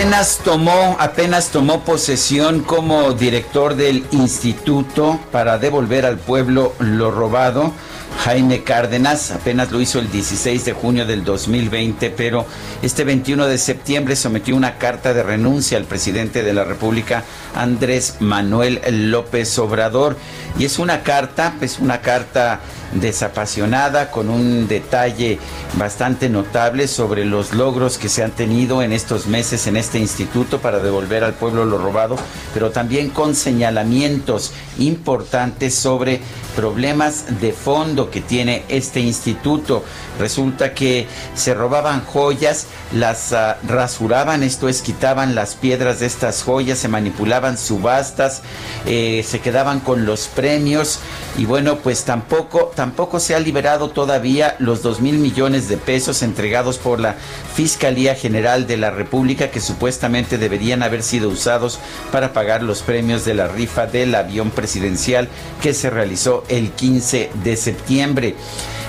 Apenas tomó, apenas tomó posesión como director del Instituto para devolver al pueblo lo robado. Jaime Cárdenas apenas lo hizo el 16 de junio del 2020, pero este 21 de septiembre sometió una carta de renuncia al presidente de la República, Andrés Manuel López Obrador. Y es una carta, pues una carta desapasionada, con un detalle bastante notable sobre los logros que se han tenido en estos meses en este instituto para devolver al pueblo lo robado, pero también con señalamientos importantes sobre problemas de fondo que tiene este instituto. Resulta que se robaban joyas, las uh, rasuraban, esto es, quitaban las piedras de estas joyas, se manipulaban subastas, eh, se quedaban con los premios y bueno, pues tampoco, tampoco se ha liberado todavía los dos mil millones de pesos entregados por la Fiscalía General de la República que supuestamente deberían haber sido usados para pagar los premios de la rifa del avión presidencial que se realizó el 15 de septiembre.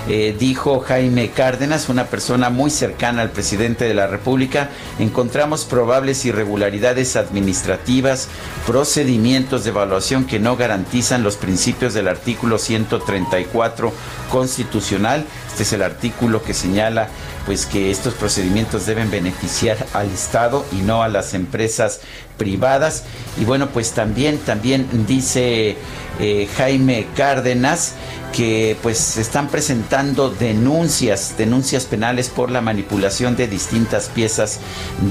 Eh, dijo Jaime Cárdenas, una persona muy cercana al presidente de la República, encontramos probables irregularidades administrativas, procedimientos de evaluación que no garantizan los principios del artículo 134 constitucional. Este es el artículo que señala pues que estos procedimientos deben beneficiar al Estado y no a las empresas privadas. Y bueno, pues también, también dice eh, Jaime Cárdenas que pues se están presentando denuncias, denuncias penales por la manipulación de distintas piezas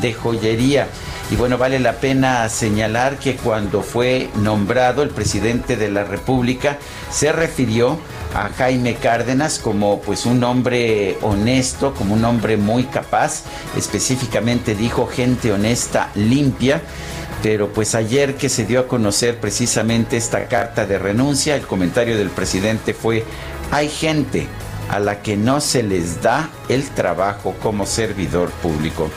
de joyería. Y bueno, vale la pena señalar que cuando fue nombrado el presidente de la República se refirió a Jaime Cárdenas como pues un hombre honesto, como un hombre muy capaz, específicamente dijo gente honesta, limpia pero pues ayer que se dio a conocer precisamente esta carta de renuncia, el comentario del presidente fue, hay gente a la que no se les da el trabajo como servidor público.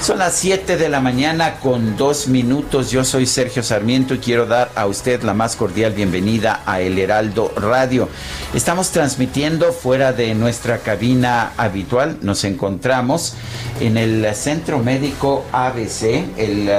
Son las 7 de la mañana con dos minutos. Yo soy Sergio Sarmiento y quiero dar a usted la más cordial bienvenida a El Heraldo Radio. Estamos transmitiendo fuera de nuestra cabina habitual. Nos encontramos en el Centro Médico ABC, el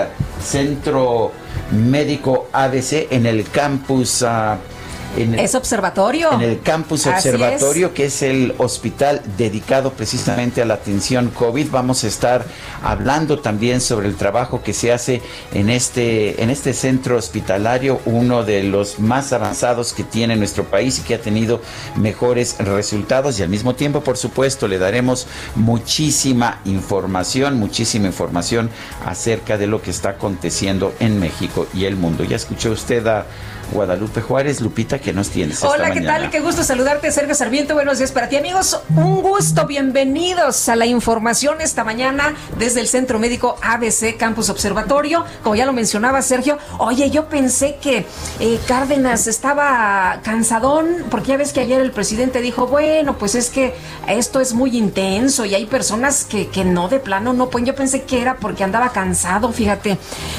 Centro Médico ABC en el campus... Uh, es observatorio. En el campus observatorio, que es el hospital dedicado precisamente a la atención COVID. Vamos a estar hablando también sobre el trabajo que se hace en este, en este centro hospitalario, uno de los más avanzados que tiene nuestro país y que ha tenido mejores resultados. Y al mismo tiempo, por supuesto, le daremos muchísima información, muchísima información acerca de lo que está aconteciendo en México y el mundo. Ya escuchó usted a Guadalupe Juárez. Lupita, que nos tienes? Hola, ¿qué tal? Qué gusto saludarte, Sergio Sarmiento. Buenos días para ti, amigos. Un gusto, bienvenidos a la información esta mañana desde el Centro Médico ABC Campus Observatorio. Como ya lo mencionaba Sergio, oye, yo pensé que eh, Cárdenas estaba cansadón, porque ya ves que ayer el presidente dijo, bueno, pues es que esto es muy intenso y hay personas que, que no de plano no pueden. Yo pensé que era porque andaba cansado, fíjate.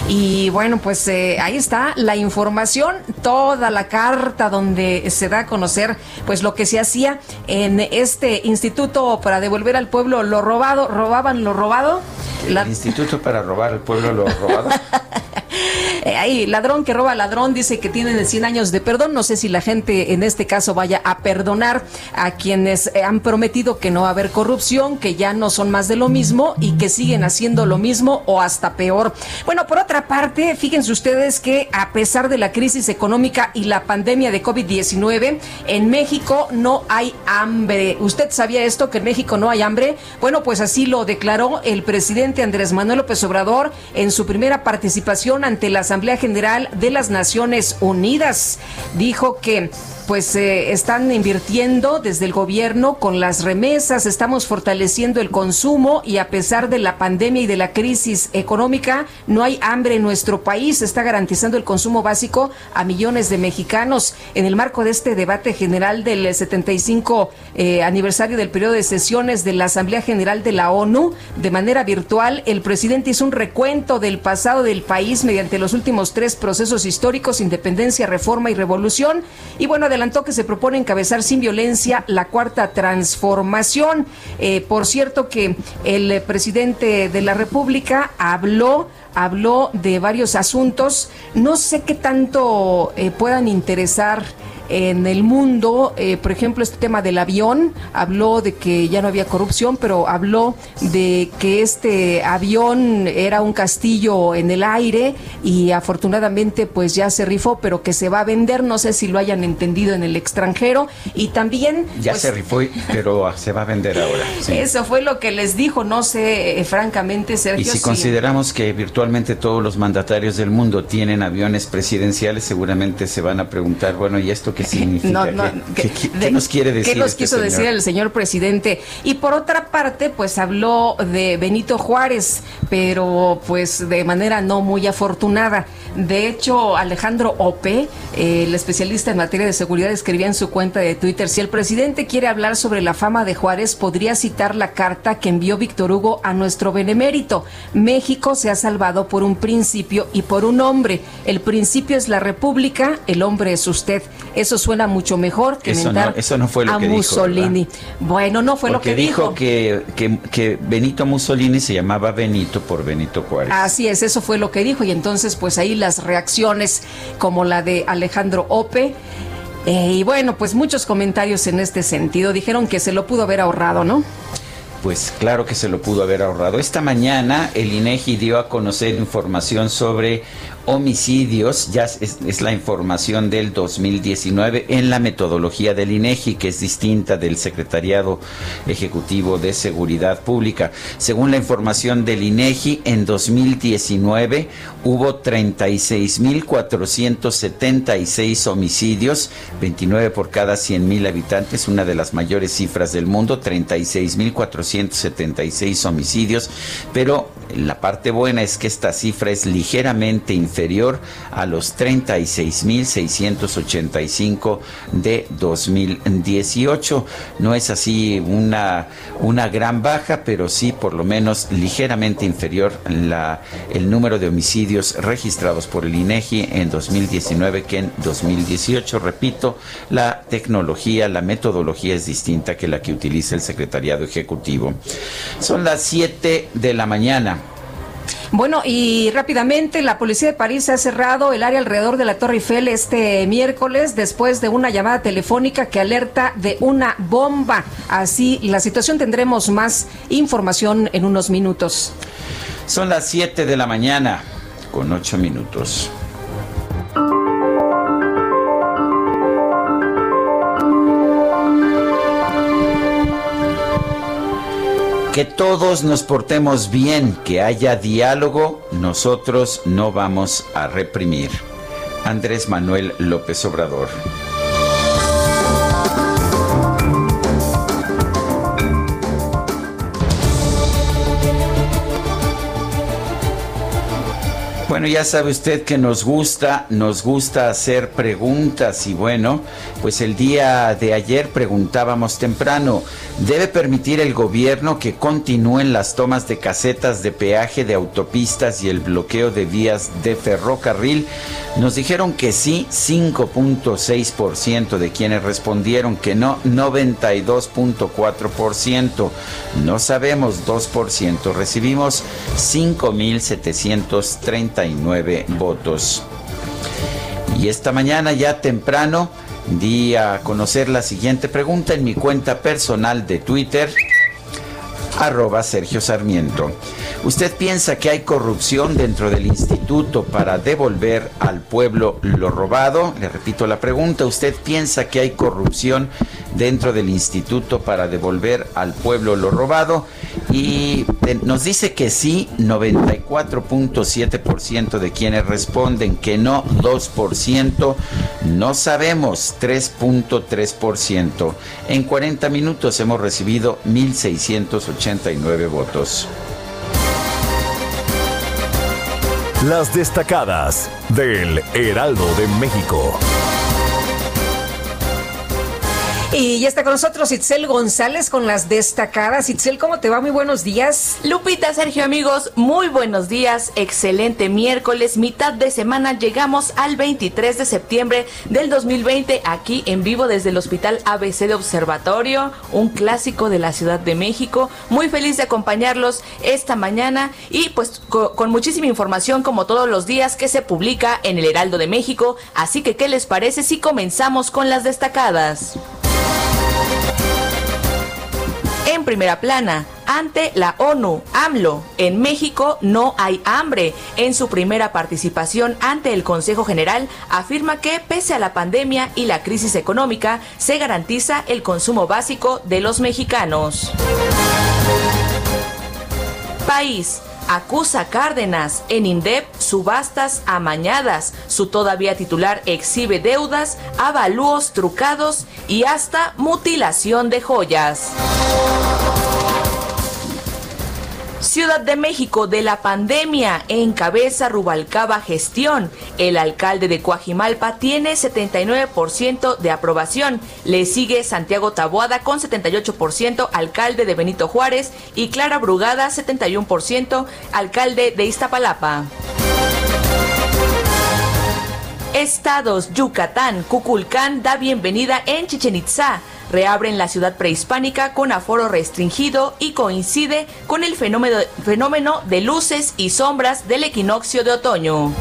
Y bueno, pues eh, ahí está la información toda la carta donde se da a conocer pues lo que se hacía en este instituto para devolver al pueblo lo robado, robaban lo robado. El instituto para robar al pueblo lo robado. hay ladrón que roba ladrón, dice que tienen 100 años de perdón. No sé si la gente en este caso vaya a perdonar a quienes han prometido que no va a haber corrupción, que ya no son más de lo mismo y que siguen haciendo lo mismo o hasta peor. Bueno, por otra parte, fíjense ustedes que a pesar de la crisis económica y la pandemia de COVID-19, en México no hay hambre. ¿Usted sabía esto, que en México no hay hambre? Bueno, pues así lo declaró el presidente Andrés Manuel López Obrador en su primera participación ante la Asamblea General de las Naciones Unidas. Dijo que pues eh, están invirtiendo desde el gobierno con las remesas, estamos fortaleciendo el consumo y a pesar de la pandemia y de la crisis económica, no hay hambre en nuestro país, está garantizando el consumo básico a millones de mexicanos. En el marco de este debate general del 75 eh, aniversario del periodo de sesiones de la Asamblea General de la ONU, de manera virtual, el presidente hizo un recuento del pasado del país mediante los últimos tres procesos históricos, independencia, reforma y revolución. Y bueno, adelantó que se propone encabezar sin violencia la cuarta transformación. Eh, por cierto que el presidente de la República habló habló de varios asuntos. No sé qué tanto eh, puedan interesar en el mundo, eh, por ejemplo, este tema del avión, habló de que ya no había corrupción, pero habló de que este avión era un castillo en el aire y afortunadamente pues ya se rifó, pero que se va a vender, no sé si lo hayan entendido en el extranjero y también... Ya pues, se rifó, pero se va a vender ahora. Eso fue lo que les dijo, no sé, eh, francamente, Sergio. Y si, consideramos que virtualmente todos los mandatarios del mundo tienen aviones presidenciales, seguramente se van a preguntar, bueno, ¿y esto qué significa? ¿Qué, nos quiere decir? ¿Qué nos este quiso señor? decir el señor presidente? Y por otra parte, pues habló de Benito Juárez, pero pues de manera no muy afortunada. De hecho, Alejandro Ope, eh, el especialista en materia de seguridad, escribía en su cuenta de Twitter, si el presidente quiere hablar sobre la fama de Juárez, podría citar la carta que envió Víctor Hugo a nuestro benemérito. México se ha salvado por un principio y por un hombre. El principio es la república, el hombre es usted. Eso suena mucho mejor que Eso no- eso no fue lo a que dijo, Mussolini. bueno, no fue Porque lo que dijo que, que, que Benito Mussolini se llamaba Benito por Benito Juárez. Así es, eso fue lo que dijo y entonces pues ahí las reacciones como la de Alejandro Ope. eh, y bueno, pues muchos comentarios en este sentido. Dijeron que se lo pudo haber ahorrado, ¿no? Pues claro que se lo pudo haber ahorrado. Esta mañana el INEGI dio a conocer información sobre homicidios, ya es, la información del 2019 en la metodología del INEGI, que es distinta del Secretariado Ejecutivo de Seguridad Pública. Según la información del INEGI, en 2019 hubo 36.476 homicidios, 29 por cada 100.000 habitantes, una de las mayores cifras del mundo, 36.476 homicidios, pero la parte buena es que esta cifra es ligeramente inferior a los 36.685 de 2018. No es así una, una gran baja, pero sí por lo menos ligeramente inferior la, el número de homicidios registrados por el INEGI en 2019 que en 2018. Repito, la tecnología, la metodología es distinta que la que utiliza el Secretariado Ejecutivo. Son las 7 de la mañana. Bueno, y rápidamente, la policía de París ha cerrado el área alrededor de la Torre Eiffel este miércoles después de una llamada telefónica que alerta de una bomba. Así, la situación tendremos más información en unos minutos. Son las 7 de la mañana con 8 minutos. Que todos nos portemos bien, que haya diálogo, nosotros no vamos a reprimir. Andrés Manuel López Obrador. Bueno, ya sabe usted que nos gusta, nos gusta hacer preguntas y bueno, pues el día de ayer preguntábamos temprano, ¿debe permitir el gobierno que continúen las tomas de casetas de peaje de autopistas y el bloqueo de vías de ferrocarril? Nos dijeron que sí, 5.6% de quienes respondieron que no, 92.4%. No sabemos, 2%. Recibimos 5.739 289 votos. Y esta mañana ya temprano di a conocer la siguiente pregunta en mi cuenta personal de Twitter, arroba Sergio Sarmiento. ¿Usted piensa que hay corrupción dentro del instituto para devolver al pueblo lo robado? Le repito la pregunta, ¿usted piensa que hay corrupción dentro del instituto para devolver al pueblo lo robado? Y eh, nos dice que sí, 94.7% de quienes responden que no, 2%, no sabemos, 3.3%. En 40 minutos hemos recibido 1.689 votos. Las destacadas del Heraldo de México. Y ya está con nosotros Itzel González con las destacadas. Itzel, ¿cómo te va? Muy buenos días. Lupita, Sergio, amigos, muy buenos días. Excelente miércoles, mitad de semana. Llegamos al 23 de septiembre del 2020 aquí en vivo desde el Hospital ABC de Observatorio, un clásico de la Ciudad de México. Muy feliz de acompañarlos esta mañana y pues con muchísima información como todos los días que se publica en el Heraldo de México. Así que, ¿qué les parece si comenzamos con las destacadas? En primera plana, ante la ONU, AMLO, en México no hay hambre. En su primera participación ante el Consejo General, afirma que pese a la pandemia y la crisis económica, se garantiza el consumo básico de los mexicanos. País acusa Cárdenas en INDEP subastas amañadas. Su todavía titular exhibe deudas, avalúos trucados y hasta mutilación de joyas. Ciudad de México de la pandemia encabeza Rubalcaba gestión. El alcalde de Coajimalpa tiene 79% de aprobación. Le sigue Santiago Taboada con 78%, alcalde de Benito Juárez y Clara Brugada 71%, alcalde de Iztapalapa. Estados Yucatán, Cuculcán da bienvenida en Chichen Itza reabren la ciudad prehispánica con aforo restringido y coincide con el fenómeno, fenómeno de luces y sombras del equinoccio de otoño.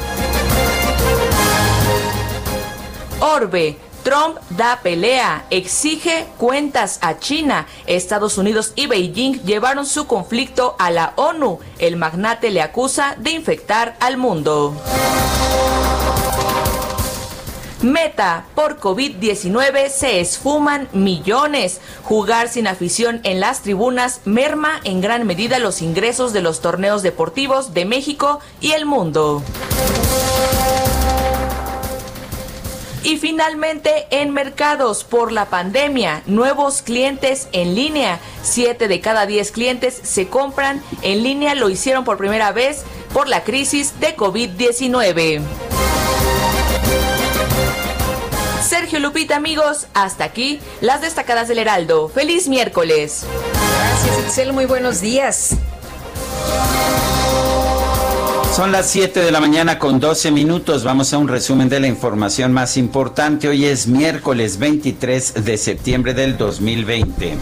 Orbe, Trump da pelea, exige cuentas a China. Estados Unidos y Beijing llevaron su conflicto a la ONU. El magnate le acusa de infectar al mundo. Meta, por COVID-19 se esfuman millones. Jugar sin afición en las tribunas merma en gran medida los ingresos de los torneos deportivos de México y el mundo. Y finalmente, en mercados por la pandemia, nuevos clientes en línea. Siete de cada diez clientes se compran en línea, lo hicieron por primera vez por la crisis de COVID-19. Sergio Lupita, amigos, hasta aquí las destacadas del Heraldo. Feliz miércoles. Gracias, Excel. Muy buenos días. Son las 7 de la mañana con 12 minutos. Vamos a un resumen de la información más importante. Hoy es miércoles 23 de septiembre del 2020.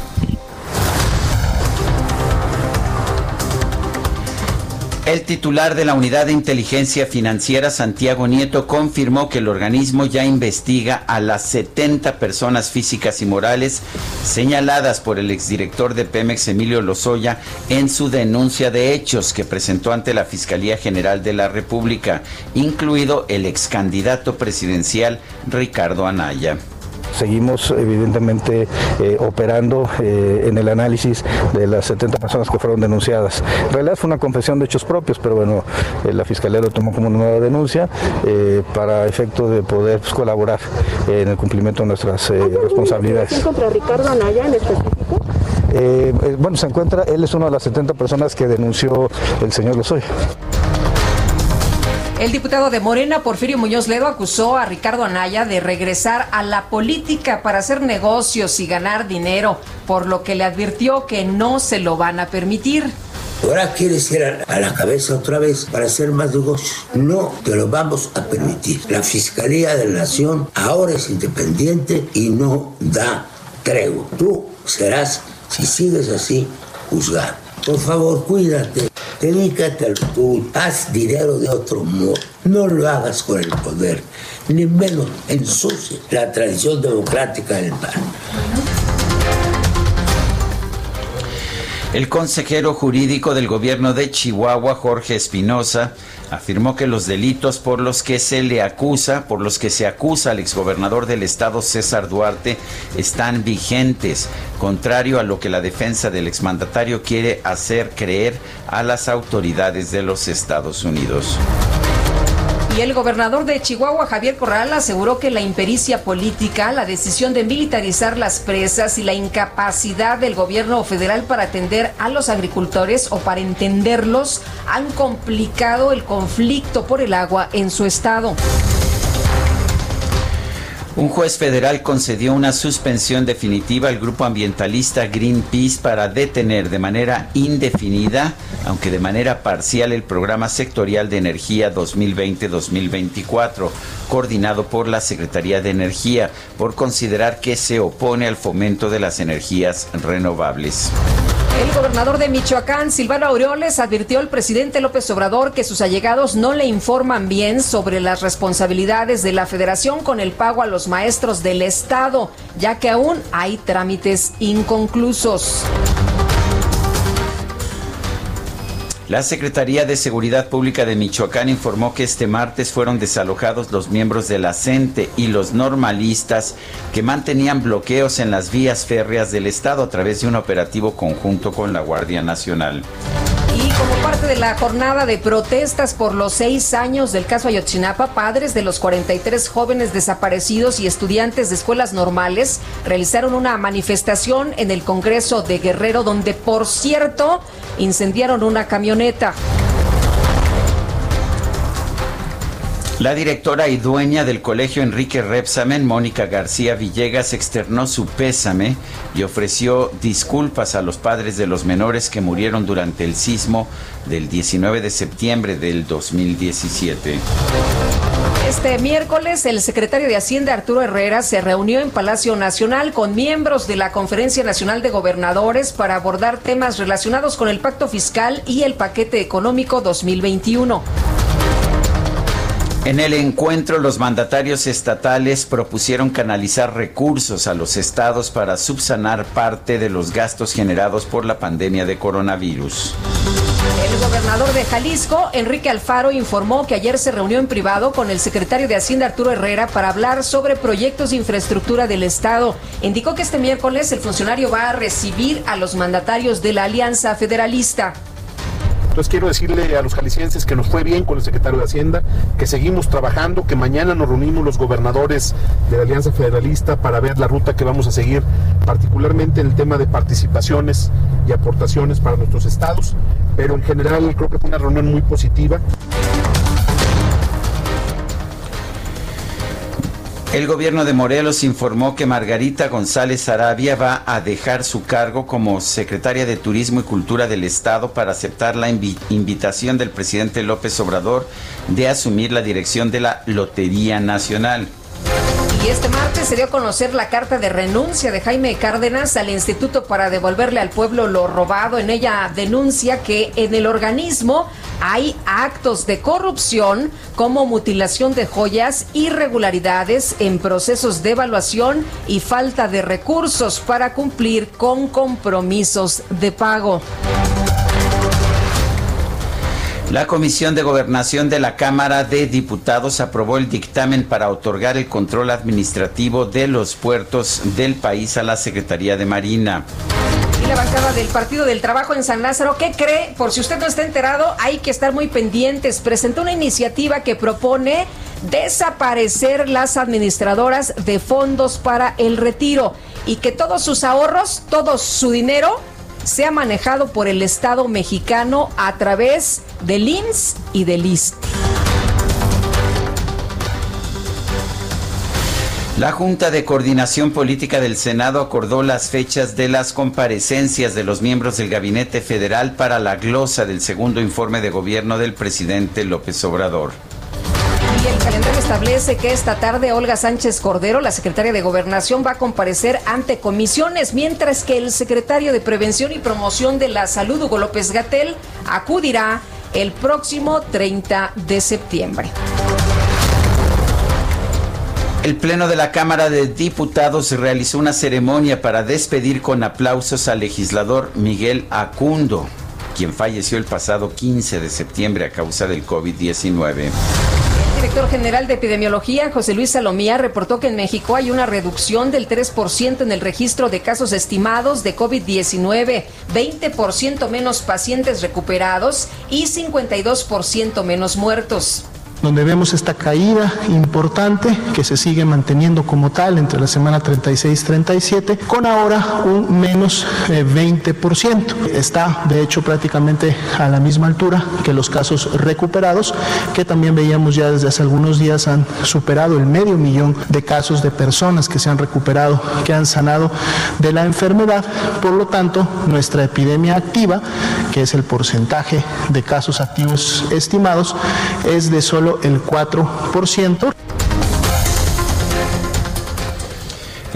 El titular de la Unidad de Inteligencia Financiera, Santiago Nieto, confirmó que el organismo ya investiga a las 70 personas físicas y morales señaladas por el exdirector de Pemex, Emilio Lozoya, en su denuncia de hechos que presentó ante la Fiscalía General de la República, incluido el excandidato presidencial Ricardo Anaya. Seguimos evidentemente eh, operando eh, en el análisis de las 70 personas que fueron denunciadas. En realidad fue una confesión de hechos propios, pero bueno, eh, la Fiscalía lo tomó como una nueva denuncia para efecto de poder pues, colaborar en el cumplimiento de nuestras responsabilidades. contra Ricardo Anaya en específico? bueno, se encuentra, él es una de las 70 personas que denunció el señor Lozoya. El diputado de Morena, Porfirio Muñoz Ledo, acusó a Ricardo Anaya de regresar a la política para hacer negocios y ganar dinero, por lo que le advirtió que no se lo van a permitir. Ahora quieres ir a la cabeza otra vez para hacer más negocios. No te lo vamos a permitir. La Fiscalía de la Nación ahora es independiente y no da tregua. Tú serás, si sigues así, juzgado. Por favor, cuídate. Dedícate al fútbol, haz dinero de otro modo. No lo hagas con el poder, ni menos ensucie la tradición democrática del PAN. El consejero jurídico del gobierno de Chihuahua, Jorge Espinosa, afirmó que los delitos por los que se le acusa, por los que se acusa al exgobernador del estado César Duarte, están vigentes, contrario a lo que la defensa del exmandatario quiere hacer creer a las autoridades de los Estados Unidos. Y el gobernador de Chihuahua, Javier Corral, aseguró que la impericia política, la decisión de militarizar las presas y la incapacidad del gobierno federal para atender a los agricultores o para entenderlos han complicado el conflicto por el agua en su estado. Un juez federal concedió una suspensión definitiva al grupo ambientalista Greenpeace para detener de manera indefinida, aunque de manera parcial, el programa sectorial de energía 2020-2024, coordinado por la Secretaría de Energía, por considerar que se opone al fomento de las energías renovables. El gobernador de Michoacán, Silvano Aureoles, advirtió al presidente López Obrador que sus allegados no le informan bien sobre las responsabilidades de la federación con el pago a los maestros del Estado, ya que aún hay trámites inconclusos. La Secretaría de Seguridad Pública de Michoacán informó que este martes fueron desalojados los miembros de la CENTE y los normalistas que mantenían bloqueos en las vías férreas del estado a través de un operativo conjunto con la Guardia Nacional. Y como parte de la jornada de protestas por los seis años del caso Ayotzinapa, padres de los 43 jóvenes desaparecidos y estudiantes de escuelas normales realizaron una manifestación en el Congreso de Guerrero, donde, por cierto, incendiaron una camioneta. La directora y dueña del colegio Enrique Repsamen, Mónica García Villegas, externó su pésame y ofreció disculpas a los padres de los menores que murieron durante el sismo del 19 de septiembre del 2017. Este miércoles, el secretario de Hacienda Arturo Herrera se reunió en Palacio Nacional con miembros de la Conferencia Nacional de Gobernadores para abordar temas relacionados con el pacto fiscal y el paquete económico 2021. En el encuentro, los mandatarios estatales propusieron canalizar recursos a los estados para subsanar parte de los gastos generados por la pandemia de coronavirus. El gobernador de Jalisco, Enrique Alfaro, informó que ayer se reunió en privado con el secretario de Hacienda Arturo Herrera para hablar sobre proyectos de infraestructura del Estado. Indicó que este miércoles el funcionario va a recibir a los mandatarios de la Alianza Federalista. Entonces quiero decirle a los jaliscienses que nos fue bien con el secretario de Hacienda, que seguimos trabajando, que mañana nos reunimos los gobernadores de la Alianza Federalista para ver la ruta que vamos a seguir, particularmente en el tema de participaciones y aportaciones para nuestros estados, pero en general creo que fue una reunión muy positiva. El gobierno de Morelos informó que Margarita González Arabia va a dejar su cargo como secretaria de Turismo y Cultura del Estado para aceptar la invi invitación del presidente López Obrador de asumir la dirección de la Lotería Nacional. Y este martes se dio a conocer la carta de renuncia de Jaime Cárdenas al Instituto para devolverle al pueblo lo robado. En ella denuncia que en el organismo hay actos de corrupción como mutilación de joyas, irregularidades en procesos de evaluación y falta de recursos para cumplir con compromisos de pago. La Comisión de Gobernación de la Cámara de Diputados aprobó el dictamen para otorgar el control administrativo de los puertos del país a la Secretaría de Marina. Y la bancada del Partido del Trabajo en San Lázaro, ¿qué cree? Por si usted no está enterado, hay que estar muy pendientes. Presentó una iniciativa que propone desaparecer las administradoras de fondos para el retiro y que todos sus ahorros, todo su dinero, sea manejado por el Estado mexicano a través del IMSS y del IST. La Junta de Coordinación Política del Senado acordó las fechas de las comparecencias de los miembros del Gabinete Federal para la glosa del segundo informe de gobierno del presidente López Obrador. El calendario establece que esta tarde Olga Sánchez Cordero, la secretaria de Gobernación, va a comparecer ante comisiones, mientras que el secretario de Prevención y Promoción de la Salud, Hugo López Gatel, acudirá el próximo 30 de septiembre. El Pleno de la Cámara de Diputados realizó una ceremonia para despedir con aplausos al legislador Miguel Acundo, quien falleció el pasado 15 de septiembre a causa del COVID-19. Director general de epidemiología, José Luis Salomía, reportó que en México hay una reducción del 3% en el registro de casos estimados de COVID-19, 20% menos pacientes recuperados y 52% menos muertos donde vemos esta caída importante que se sigue manteniendo como tal entre la semana 36-37, con ahora un menos 20%. Eh, Está de hecho prácticamente a la misma altura que los casos recuperados, que también veíamos ya desde hace algunos días han superado el medio millón de casos de personas que se han recuperado, que han sanado de la enfermedad. Por lo tanto, nuestra epidemia activa, que es el porcentaje de casos activos estimados, es de solo el 4%.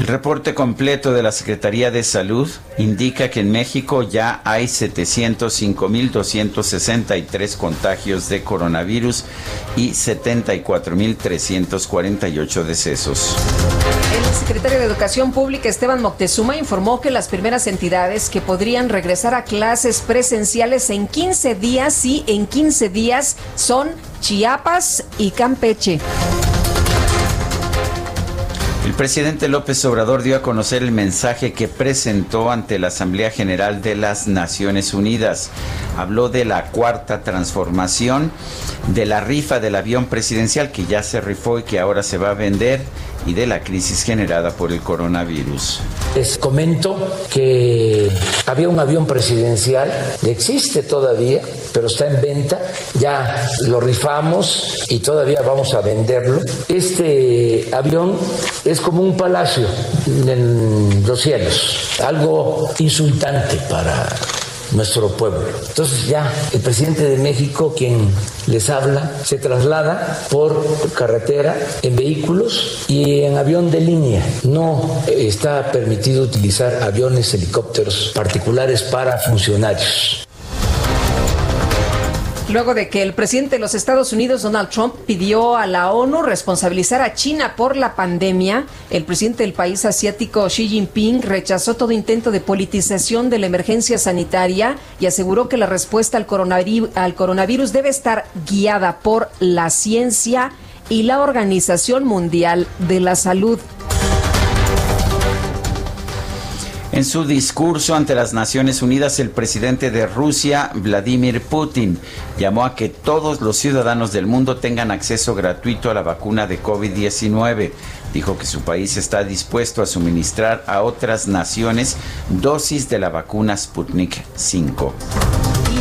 El reporte completo de la Secretaría de Salud indica que en México ya hay 705.263 contagios de coronavirus y 74.348 decesos. El secretario de Educación Pública Esteban Moctezuma informó que las primeras entidades que podrían regresar a clases presenciales en 15 días y en 15 días son Chiapas y Campeche. El presidente López Obrador dio a conocer el mensaje que presentó ante la Asamblea General de las Naciones Unidas. Habló de la cuarta transformación, de la rifa del avión presidencial que ya se rifó y que ahora se va a vender y de la crisis generada por el coronavirus. Les comento que había un avión presidencial, existe todavía, pero está en venta, ya lo rifamos y todavía vamos a venderlo. Este avión es como un palacio en los cielos, algo insultante para nuestro pueblo. Entonces ya el presidente de México, quien les habla, se traslada por carretera en vehículos y en avión de línea. No está permitido utilizar aviones, helicópteros particulares para funcionarios. Luego de que el presidente de los Estados Unidos, Donald Trump, pidió a la ONU responsabilizar a China por la pandemia, el presidente del país asiático Xi Jinping rechazó todo intento de politización de la emergencia sanitaria y aseguró que la respuesta al coronavirus, debe estar guiada por la ciencia y la Organización Mundial de la Salud. En su discurso ante las Naciones Unidas, el presidente de Rusia, Vladimir Putin, llamó a que todos los ciudadanos del mundo tengan acceso gratuito a la vacuna de COVID-19. Dijo que su país está dispuesto a suministrar a otras naciones dosis de la vacuna Sputnik 5.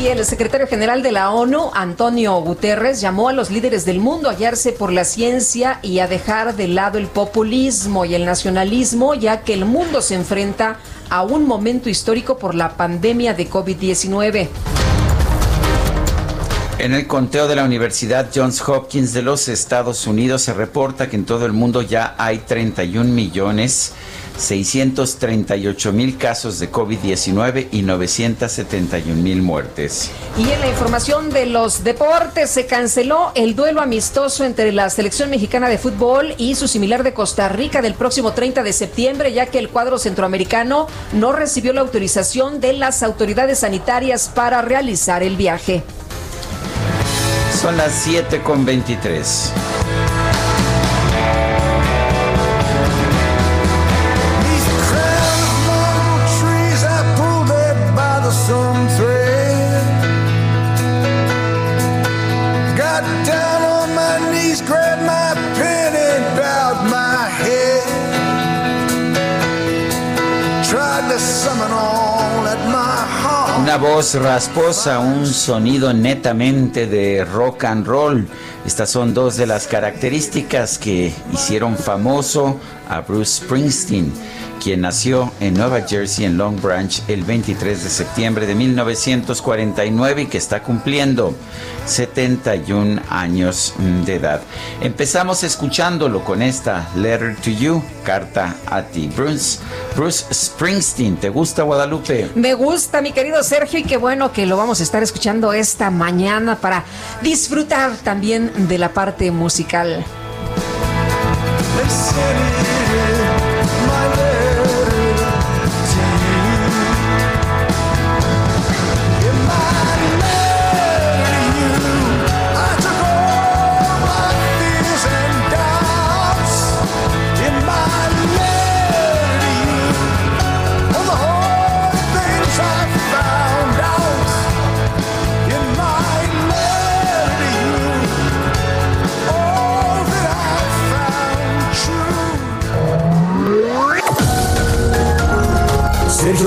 Y el secretario general de la ONU, Antonio Guterres, llamó a los líderes del mundo a hallarse por la ciencia y a dejar de lado el populismo y el nacionalismo, ya que el mundo se enfrenta a un momento histórico por la pandemia de COVID-19. En el conteo de la Universidad Johns Hopkins de los Estados Unidos se reporta que en todo el mundo ya hay 31 millones 638 mil casos de COVID-19 y 971 mil muertes. Y en la información de los deportes se canceló el duelo amistoso entre la selección mexicana de fútbol y su similar de Costa Rica del próximo 30 de septiembre, ya que el cuadro centroamericano no recibió la autorización de las autoridades sanitarias para realizar el viaje. Son las 7 con 23. Una voz rasposa, un sonido netamente de rock and roll. Estas son dos de las características que hicieron famoso a Bruce Springsteen, quien nació en Nueva Jersey, en Long Branch, el 23 de septiembre de 1949 y que está cumpliendo 71 años de edad. Empezamos escuchándolo con esta Letter to You, carta a ti. Bruce, Bruce Springsteen, ¿te gusta Guadalupe? Me gusta, mi querido Sergio. Sergio, y qué bueno que lo vamos a estar escuchando esta mañana para disfrutar también de la parte musical.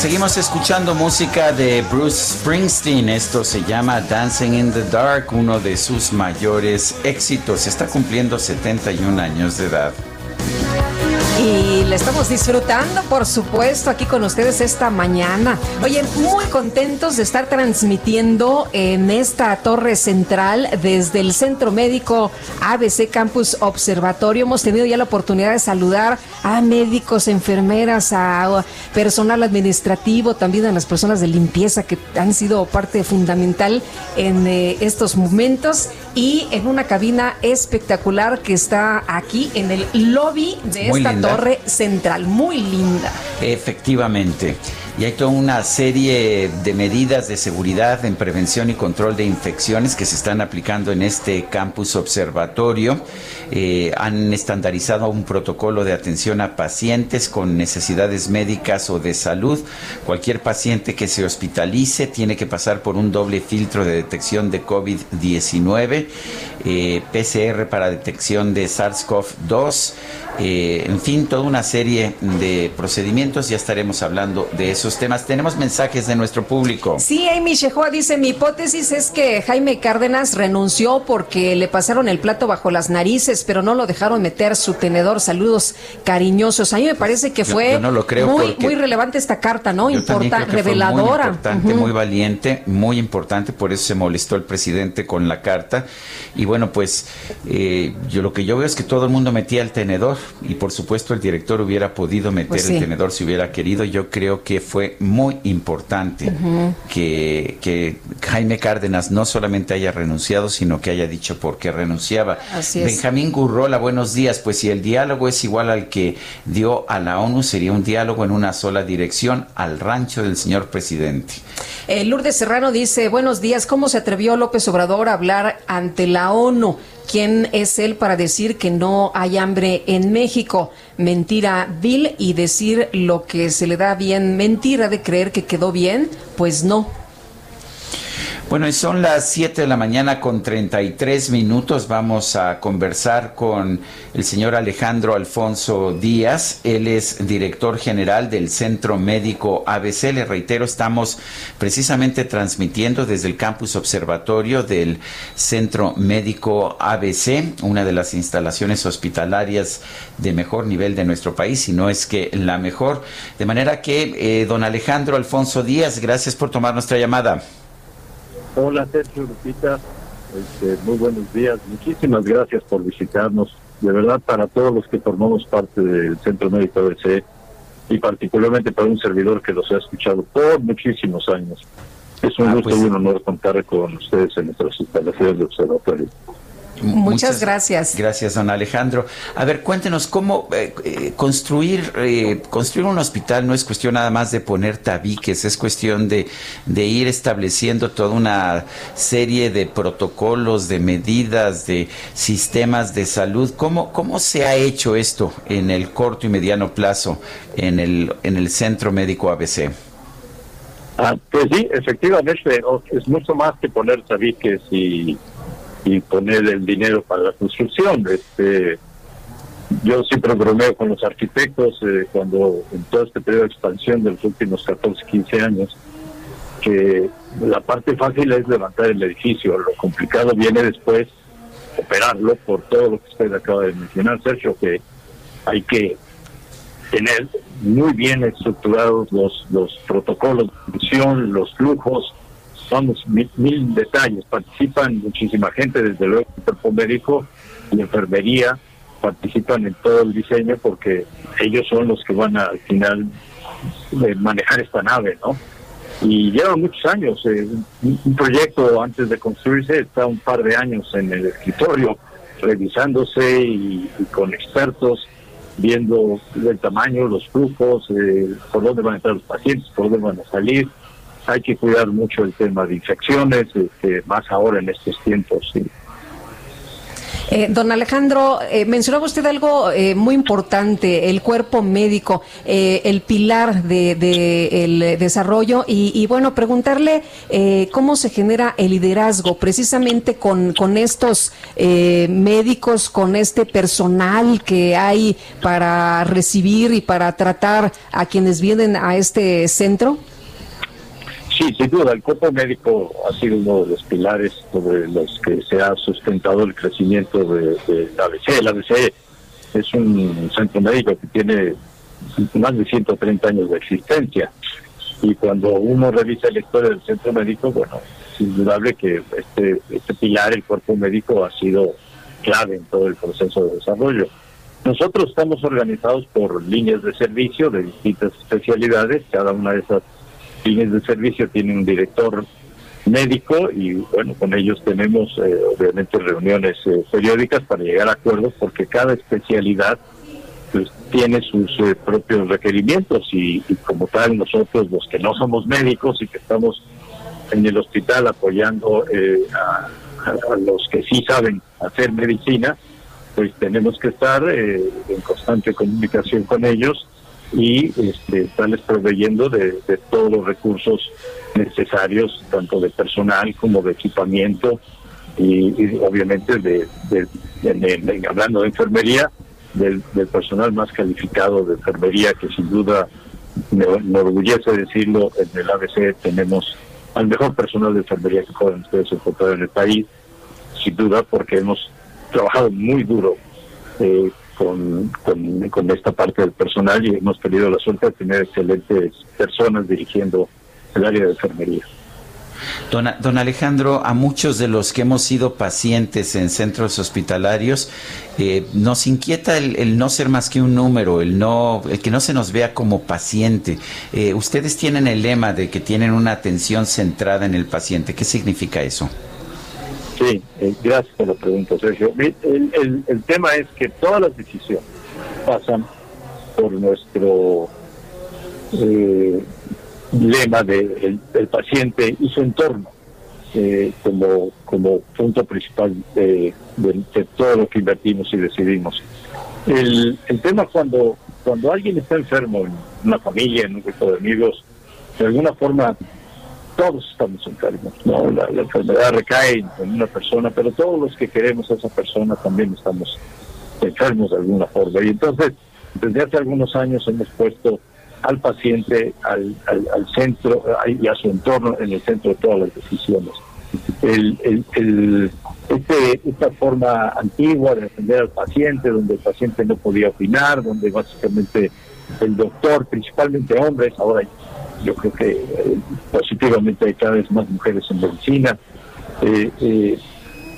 Seguimos escuchando música de Bruce Springsteen. Esto se llama Dancing in the Dark, uno de sus mayores éxitos. Está cumpliendo 71 años de edad. Y le estamos disfrutando, por supuesto, aquí con ustedes esta mañana. Oye, muy contentos de estar transmitiendo en esta torre central desde el Centro Médico ABC Campus Observatorio. Hemos tenido ya la oportunidad de saludar a médicos, enfermeras, a personal administrativo, también a las personas de limpieza que han sido parte fundamental en eh, estos momentos y en una cabina espectacular que está aquí en el lobby de Muy esta linda. torre central. Muy linda. Efectivamente. Y hay toda una serie de medidas de seguridad en prevención y control de infecciones que se están aplicando en este campus observatorio. Eh, han estandarizado un protocolo de atención a pacientes con necesidades médicas o de salud. Cualquier paciente que se hospitalice tiene que pasar por un doble filtro de detección de COVID-19, eh, PCR para detección de SARS-CoV-2. eh, en fin, toda una serie de procedimientos. Ya estaremos hablando de esos temas. Tenemos mensajes de nuestro público. Sí, Amy Shehoa dice, mi hipótesis es que Jaime Cárdenas renunció porque le pasaron el plato bajo las narices, pero no lo dejaron meter su tenedor. Saludos cariñosos. A mí me parece que fue yo no lo creo muy, muy relevante esta carta, ¿no? Yo también Importa, creo que fue reveladora. Muy importante, muy valiente, muy importante, por eso se molestó el presidente con la carta. Y bueno, pues eh, yo lo que yo veo es que todo el mundo metía el tenedor y por supuesto el director hubiera podido meter Pues sí. el tenedor si hubiera querido. Yo creo que fue muy importante que Jaime Cárdenas no solamente haya renunciado, sino que haya dicho por qué renunciaba. Así es. Benjamín Gurrola, buenos días. Pues si el diálogo es igual al que dio a la ONU, sería un diálogo en una sola dirección al rancho del señor presidente. Eh, Lourdes Serrano dice, buenos días, ¿cómo se atrevió López Obrador a hablar ante la ONU? ¿Quién es él para decir que no hay hambre en México? Mentira vil y decir lo que se le da bien. Mentira de creer que quedó bien, pues no. Bueno, y son las 7 de la mañana con 33 minutos. Vamos a conversar con el señor Alejandro Alfonso Díaz. Él es director general del Centro Médico ABC. Le reitero, estamos precisamente transmitiendo desde el campus observatorio del Centro Médico ABC, una de las instalaciones hospitalarias de mejor nivel de nuestro país, si no es que la mejor. De manera que, eh, don Alejandro Alfonso Díaz, gracias por tomar nuestra llamada. Hola Sergio Lupita, Este, muy buenos días, muchísimas gracias por visitarnos. De verdad, para todos los que formamos parte del Centro Médico ABC y particularmente para un servidor que los ha escuchado por muchísimos años. Es un Ah, gusto pues- y un honor contar con ustedes en nuestras instalaciones de observatorio. Muchas, gracias. Gracias, don Alejandro. A ver, cuéntenos cómo eh, eh, construir eh, construir un hospital no es cuestión nada más de poner tabiques, es cuestión de, de ir estableciendo toda una serie de protocolos, de medidas, de sistemas de salud. ¿Cómo, cómo se ha hecho esto en el corto y mediano plazo en el, en el Centro Médico ABC? Ah, pues sí, efectivamente, es mucho más que poner tabiques y y poner el dinero para la construcción. Este, yo siempre bromeo con los arquitectos eh, cuando en todo este periodo de expansión de los últimos 14, 15 años, que la parte fácil es levantar el edificio, lo complicado viene después operarlo por todo lo que usted acaba de mencionar, Sergio, que hay que tener muy bien estructurados los, los protocolos de función, los flujos, vamos, mil, detalles. Participan muchísima gente, desde luego, el cuerpo médico y enfermería participan en todo el diseño porque ellos son los que van a, al final eh, manejar esta nave, ¿no? Y lleva muchos años. Eh, un, proyecto antes de construirse está un par de años en el escritorio revisándose y, con expertos viendo el tamaño, los flujos, eh, por dónde van a entrar los pacientes, por dónde van a salir, hay que cuidar mucho el tema de infecciones, este, más ahora en estos tiempos. Eh, don Alejandro, eh, mencionaba usted algo eh, muy importante, el cuerpo médico, el pilar del de, desarrollo y, bueno, preguntarle cómo se genera el liderazgo precisamente con, con estos médicos, con este personal que hay para recibir y para tratar a quienes vienen a este centro. Sí, sin duda, el cuerpo médico ha sido uno de los pilares sobre los que se ha sustentado el crecimiento de, la ABC. El ABC es un centro médico que tiene más de 130 años de existencia y cuando uno revisa la historia del centro médico, bueno, es indudable que este, este pilar, el cuerpo médico, ha sido clave en todo el proceso de desarrollo. Nosotros estamos organizados por líneas de servicio de distintas especialidades, cada una de esas fines de servicio tiene un director médico y bueno, con ellos tenemos eh, obviamente reuniones eh, periódicas para llegar a acuerdos porque cada especialidad pues, tiene sus eh, propios requerimientos y, como tal nosotros los que no somos médicos y que estamos en el hospital apoyando a, los que sí saben hacer medicina, pues tenemos que estar en constante comunicación con ellos y este, estarles proveyendo de, todos los recursos necesarios, tanto de personal como de equipamiento y, obviamente de, hablando de enfermería, del, personal más calificado de enfermería que sin duda me, orgullece decirlo, en el ABC tenemos al mejor personal de enfermería que pueden ustedes encontrar en el país, sin duda porque hemos trabajado muy duro eh, con, con, esta parte del personal y hemos tenido la suerte de tener excelentes personas dirigiendo el área de enfermería. Don, don, Alejandro, a muchos de los que hemos sido pacientes en centros hospitalarios, eh, nos inquieta el, no ser más que un número, el no, el que no se nos vea como paciente. Eh, ustedes tienen el lema de que tienen una atención centrada en el paciente. ¿Qué significa eso? Sí, eh, gracias por la pregunta, Sergio. El, el, tema es que todas las decisiones pasan por nuestro eh, lema de el, paciente y su entorno eh, como, como punto principal de, todo lo que invertimos y decidimos. El, el tema cuando, cuando alguien está enfermo en una familia, en un grupo de amigos, de alguna forma todos estamos enfermos, ¿no? La, enfermedad recae en una persona, pero todos los que queremos a esa persona también estamos enfermos de alguna forma. Y entonces, desde hace algunos años hemos puesto al paciente, al, al, centro y a su entorno en el centro de todas las decisiones. El, el, este, esta forma antigua de atender al paciente, donde el paciente no podía opinar, donde básicamente el doctor, principalmente hombres, ahora yo creo que eh, positivamente hay cada vez más mujeres en medicina. Eh, eh,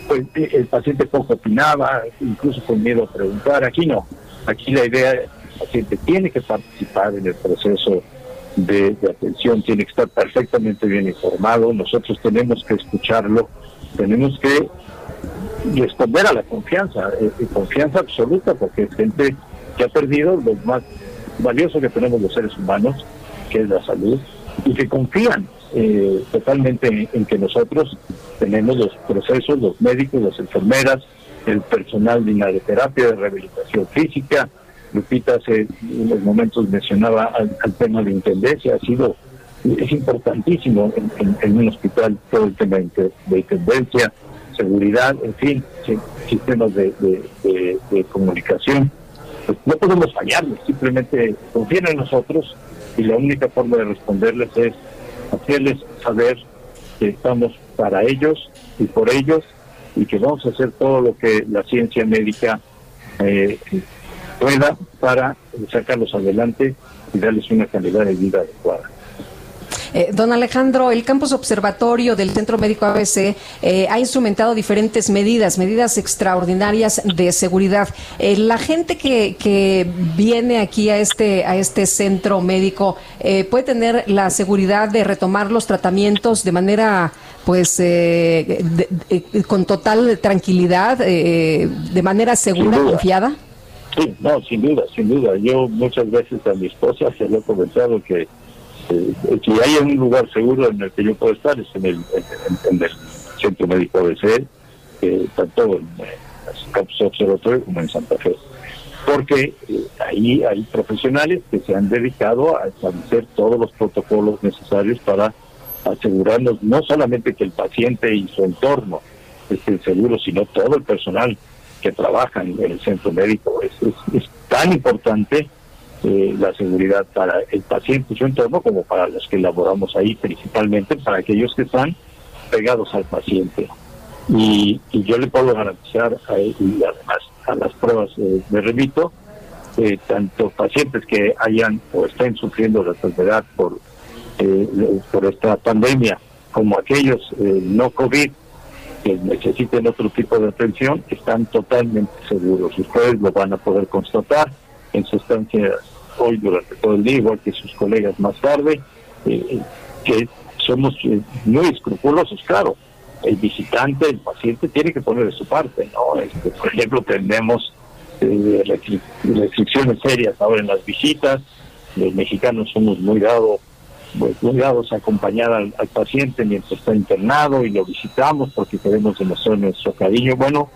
pues, el paciente poco opinaba, incluso con miedo a preguntar. Aquí no. Aquí la idea es que el paciente tiene que participar en el proceso de, atención, tiene que estar perfectamente bien informado. Nosotros tenemos que escucharlo, tenemos que responder a la confianza, confianza absoluta, porque es gente que ha perdido lo más valioso que tenemos los seres humanos, que es la salud, y que confían eh, totalmente en, que nosotros tenemos los procesos, los médicos, las enfermeras, el personal de terapia, de rehabilitación física. Lupita hace unos momentos mencionaba al, tema de intendencia, ha sido es importantísimo en, un hospital todo el tema de, de intendencia, seguridad, en fin, si- sistemas de comunicación. Pues no podemos fallarles, simplemente confíen en nosotros y la única forma de responderles es hacerles saber que estamos para ellos y por ellos y que vamos a hacer todo lo que la ciencia médica eh, pueda para sacarlos adelante y darles una calidad de vida adecuada. Eh, don Alejandro, el campus observatorio del Centro Médico ABC eh, ha instrumentado diferentes medidas, medidas extraordinarias de seguridad. Eh, la gente que, que viene aquí a este, a este centro médico eh, puede tener la seguridad de retomar los tratamientos de manera pues eh, de- de- con total tranquilidad, eh, de manera segura, confiada. Sí, no, sin duda, sin duda. Yo muchas veces a mi esposa se le he comentado que eh, si hay un lugar seguro en el que yo puedo estar es en el, en, el Centro Médico ABC, eh, tanto en Campus Observatorio como en Santa Fe. Porque eh, ahí hay profesionales que se han dedicado a establecer todos los protocolos necesarios para asegurarnos no solamente que el paciente y su entorno estén seguros, sino todo el personal que trabaja en el centro médico. Es- es tan importante eh, la seguridad para el paciente y su entorno como para los que laboramos ahí, principalmente para aquellos que están pegados al paciente. Y, y yo le puedo garantizar a y además a las pruebas eh, me remito, eh, tanto pacientes que hayan o estén sufriendo la enfermedad por, eh, por esta pandemia, como aquellos eh, no COVID que necesiten otro tipo de atención, están totalmente seguros. Ustedes lo van a poder constatar en su estancia hoy durante todo el día, igual que sus colegas más tarde, eh, que somos eh, muy escrupulosos, claro. El visitante, el paciente tiene que poner de su parte, ¿no? Este, por ejemplo, tenemos eh, restri- restricciones serias ahora en las visitas. Los mexicanos somos muy dados pues, muy dados a acompañar al, al paciente mientras está internado y lo visitamos porque queremos demostrar nuestro cariño. Bueno,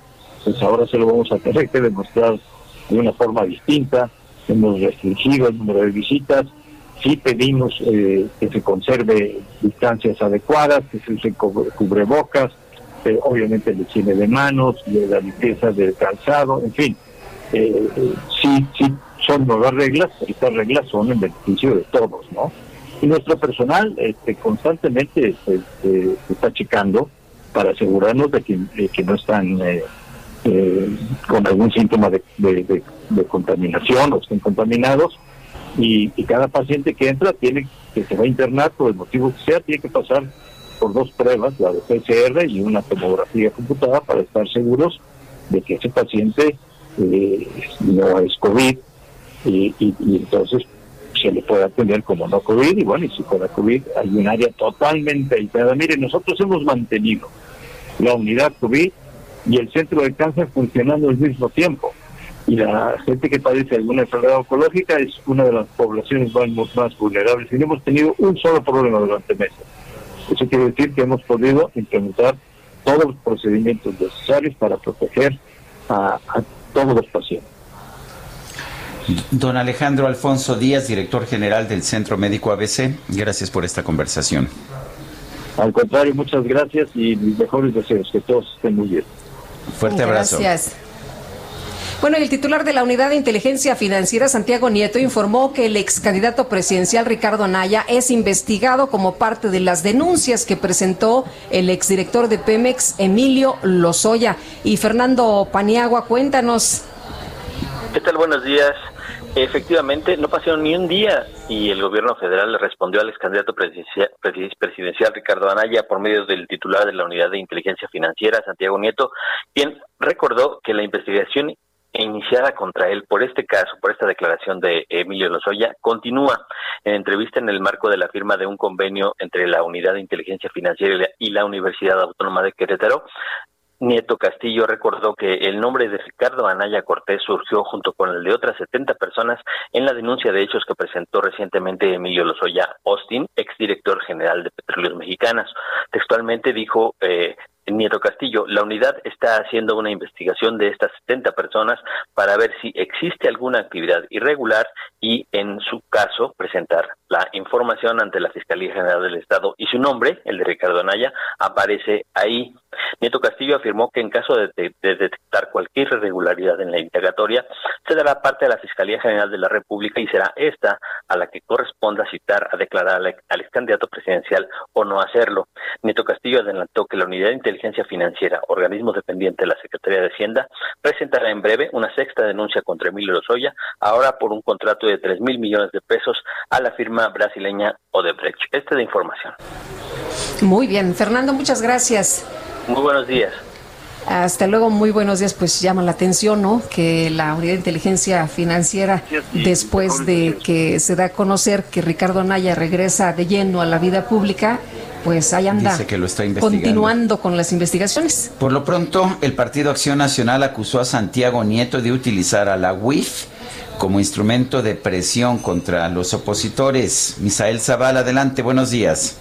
pues ahora se lo vamos a tener que demostrar de una forma distinta. Hemos restringido el número de visitas. Sí pedimos eh, que se conserve distancias adecuadas, que se use cu- cubrebocas, eh, obviamente el higiene de manos, de la limpieza del calzado, en fin. Eh, eh, sí, sí, son nuevas reglas, estas reglas son en beneficio de todos, ¿no? Y nuestro personal este, constantemente se- se está checando para asegurarnos de que, de que no están eh, con algún síntoma de, contaminación o estén contaminados. Y, cada paciente que entra tiene que se va a internar por el motivo que sea, tiene que pasar por dos pruebas, la de PCR y una tomografía computada para estar seguros de que ese paciente eh, no es COVID y, entonces se le puede atender como no COVID y bueno, y si fuera COVID hay un área totalmente aislada. Miren, nosotros hemos mantenido la unidad COVID y el centro de cáncer funcionando al mismo tiempo. Y la gente que padece alguna enfermedad oncológica es una de las poblaciones más, más vulnerables y no hemos tenido un solo problema durante meses. Eso quiere decir que hemos podido implementar todos los procedimientos necesarios para proteger a, a todos los pacientes. Don Alejandro Alfonso Díaz, director general del Centro Médico ABC, gracias por esta conversación. Al contrario, muchas gracias y mis mejores deseos, que todos estén muy bien. Fuerte abrazo. Gracias. Bueno, el titular de la Unidad de Inteligencia Financiera, Santiago Nieto, informó que el ex candidato presidencial Ricardo Anaya es investigado como parte de las denuncias que presentó el exdirector de Pemex, Emilio Lozoya. Y Fernando Paniagua, cuéntanos. ¿Qué tal? Buenos días. Efectivamente, no pasaron ni un día y el gobierno federal le respondió al ex candidato presidencial, Ricardo Anaya por medio del titular de la Unidad de Inteligencia Financiera, Santiago Nieto, quien recordó que la investigación iniciada contra él por este caso, por esta declaración de Emilio Lozoya, continúa en entrevista en el marco de la firma de un convenio entre la Unidad de Inteligencia Financiera y la Universidad Autónoma de Querétaro. Nieto Castillo recordó que el nombre de Ricardo Anaya Cortés surgió junto con el de otras 70 personas en la denuncia de hechos que presentó recientemente Emilio Lozoya Austin, exdirector general de Petróleos Mexicanos. Textualmente dijo eh, Nieto Castillo, la unidad está haciendo una investigación de estas 70 personas para ver si existe alguna actividad irregular y, en su caso, presentar la información ante la Fiscalía General del Estado y su nombre, el de Ricardo Anaya, aparece ahí. Nieto Castillo afirmó que en caso de, detectar cualquier irregularidad en la integratoria, se dará parte a la Fiscalía General de la República y será esta a la que corresponda citar a declarar al, ex candidato presidencial o no hacerlo. Nieto Castillo adelantó que la Unidad de Inteligencia Financiera, organismo dependiente de la Secretaría de Hacienda, presentará en breve una sexta denuncia contra Emilio Lozoya, ahora por un contrato de tres mil millones de pesos a la firma brasileña Odebrecht. Esta es información. Muy bien, Fernando, muchas gracias. Muy buenos días. Hasta luego, muy buenos días. Pues llama la atención, ¿no? Que la Unidad de Inteligencia Financiera, después de que se da a conocer que Ricardo Anaya regresa de lleno a la vida pública, pues ahí anda Dice que lo está continuando con las investigaciones. Por lo pronto, el Partido Acción Nacional acusó a Santiago Nieto de utilizar a la UIF como instrumento de presión contra los opositores. Misael Zaval, adelante, buenos días.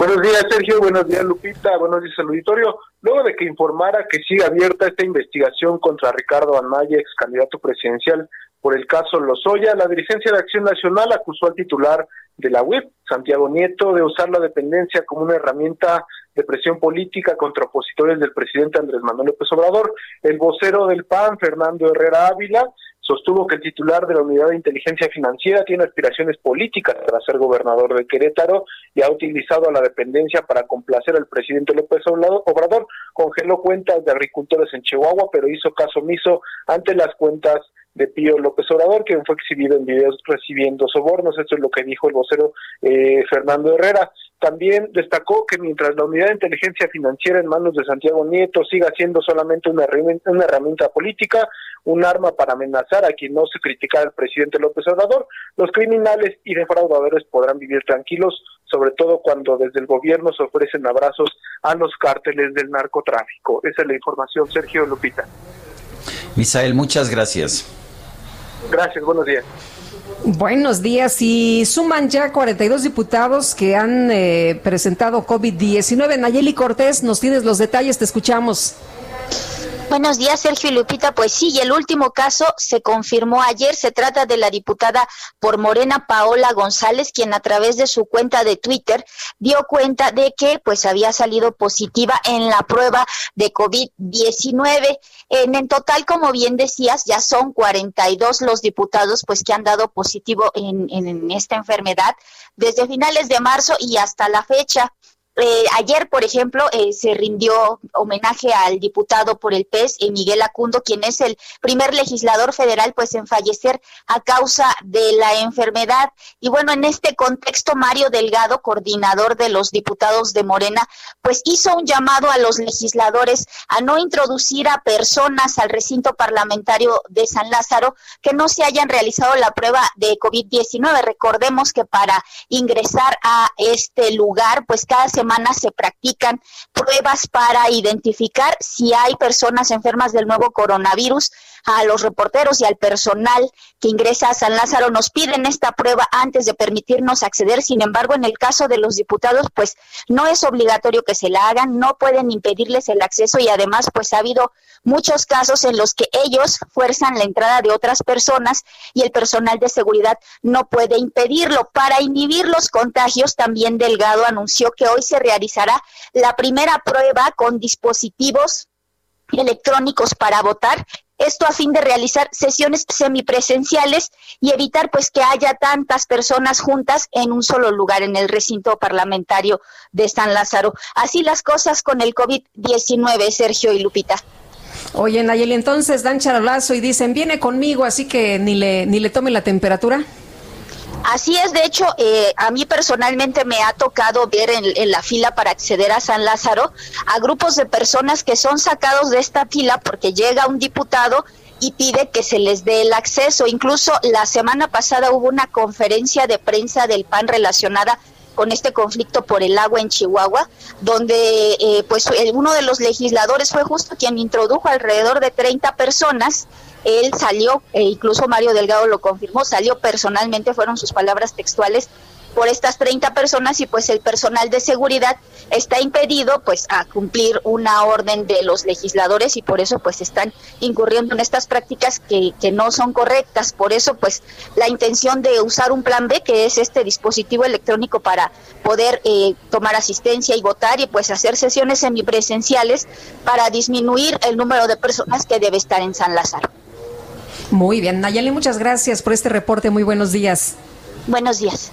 Buenos días, Sergio. Buenos días, Lupita. Buenos días auditorio. Luego de que informara que sigue abierta esta investigación contra Ricardo Anaya, ex candidato presidencial por el caso Lozoya, la dirigencia de Acción Nacional acusó al titular de la UIP, Santiago Nieto, de usar la dependencia como una herramienta de presión política contra opositores del presidente Andrés Manuel López Obrador. El vocero del PAN, Fernando Herrera Ávila, sostuvo que el titular de la Unidad de Inteligencia Financiera tiene aspiraciones políticas para ser gobernador de Querétaro y ha utilizado a la dependencia para complacer al presidente López Obrador. Congeló cuentas de agricultores en Chihuahua, pero hizo caso omiso ante las cuentas de Pío López Obrador, quien fue exhibido en videos recibiendo sobornos. Esto es lo que dijo el vocero eh, Fernando Herrera. También destacó que mientras la unidad de inteligencia financiera en manos de Santiago Nieto siga siendo solamente una herramienta, una herramienta política, un arma para amenazar a quien no se critica al presidente López Obrador, los criminales y defraudadores podrán vivir tranquilos, sobre todo cuando desde el gobierno se ofrecen abrazos a los cárteles del narcotráfico. Esa es la información, Sergio Lupita. Misael, muchas gracias. Gracias, buenos días. Buenos días. Y suman ya 42 diputados que han eh, presentado COVID-19. Nayeli Cortés, nos tienes los detalles, te escuchamos. Buenos días, Sergio y Lupita. Pues sí, y el último caso se confirmó ayer. Se trata de la diputada por Morena Paola González, quien a través de su cuenta de Twitter dio cuenta de que pues había salido positiva en la prueba de COVID-19. En, en total, como bien decías, ya son 42 los diputados pues que han dado positivo en esta enfermedad desde finales de marzo y hasta la fecha. Eh, ayer, por ejemplo, eh, se rindió homenaje al diputado por el PES, eh, Miguel Acundo, quien es el primer legislador federal pues en fallecer a causa de la enfermedad. Y bueno, en este contexto, Mario Delgado, coordinador de los diputados de Morena, pues hizo un llamado a los legisladores a no introducir a personas al recinto parlamentario de San Lázaro que no se hayan realizado la prueba de COVID-19. Recordemos que para ingresar a este lugar, pues cada semana se practican pruebas para identificar si hay personas enfermas del nuevo coronavirus. A los reporteros y al personal que ingresa a San Lázaro nos piden esta prueba antes de permitirnos acceder. Sin embargo, en el caso de los diputados, pues no es obligatorio que se la hagan, no pueden impedirles el acceso y además, pues ha habido muchos casos en los que ellos fuerzan la entrada de otras personas y el personal de seguridad no puede impedirlo. Para inhibir los contagios, también Delgado anunció que hoy se realizará la primera prueba con dispositivos electrónicos para votar. Esto a fin de realizar sesiones semipresenciales y evitar pues que haya tantas personas juntas en un solo lugar en el recinto parlamentario de San Lázaro. Así las cosas con el COVID-19, Sergio y Lupita. Oye, Nayeli, entonces dan charolazo y dicen, viene conmigo, así que ni le, ni le tome la temperatura. Así es, de hecho, eh, a mí personalmente me ha tocado ver en, la fila para acceder a San Lázaro a grupos de personas que son sacados de esta fila porque llega un diputado y pide que se les dé el acceso. Incluso la semana pasada hubo una conferencia de prensa del PAN relacionada con este conflicto por el agua en Chihuahua, donde eh, pues uno de los legisladores fue justo quien introdujo alrededor de 30 personas. Él salió, e incluso Mario Delgado lo confirmó, salió personalmente, fueron sus palabras textuales, por estas 30 personas y pues el personal de seguridad está impedido pues a cumplir una orden de los legisladores y por eso pues están incurriendo en estas prácticas que, que no son correctas. Por eso pues la intención de usar un plan B que es este dispositivo electrónico para poder eh, tomar asistencia y votar y pues hacer sesiones semipresenciales para disminuir el número de personas que debe estar en San Lázaro. Muy bien, Nayeli, muchas gracias por este reporte. Muy buenos días. Buenos días.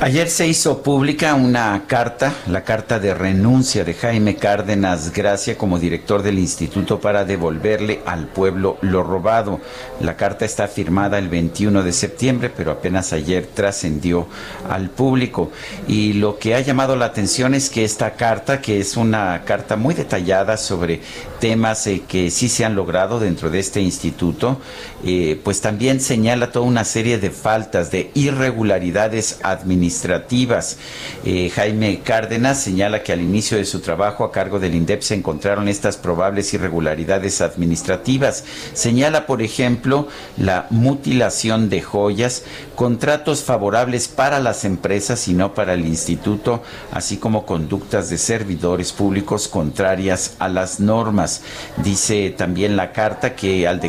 Ayer se hizo pública una carta, la carta de renuncia de Jaime Cárdenas Gracia como director del instituto para devolverle al pueblo lo robado. La carta está firmada el 21 de septiembre, pero apenas ayer trascendió al público. Y lo que ha llamado la atención es que esta carta, que es una carta muy detallada sobre temas eh, que sí se han logrado dentro de este instituto, eh, pues también señala toda una serie de faltas, de irregularidades administrativas. Eh, Jaime Cárdenas señala que al inicio de su trabajo a cargo del INDEP se encontraron estas probables irregularidades administrativas. Señala, por ejemplo, la mutilación de joyas, contratos favorables para las empresas y no para el instituto, así como conductas de servidores públicos contrarias a las normas. Dice también la carta que al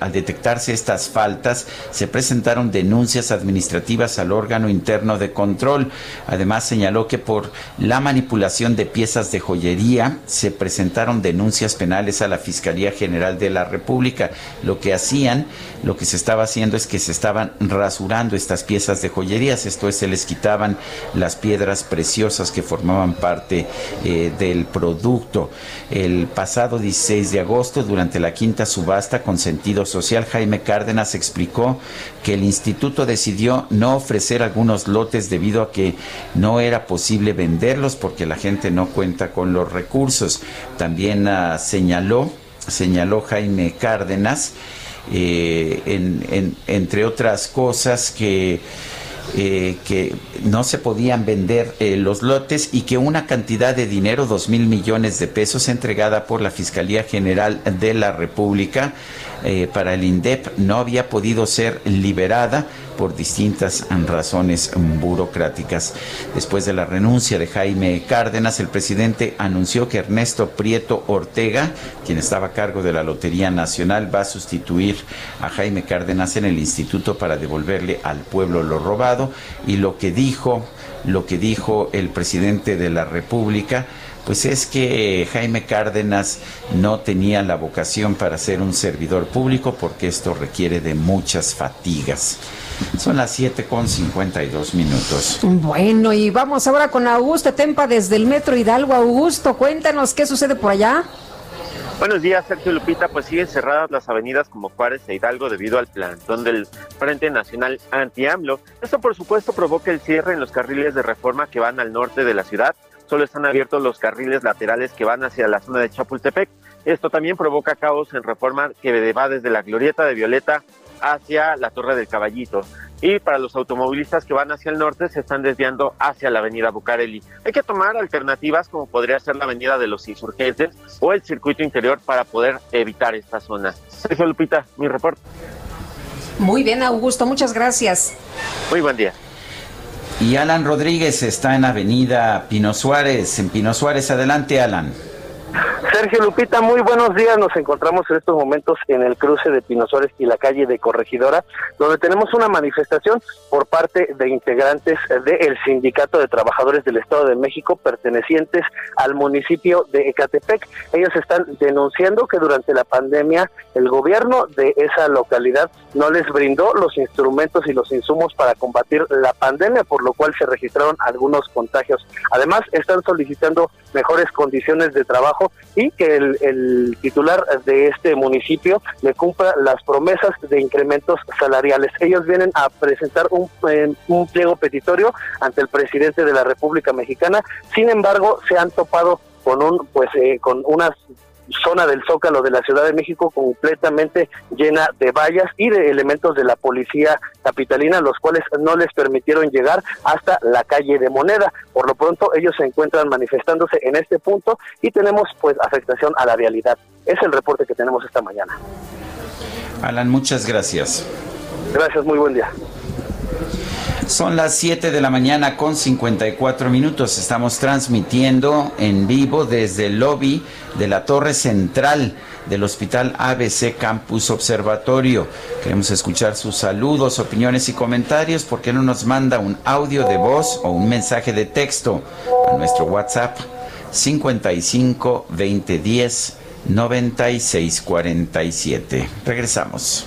al detectar estas faltas, se presentaron denuncias administrativas al órgano interno de control. Además, señaló que por la manipulación de piezas de joyería se presentaron denuncias penales a la Fiscalía General de la República. Lo que hacían, lo que se estaba haciendo es que se estaban rasurando estas piezas de joyerías, esto es, se les quitaban las piedras preciosas que formaban parte eh, del producto. El pasado 16 de agosto, durante la quinta subasta con sentido social, Jaime Cárdenas explicó que el instituto decidió no ofrecer algunos lotes debido a que no era posible venderlos porque la gente no cuenta con los recursos. También uh, señaló, señaló Jaime Cárdenas, eh, en, entre otras cosas que eh, que no se podían vender eh, los lotes y que una cantidad de dinero, dos mil millones de pesos, entregada por la Fiscalía General de la República eh, para el INDEP, no había podido ser liberada por distintas razones burocráticas. Después de la renuncia de Jaime Cárdenas, el presidente anunció que Ernesto Prieto Ortega, quien estaba a cargo de la Lotería Nacional, va a sustituir a Jaime Cárdenas en el instituto para devolverle al pueblo lo robado y lo que dijo, lo que dijo el presidente de la República pues es que Jaime Cárdenas no tenía la vocación para ser un servidor público porque esto requiere de muchas fatigas. Son las 7 con 52 minutos. Bueno, y vamos ahora con Augusto Tempa desde el Metro Hidalgo. Augusto, cuéntanos qué sucede por allá. Buenos días, Sergio Lupita. Pues siguen cerradas las avenidas como Juárez e Hidalgo debido al plantón del Frente Nacional Anti-AMLO. Esto, por supuesto, provoca el cierre en los carriles de reforma que van al norte de la ciudad. Solo están abiertos los carriles laterales que van hacia la zona de Chapultepec. Esto también provoca caos en reforma que va desde la glorieta de Violeta hacia la Torre del Caballito. Y para los automovilistas que van hacia el norte se están desviando hacia la avenida Bucareli. Hay que tomar alternativas como podría ser la avenida de los insurgentes o el circuito interior para poder evitar esta zona. Sergio Lupita, mi reporte. Muy bien, Augusto, muchas gracias. Muy buen día. Y Alan Rodríguez está en Avenida Pino Suárez. En Pino Suárez, adelante, Alan. Sergio Lupita, muy buenos días. Nos encontramos en estos momentos en el cruce de Pino Suárez y la calle de Corregidora, donde tenemos una manifestación por parte de integrantes del Sindicato de Trabajadores del Estado de México pertenecientes al municipio de Ecatepec. Ellos están denunciando que durante la pandemia el gobierno de esa localidad no les brindó los instrumentos y los insumos para combatir la pandemia, por lo cual se registraron algunos contagios. Además, están solicitando mejores condiciones de trabajo y que el, titular de este municipio le cumpla las promesas de incrementos salariales. Ellos vienen a presentar un, eh, un pliego petitorio ante el presidente de la República Mexicana, sin embargo se han topado con un pues eh, con unas zona del Zócalo de la Ciudad de México completamente llena de vallas y de elementos de la policía capitalina, los cuales no les permitieron llegar hasta la calle de Moneda. Por lo pronto, ellos se encuentran manifestándose en este punto y tenemos pues afectación a la vialidad. Es el reporte que tenemos esta mañana. Alan, muchas gracias. Gracias, muy buen día. Son las 7 de la mañana con 54 minutos. Estamos transmitiendo en vivo desde el lobby de la torre central del Hospital ABC Campus Observatorio. Queremos escuchar sus saludos, opiniones y comentarios. ¿Por qué no nos manda un audio de voz o un mensaje de texto a nuestro WhatsApp 55 2010 9647? Regresamos.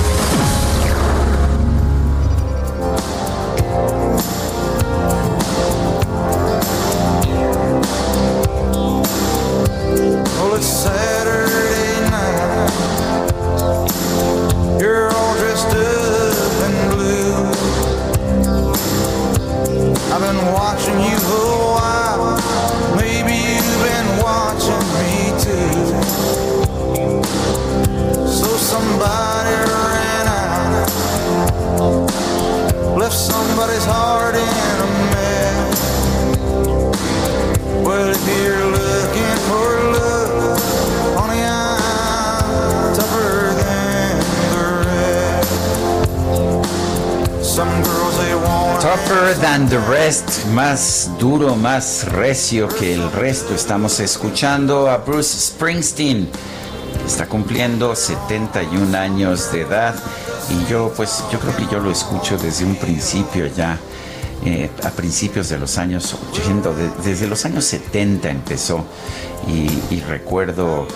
Duro, más recio que el resto. Estamos escuchando a Bruce Springsteen. Está cumpliendo 71 años de edad y yo pues yo creo que yo lo escucho desde un principio ya. eh, a principios de los años 80, de- desde los años 70 empezó y, y recuerdo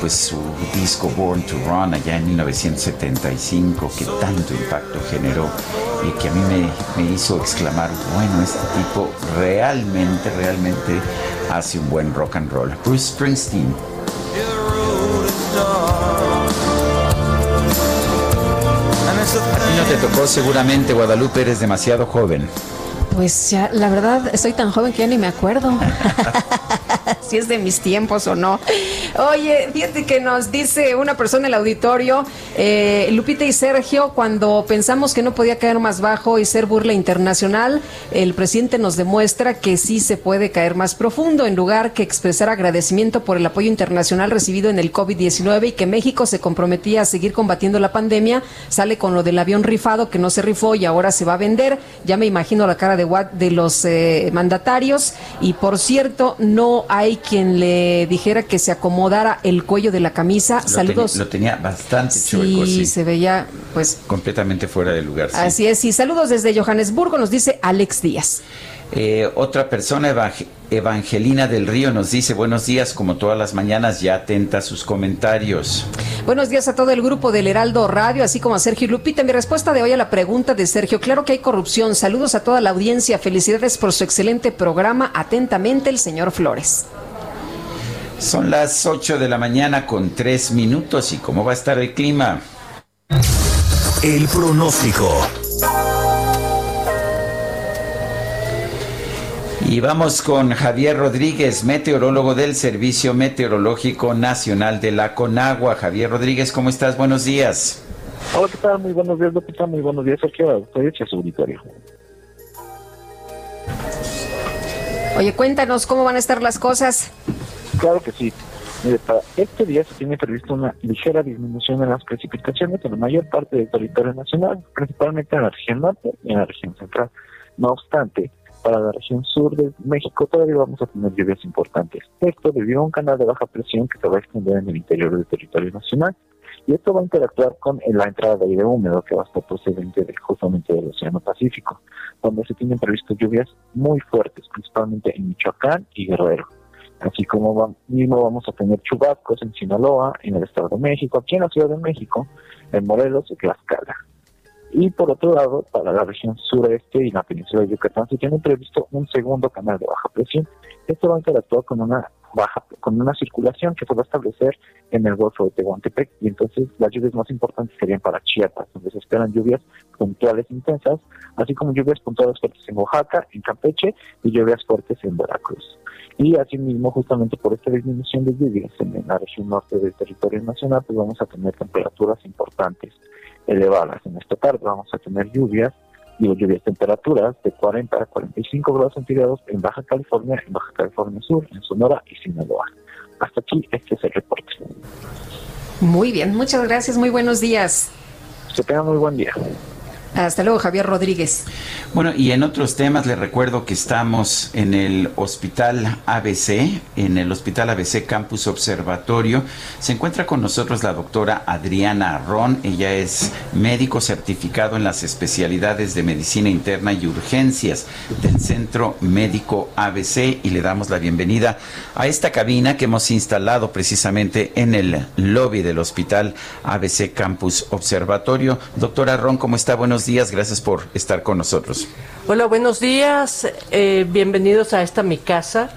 pues su disco Born to Run allá en 1975 que tanto impacto generó y que a mí me, me hizo exclamar, bueno, este tipo realmente, realmente hace un buen rock and roll. Bruce Springsteen. A ti no te tocó seguramente Guadalupe, eres demasiado joven. Pues ya, la verdad, estoy tan joven que ya ni me acuerdo si es de mis tiempos o no. Oye, fíjate que nos dice una persona en el auditorio, eh, Lupita y Sergio, cuando pensamos que no podía caer más bajo y ser burla internacional, el presidente nos demuestra que sí se puede caer más profundo, en lugar que expresar agradecimiento por el apoyo internacional recibido en el COVID-19 y que México se comprometía a seguir combatiendo la pandemia, sale con lo del avión rifado que no se rifó y ahora se va a vender. Ya me imagino la cara de, de los eh, mandatarios. Y por cierto, no hay quien le dijera que se acomodara el cuello de la camisa. Lo Saludos. tenía- lo tenía bastante sí, chueco, sí. se veía, pues, Completamente fuera de lugar. sí. así es. Y saludos desde Johannesburgo, nos dice Alex Díaz. Eh, otra persona, Evang- Evangelina del Río, nos dice buenos días, como todas las mañanas, ya atenta a sus comentarios. Buenos días a todo el grupo del Heraldo Radio, así como a Sergio y Lupita. Mi respuesta de hoy a la pregunta de Sergio, claro que hay corrupción. Saludos a toda la audiencia, felicidades por su excelente programa. Atentamente, el señor Flores. Son las 8 de la mañana con 3 minutos y cómo va a estar el clima. El pronóstico. Y vamos con Javier Rodríguez, meteorólogo del Servicio Meteorológico Nacional de la Conagua. Javier Rodríguez, ¿cómo estás? Buenos días. Hola, ¿qué tal? Muy buenos días, Lupita. Muy buenos días, Sergio. Soy hecha su auditorio. Oye, cuéntanos cómo van a estar las cosas. Claro que sí. Mire, para este día se tiene previsto una ligera disminución en las precipitaciones en la mayor parte del territorio nacional, principalmente en la región norte y en la región central. No obstante, para la región sur de México todavía vamos a tener lluvias importantes. Esto debido a un canal de baja presión que se va a extender en el interior del territorio nacional. y esto va a interactuar con la entrada de aire húmedo que va a estar procedente de, justamente del Océano Pacífico, donde se tienen previsto lluvias muy fuertes, principalmente en Michoacán y Guerrero. Así como mismo vamos a tener chubascos en Sinaloa, en el Estado de México, aquí en la Ciudad de México, en Morelos y Tlaxcala. Y por otro lado, para la región sureste y la península de Yucatán se tiene previsto un segundo canal de baja presión. Esto va a interactuar con una baja, con una circulación que se va a establecer en el Golfo de Tehuantepec y entonces las lluvias más importantes serían para Chiapas, donde se esperan lluvias puntuales intensas, así como lluvias puntuales fuertes en Oaxaca, en Campeche y lluvias fuertes en Veracruz. Y asimismo, justamente por esta disminución de lluvias en la región norte del territorio nacional, pues vamos a tener temperaturas importantes elevadas. En esta tarde vamos a tener lluvias, digo lluvias, temperaturas de 40 a 45 grados centígrados en Baja California, en Baja California Sur, en Sonora y Sinaloa. Hasta aquí, este es el reporte. Muy bien, muchas gracias, muy buenos días. Que tengan muy buen día. Hasta luego, Javier Rodríguez. Bueno, y en otros temas les recuerdo que estamos en el Hospital ABC, en el Hospital ABC Campus Observatorio. Se encuentra con nosotros la doctora Adriana Ron. Ella es médico certificado en las especialidades de medicina interna y urgencias del Centro Médico ABC y le damos la bienvenida a esta cabina que hemos instalado precisamente en el lobby del Hospital ABC Campus Observatorio. Doctora Ron, ¿cómo está? Buenos días, gracias por estar con nosotros. Hola, buenos días, eh, bienvenidos a esta mi casa,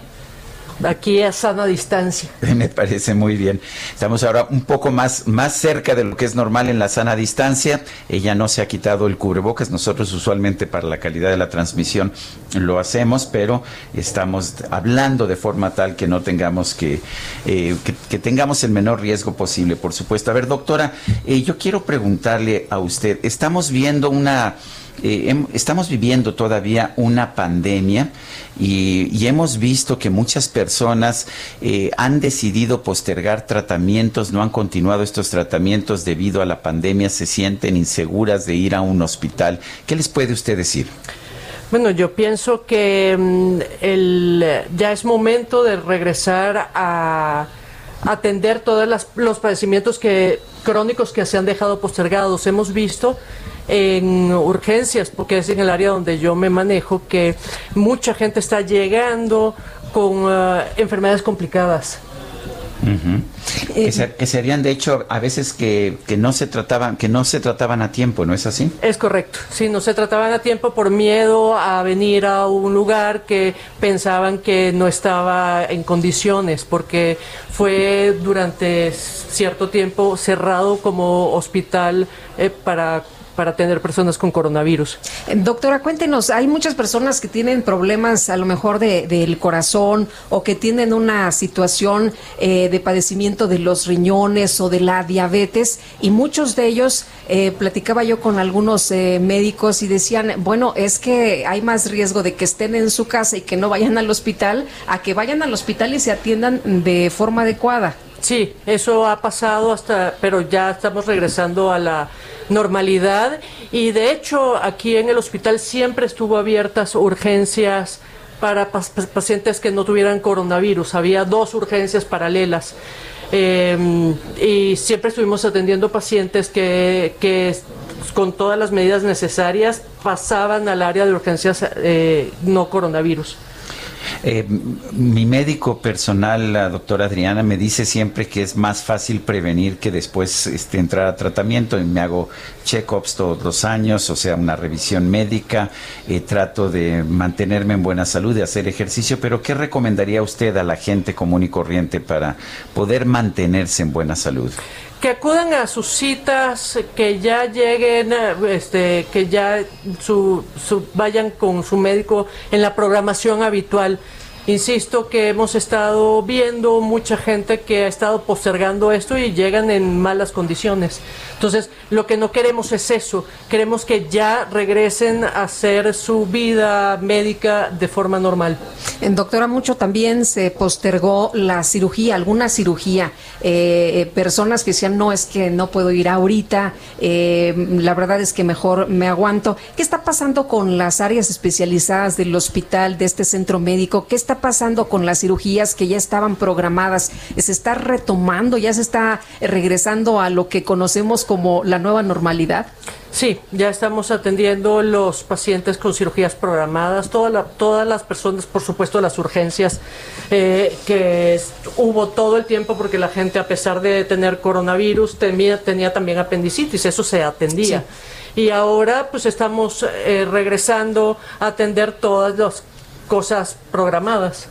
aquí a sana distancia. Me parece muy bien. Estamos ahora un poco más, más cerca de lo que es normal en la sana distancia. Ella no se ha quitado el cubrebocas. Nosotros usualmente para la calidad de la transmisión lo hacemos, pero estamos hablando de forma tal que no tengamos que, eh, que, tengamos el menor riesgo posible, por supuesto. A ver, doctora, eh, yo quiero preguntarle a usted, estamos viendo una eh, estamos viviendo todavía una pandemia y, y, hemos visto que muchas personas eh, han decidido postergar tratamientos, no han continuado estos tratamientos debido a la pandemia, se sienten inseguras de ir a un hospital. ¿Qué les puede usted decir? Bueno, yo pienso que mm, el, ya es momento de regresar a atender todos los padecimientos que, crónicos que se han dejado postergados. Hemos visto en urgencias, porque es en el área donde yo me manejo, que mucha gente está llegando con uh, enfermedades complicadas. Uh -huh. que, ser, que, serían de hecho a veces que, que, no se trataban que no se trataban a tiempo no es así es correcto sí no se trataban a tiempo por miedo a venir a un lugar que pensaban que no estaba en condiciones porque fue durante cierto tiempo cerrado como hospital eh, para para tener personas con coronavirus. Doctora, cuéntenos, hay muchas personas que tienen problemas a lo mejor de, del corazón o que tienen una situación eh, de padecimiento de los riñones o de la diabetes y muchos de ellos, eh, platicaba yo con algunos eh, médicos y decían, bueno, es que hay más riesgo de que estén en su casa y que no vayan al hospital a que vayan al hospital y se atiendan de forma adecuada. Sí, eso ha pasado hasta, pero ya estamos regresando a la normalidad y de hecho aquí en el hospital siempre estuvo abiertas urgencias para pacientes que no tuvieran coronavirus. Había dos urgencias paralelas. Eh, y siempre estuvimos atendiendo pacientes que, que, con todas las medidas necesarias pasaban al área de urgencias eh, no coronavirus. Eh, mi médico personal, la doctora Adriana, me dice siempre que es más fácil prevenir que después este, entrar a tratamiento. Y me hago check-ups todos los años, o sea, una revisión médica. Eh, trato de mantenerme en buena salud, de hacer ejercicio. Pero, ¿qué recomendaría usted a la gente común y corriente para poder mantenerse en buena salud? Que acudan a sus citas, que ya lleguen, este, que ya su, su, vayan con su médico en la programación habitual. Insisto que hemos estado viendo mucha gente que ha estado postergando esto y llegan en malas condiciones. Entonces, lo que no queremos es eso. Queremos que ya regresen a hacer su vida médica de forma normal. En doctora, mucho también se postergó la cirugía, alguna cirugía. Eh, personas que decían, no, es que no puedo ir ahorita, eh, la verdad es que mejor me aguanto. ¿Qué está pasando con las áreas especializadas del hospital, de este centro médico? ¿Qué está está pasando con las cirugías que ya estaban programadas? ¿Se está retomando, ya se está regresando a lo que conocemos como la nueva normalidad? Sí, ya estamos atendiendo los pacientes con cirugías programadas, todas las personas, por supuesto, las urgencias eh, que hubo todo el tiempo porque la gente, a pesar de tener coronavirus, tenía, tenía también apendicitis, eso se atendía. Y ahora, pues estamos eh, regresando a atender todas las cosas programadas.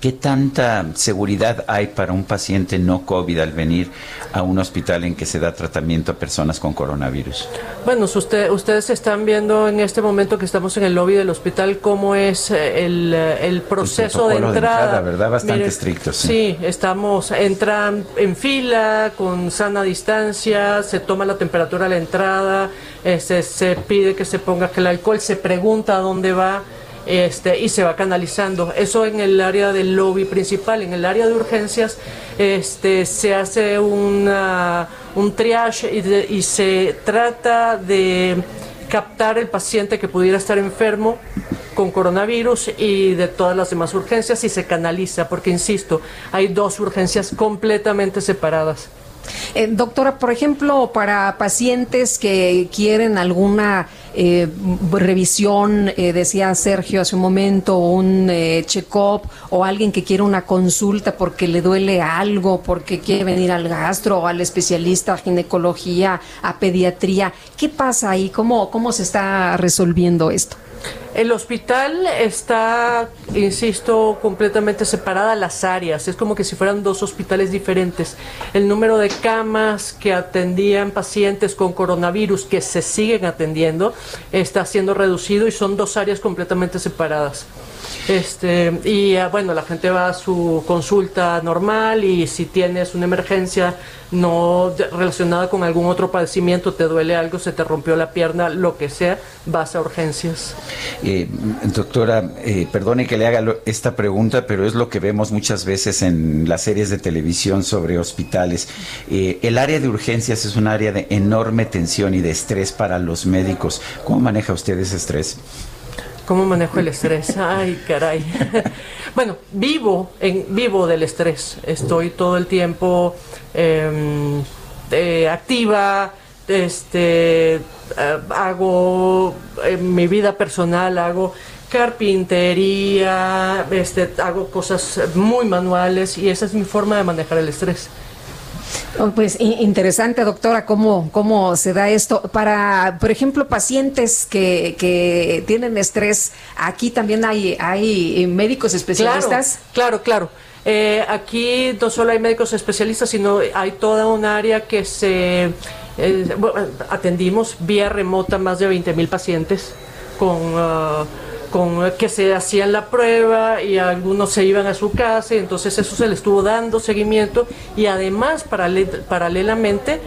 ¿Qué tanta seguridad hay para un paciente no COVID al venir a un hospital en que se da tratamiento a personas con coronavirus? Bueno, usted, ustedes están viendo en este momento que estamos en el lobby del hospital cómo es eh, el, eh, el proceso de entrada. ¿verdad? Bastante estricto. Sí. sí, estamos, entran en fila con sana distancia, se toma la temperatura a la entrada, este, se pide que se ponga que el alcohol, se pregunta a dónde va este, y se va canalizando. Eso en el área del lobby principal, en el área de urgencias este, se hace una, un triage y, y se trata de captar el paciente que pudiera estar enfermo con coronavirus y de todas las demás urgencias y se canaliza, porque insisto, hay dos urgencias completamente separadas. Eh, doctora, por ejemplo, para pacientes que quieren alguna eh, revisión, eh, decía Sergio hace un momento, un check-up o alguien que quiere una consulta porque le duele algo, porque quiere venir al gastro o al especialista, a ginecología, a pediatría, ¿qué pasa ahí? ¿Cómo, cómo se está resolviendo esto? El hospital está, insisto, completamente separada las áreas. Es como que si fueran dos hospitales diferentes. El número de camas que atendían pacientes con coronavirus que se siguen atendiendo está siendo reducido y son dos áreas completamente separadas. Este, y ah, bueno, la gente va a su consulta normal y si tienes una emergencia no relacionada con algún otro padecimiento, te duele algo, se te rompió la pierna, lo que sea, vas a urgencias. Eh, doctora, eh, perdone que le haga esta pregunta, pero es lo que vemos muchas veces en las series de televisión sobre hospitales. Eh, el área de urgencias es un área de enorme tensión y de estrés para los médicos. ¿Cómo maneja usted ese estrés? ¿Cómo manejo el estrés? Ay, caray. bueno, vivo, en, vivo del estrés. Estoy todo el tiempo em, eh, activa, este, eh, hago en mi vida personal, hago carpintería, este, hago cosas muy manuales y esa es mi forma de manejar el estrés. Oh, pues interesante, doctora, cómo, cómo se da esto. Para, por ejemplo, pacientes que, que tienen estrés, aquí también hay, hay médicos especialistas. Claro, claro. Eh, aquí no solo hay médicos especialistas, sino hay toda un área que se eh, atendimos vía remota más de 20 mil pacientes con ah, con que se hacían la prueba y algunos se iban a su casa y entonces eso se le estuvo dando seguimiento y además paralelamente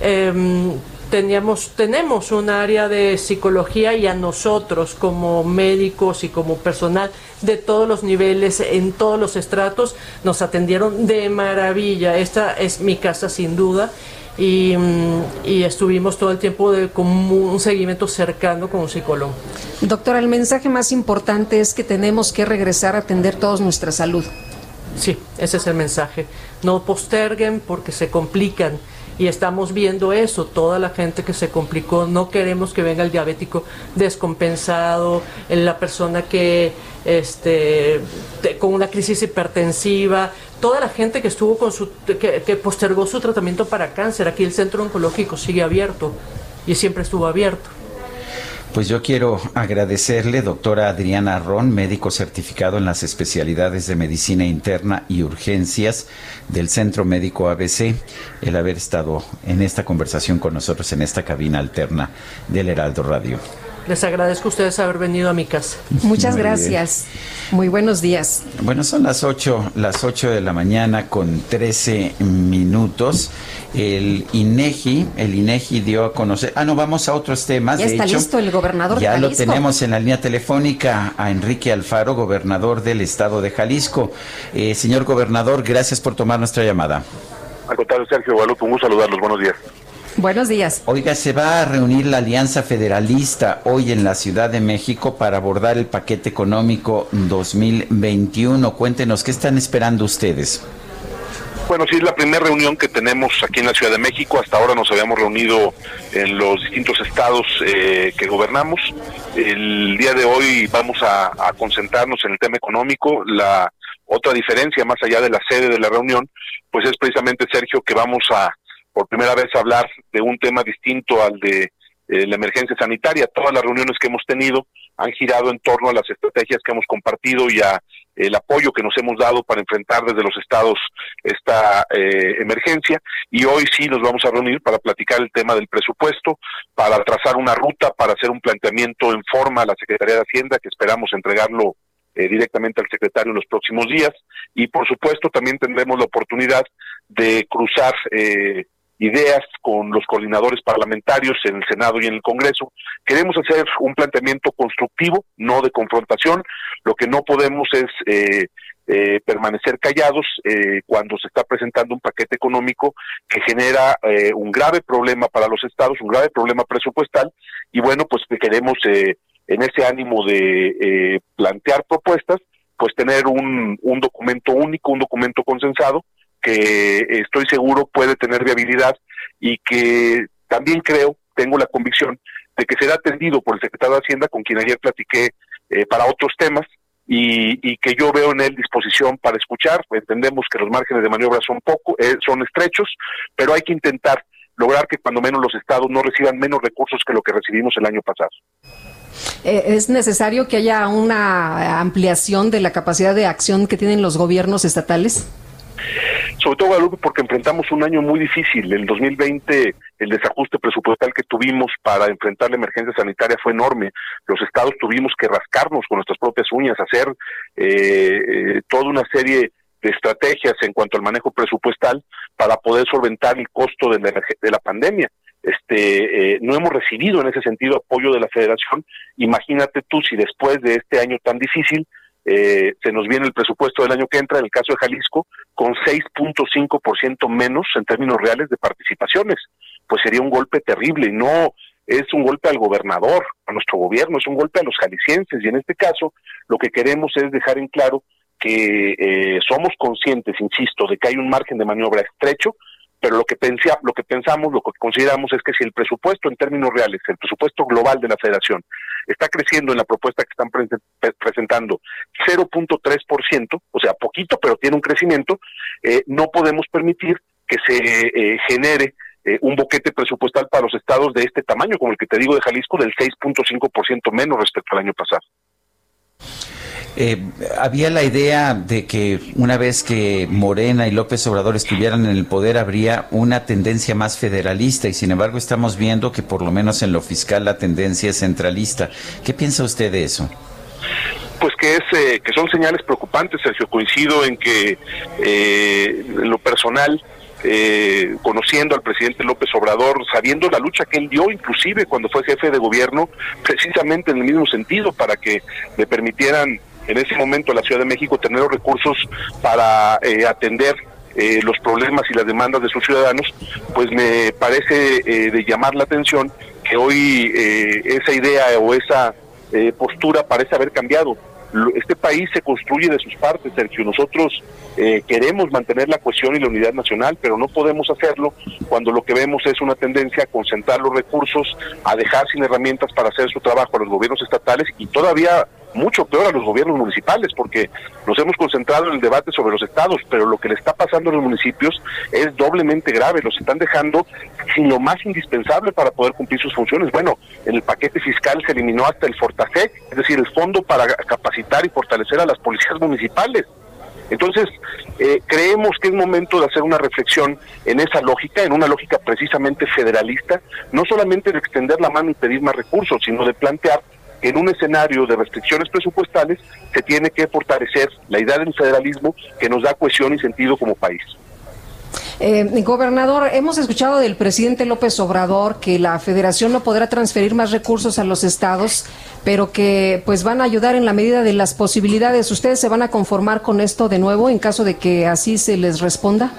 em, teníamos, tenemos un área de psicología y a nosotros como médicos y como personal de todos los niveles, en todos los estratos, nos atendieron de maravilla. Esta es mi casa sin duda Mm, y, estuvimos todo el tiempo de, con un seguimiento cercano con un psicólogo. Doctora, el mensaje más importante es que tenemos que regresar a atender toda nuestra salud. Sí, ese es el mensaje. No posterguen porque se complican y estamos viendo eso, toda la gente que se complicó, no queremos que venga el diabético descompensado, la persona que este con una crisis hipertensiva, toda la gente que estuvo con su que, postergó su tratamiento para cáncer, aquí el centro oncológico sigue abierto y siempre estuvo abierto. Pues yo quiero agradecerle, doctora Adriana Ron, médico certificado en las especialidades de medicina interna y urgencias del Centro Médico ABC, el haber estado en esta conversación con nosotros en esta cabina alterna del Heraldo Radio. Les agradezco a ustedes haber venido a mi casa. Muchas gracias. Muy buenos días. Bueno, son las 8, las 8 de la mañana con 13 minutos. El INEGI, el INEGI dio a conocer. Ah, no, vamos a otros temas. Ya está listo el gobernador Ya lo tenemos en la línea telefónica a Enrique Alfaro, gobernador del estado de Jalisco. Eh, señor gobernador, gracias por tomar nuestra llamada. Al contrario, Sergio Guadalupe, un gusto saludarlos. Buenos días. Buenos días. Oiga, se va a reunir la Alianza Federalista hoy en la Ciudad de México para abordar el paquete económico 2021. Cuéntenos, ¿qué están esperando ustedes? Bueno, sí, es la primera reunión que tenemos aquí en la Ciudad de México. Hasta ahora nos habíamos reunido en los distintos estados eh, que gobernamos. El día de hoy vamos a, a concentrarnos en el tema económico. La otra diferencia, más allá de la sede de la reunión, pues es precisamente, Sergio, que vamos a, por primera vez, hablar de un tema distinto al de eh, la emergencia sanitaria. Todas las reuniones que hemos tenido han girado en torno a las estrategias que hemos compartido y a el apoyo que nos hemos dado para enfrentar desde los estados esta eh, emergencia y hoy sí nos vamos a reunir para platicar el tema del presupuesto, para trazar una ruta, para hacer un planteamiento en forma a la Secretaría de Hacienda que esperamos entregarlo eh, directamente al secretario en los próximos días y por supuesto también tendremos la oportunidad de cruzar eh, ideas con los coordinadores parlamentarios en el Senado y en el Congreso. Queremos hacer un planteamiento constructivo, no de confrontación. Lo que no podemos es eh, eh, permanecer callados eh, cuando se está presentando un paquete económico que genera eh, un grave problema para los estados, un grave problema presupuestal. Y bueno, pues que queremos eh, en ese ánimo de eh, plantear propuestas, pues tener un, un documento único, un documento consensado que estoy seguro puede tener viabilidad y que también creo, tengo la convicción de que será atendido por el secretario de Hacienda, con quien ayer platiqué eh, para otros temas, y, y, que yo veo en él disposición para escuchar. Entendemos que los márgenes de maniobra son poco, eh, son estrechos, pero hay que intentar lograr que cuando menos los estados no reciban menos recursos que lo que recibimos el año pasado. Eh, ¿Es necesario que haya una ampliación de la capacidad de acción que tienen los gobiernos estatales? Sobre todo Guadalupe porque enfrentamos un año muy difícil. El 2020 el desajuste presupuestal que tuvimos para enfrentar la emergencia sanitaria fue enorme. Los estados tuvimos que rascarnos con nuestras propias uñas, hacer eh, eh, toda una serie de estrategias en cuanto al manejo presupuestal para poder solventar el costo de la, de la pandemia. Este, eh, no hemos recibido en ese sentido apoyo de la federación. Imagínate tú si después de este año tan difícil eh, se nos viene el presupuesto del año que entra, en el caso de Jalisco, con 6.5% menos en términos reales de participaciones. Pues sería un golpe terrible y no es un golpe al gobernador, a nuestro gobierno, es un golpe a los jaliscienses y en este caso lo que queremos es dejar en claro que eh, somos conscientes, insisto, de que hay un margen de maniobra estrecho, pero lo que, pensa, lo que pensamos, lo que consideramos es que si el presupuesto en términos reales, el presupuesto global de la federación, está creciendo en la propuesta que están pre presentando 0.3%, o sea, poquito, pero tiene un crecimiento, eh, no podemos permitir que se eh, genere eh, un boquete presupuestal para los estados de este tamaño, como el que te digo de Jalisco, del 6.5% menos respecto al año pasado. Eh, había la idea de que una vez que Morena y López Obrador estuvieran en el poder habría una tendencia más federalista y sin embargo estamos viendo que por lo menos en lo fiscal la tendencia es centralista. ¿Qué piensa usted de eso? Pues que es eh, que son señales preocupantes, Sergio. Coincido en que eh, en lo personal eh, conociendo al presidente López Obrador, sabiendo la lucha que él dio, inclusive cuando fue jefe de gobierno, precisamente en el mismo sentido, para que le permitieran en ese momento la Ciudad de México tener los recursos para eh, atender eh, los problemas y las demandas de sus ciudadanos, pues me parece eh, de llamar la atención que hoy eh, esa idea o esa eh, postura parece haber cambiado. Este país se construye de sus partes, Sergio. Nosotros eh, queremos mantener la cohesión y la unidad nacional, pero no podemos hacerlo cuando lo que vemos es una tendencia a concentrar los recursos, a dejar sin herramientas para hacer su trabajo a los gobiernos estatales y todavía mucho peor a los gobiernos municipales, porque nos hemos concentrado en el debate sobre los estados, pero lo que le está pasando a los municipios es doblemente grave, los están dejando sin lo más indispensable para poder cumplir sus funciones. Bueno, en el paquete fiscal se eliminó hasta el Fortasec, es decir, el fondo para capacitar y fortalecer a las policías municipales. Entonces, eh, creemos que es momento de hacer una reflexión en esa lógica, en una lógica precisamente federalista, no solamente de extender la mano y pedir más recursos, sino de plantear en un escenario de restricciones presupuestales se tiene que fortalecer la idea del federalismo que nos da cohesión y sentido como país. Eh, gobernador, hemos escuchado del presidente López Obrador que la federación no podrá transferir más recursos a los estados, pero que pues van a ayudar en la medida de las posibilidades. ¿Ustedes se van a conformar con esto de nuevo en caso de que así se les responda?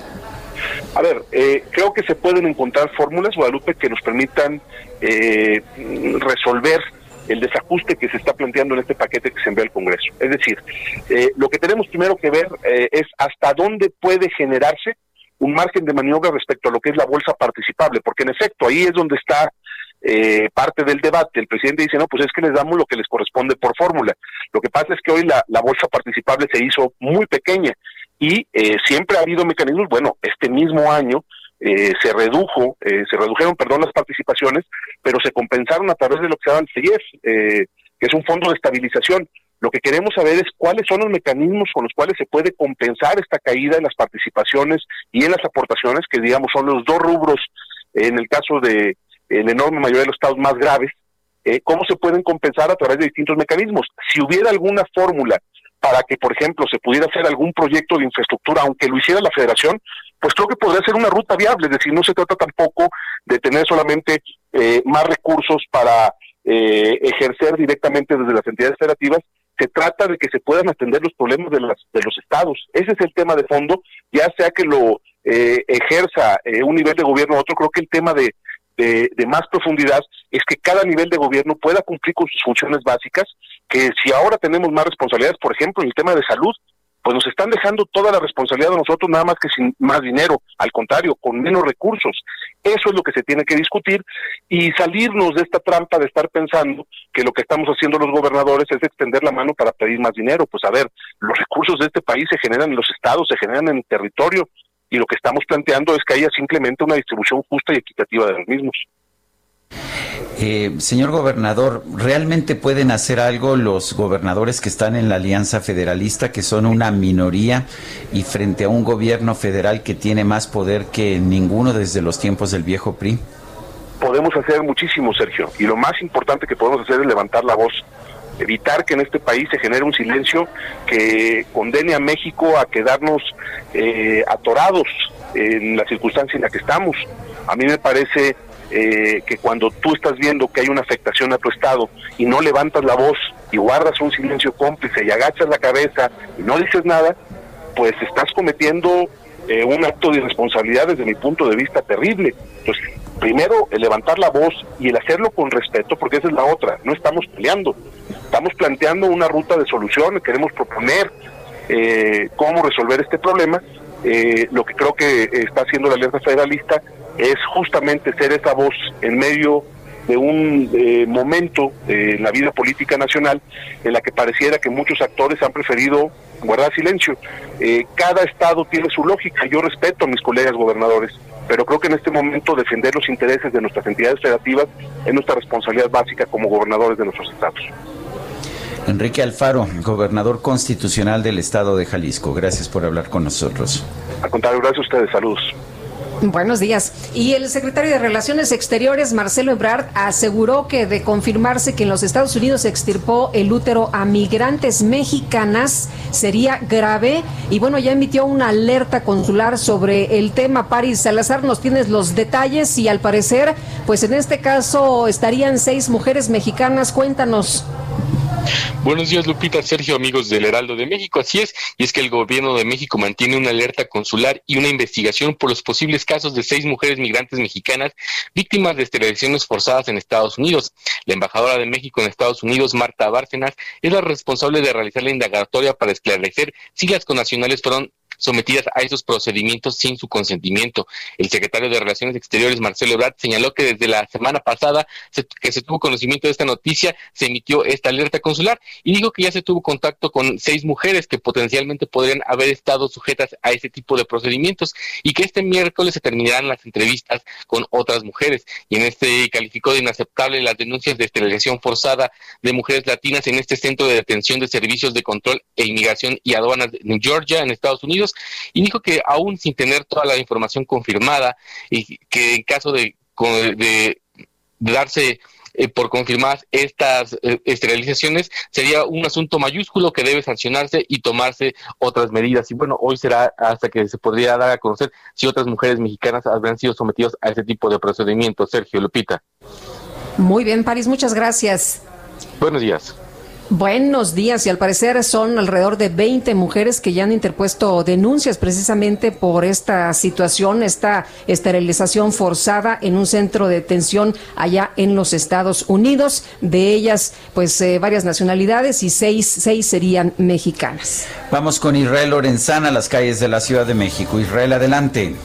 A ver, eh, creo que se pueden encontrar fórmulas, Guadalupe, que nos permitan eh, resolver el desajuste que se está planteando en este paquete que se envió al Congreso. Es decir, eh, lo que tenemos primero que ver eh, es hasta dónde puede generarse un margen de maniobra respecto a lo que es la bolsa participable, porque en efecto ahí es donde está eh, parte del debate. El presidente dice, no, pues es que les damos lo que les corresponde por fórmula. Lo que pasa es que hoy la, la bolsa participable se hizo muy pequeña y eh, siempre ha habido mecanismos, bueno, este mismo año eh, se redujo, eh, se redujeron, perdón, las participaciones, pero se compensaron a través de lo que se llama el CIEF, eh, que es un fondo de estabilización. Lo que queremos saber es cuáles son los mecanismos con los cuales se puede compensar esta caída en las participaciones y en las aportaciones, que digamos son los dos rubros en el caso de en enorme mayoría de los estados más graves, eh, cómo se pueden compensar a través de distintos mecanismos. Si hubiera alguna fórmula para que, por ejemplo, se pudiera hacer algún proyecto de infraestructura, aunque lo hiciera la federación, pues creo que podría ser una ruta viable, es decir, no se trata tampoco de tener solamente eh, más recursos para eh, ejercer directamente desde las entidades federativas, se trata de que se puedan atender los problemas de, las, de los estados. Ese es el tema de fondo, ya sea que lo eh, ejerza eh, un nivel de gobierno u otro, creo que el tema de, de, de, más profundidad es que cada nivel de gobierno pueda cumplir con sus funciones básicas, que si ahora tenemos más responsabilidades, por ejemplo, en el tema de salud, pues nos están dejando toda la responsabilidad de nosotros nada más que sin más dinero, al contrario, con menos recursos. Eso es lo que se tiene que discutir y salirnos de esta trampa de estar pensando que lo que estamos haciendo los gobernadores es extender la mano para pedir más dinero. Pues a ver, los recursos de este país se generan en los estados, se generan en el territorio y lo que estamos planteando es que haya simplemente una distribución justa y equitativa de los mismos. Eh, señor gobernador, ¿realmente pueden hacer algo los gobernadores que están en la Alianza Federalista, que son una minoría, y frente a un gobierno federal que tiene más poder que ninguno desde los tiempos del viejo PRI? Podemos hacer muchísimo, Sergio, y lo más importante que podemos hacer es levantar la voz, evitar que en este país se genere un silencio que condene a México a quedarnos eh, atorados en la circunstancia en la que estamos. A mí me parece eh, que cuando tú estás viendo que hay una afectación a tu estado y no levantas la voz y guardas un silencio cómplice y agachas la cabeza y no dices nada, pues estás cometiendo eh, un acto de irresponsabilidad desde mi punto de vista terrible. Entonces, primero, el levantar la voz y el hacerlo con respeto, porque esa es la otra, no estamos peleando, estamos planteando una ruta de solución, queremos proponer eh, cómo resolver este problema. Eh, lo que creo que está haciendo la Alianza Federalista es justamente ser esa voz en medio de un eh, momento en la vida política nacional en la que pareciera que muchos actores han preferido guardar silencio. Eh, cada estado tiene su lógica, yo respeto a mis colegas gobernadores, pero creo que en este momento defender los intereses de nuestras entidades federativas es nuestra responsabilidad básica como gobernadores de nuestros estados. Enrique Alfaro, gobernador constitucional del estado de Jalisco, gracias por hablar con nosotros. Al contrario, gracias a ustedes, saludos. Buenos días. Y el secretario de Relaciones Exteriores, Marcelo Ebrard, aseguró que de confirmarse que en los Estados Unidos se extirpó el útero a migrantes mexicanas sería grave. Y bueno, ya emitió una alerta consular sobre el tema. Paris Salazar, nos tienes los detalles y al parecer, pues en este caso estarían seis mujeres mexicanas. Cuéntanos. Buenos días, Lupita, Sergio, amigos del Heraldo de México. Así es, y es que el gobierno de México mantiene una alerta consular y una investigación por los posibles casos de seis mujeres migrantes mexicanas víctimas de esterilizaciones forzadas en Estados Unidos. La embajadora de México en Estados Unidos, Marta Bárcenas, es la responsable de realizar la indagatoria para esclarecer si las connacionales fueron sometidas a esos procedimientos sin su consentimiento. El secretario de Relaciones Exteriores, Marcelo Ebrard, señaló que desde la semana pasada se, que se tuvo conocimiento de esta noticia, se emitió esta alerta consular y dijo que ya se tuvo contacto con seis mujeres que potencialmente podrían haber estado sujetas a ese tipo de procedimientos y que este miércoles se terminarán las entrevistas con otras mujeres. Y en este calificó de inaceptable las denuncias de esterilización forzada de mujeres latinas en este centro de detención de servicios de control e inmigración y aduanas en Georgia, en Estados Unidos y dijo que aún sin tener toda la información confirmada y que en caso de, de, de darse eh, por confirmadas estas eh, esterilizaciones sería un asunto mayúsculo que debe sancionarse y tomarse otras medidas. Y bueno, hoy será hasta que se podría dar a conocer si otras mujeres mexicanas habrán sido sometidas a este tipo de procedimientos. Sergio Lupita. Muy bien, París, muchas gracias. Buenos días. Buenos días y al parecer son alrededor de 20 mujeres que ya han interpuesto denuncias precisamente por esta situación, esta esterilización forzada en un centro de detención allá en los Estados Unidos. De ellas, pues eh, varias nacionalidades y seis, seis serían mexicanas. Vamos con Israel Lorenzana a las calles de la Ciudad de México. Israel, adelante.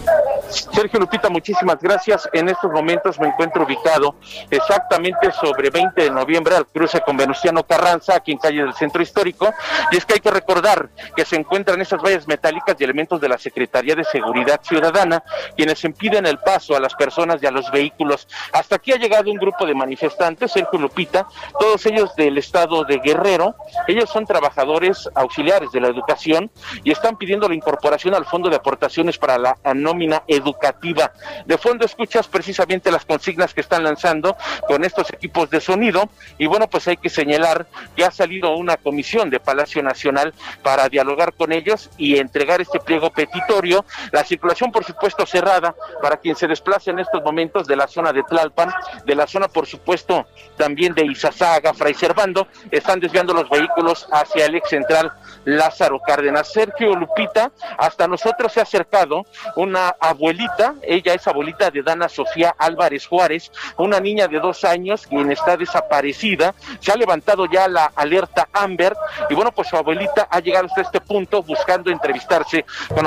Sergio Lupita, muchísimas gracias. En estos momentos me encuentro ubicado exactamente sobre 20 de noviembre al cruce con Venustiano Carranza, aquí en calle del Centro Histórico. Y es que hay que recordar que se encuentran esas vallas metálicas y elementos de la Secretaría de Seguridad Ciudadana, quienes impiden el paso a las personas y a los vehículos. Hasta aquí ha llegado un grupo de manifestantes, Sergio Lupita, todos ellos del estado de Guerrero. Ellos son trabajadores auxiliares de la educación y están pidiendo la incorporación al Fondo de Aportaciones para la nómina educativa. De fondo escuchas precisamente las consignas que están lanzando con estos equipos de sonido y bueno, pues hay que señalar que ha salido una comisión de Palacio Nacional para dialogar con ellos y entregar este pliego petitorio. La circulación, por supuesto, cerrada para quien se desplace en estos momentos de la zona de Tlalpan, de la zona, por supuesto, también de Izazaga, Fray Servando, están desviando los vehículos hacia el ex central Lázaro Cárdenas. Sergio Lupita, hasta nosotros se ha acercado una abuelita, ella es abuelita de Dana Sofía Álvarez Juárez, una niña de dos años quien está desaparecida, se ha levantado ya la alerta Amber y bueno, pues su abuelita ha llegado hasta este punto buscando entrevistarse con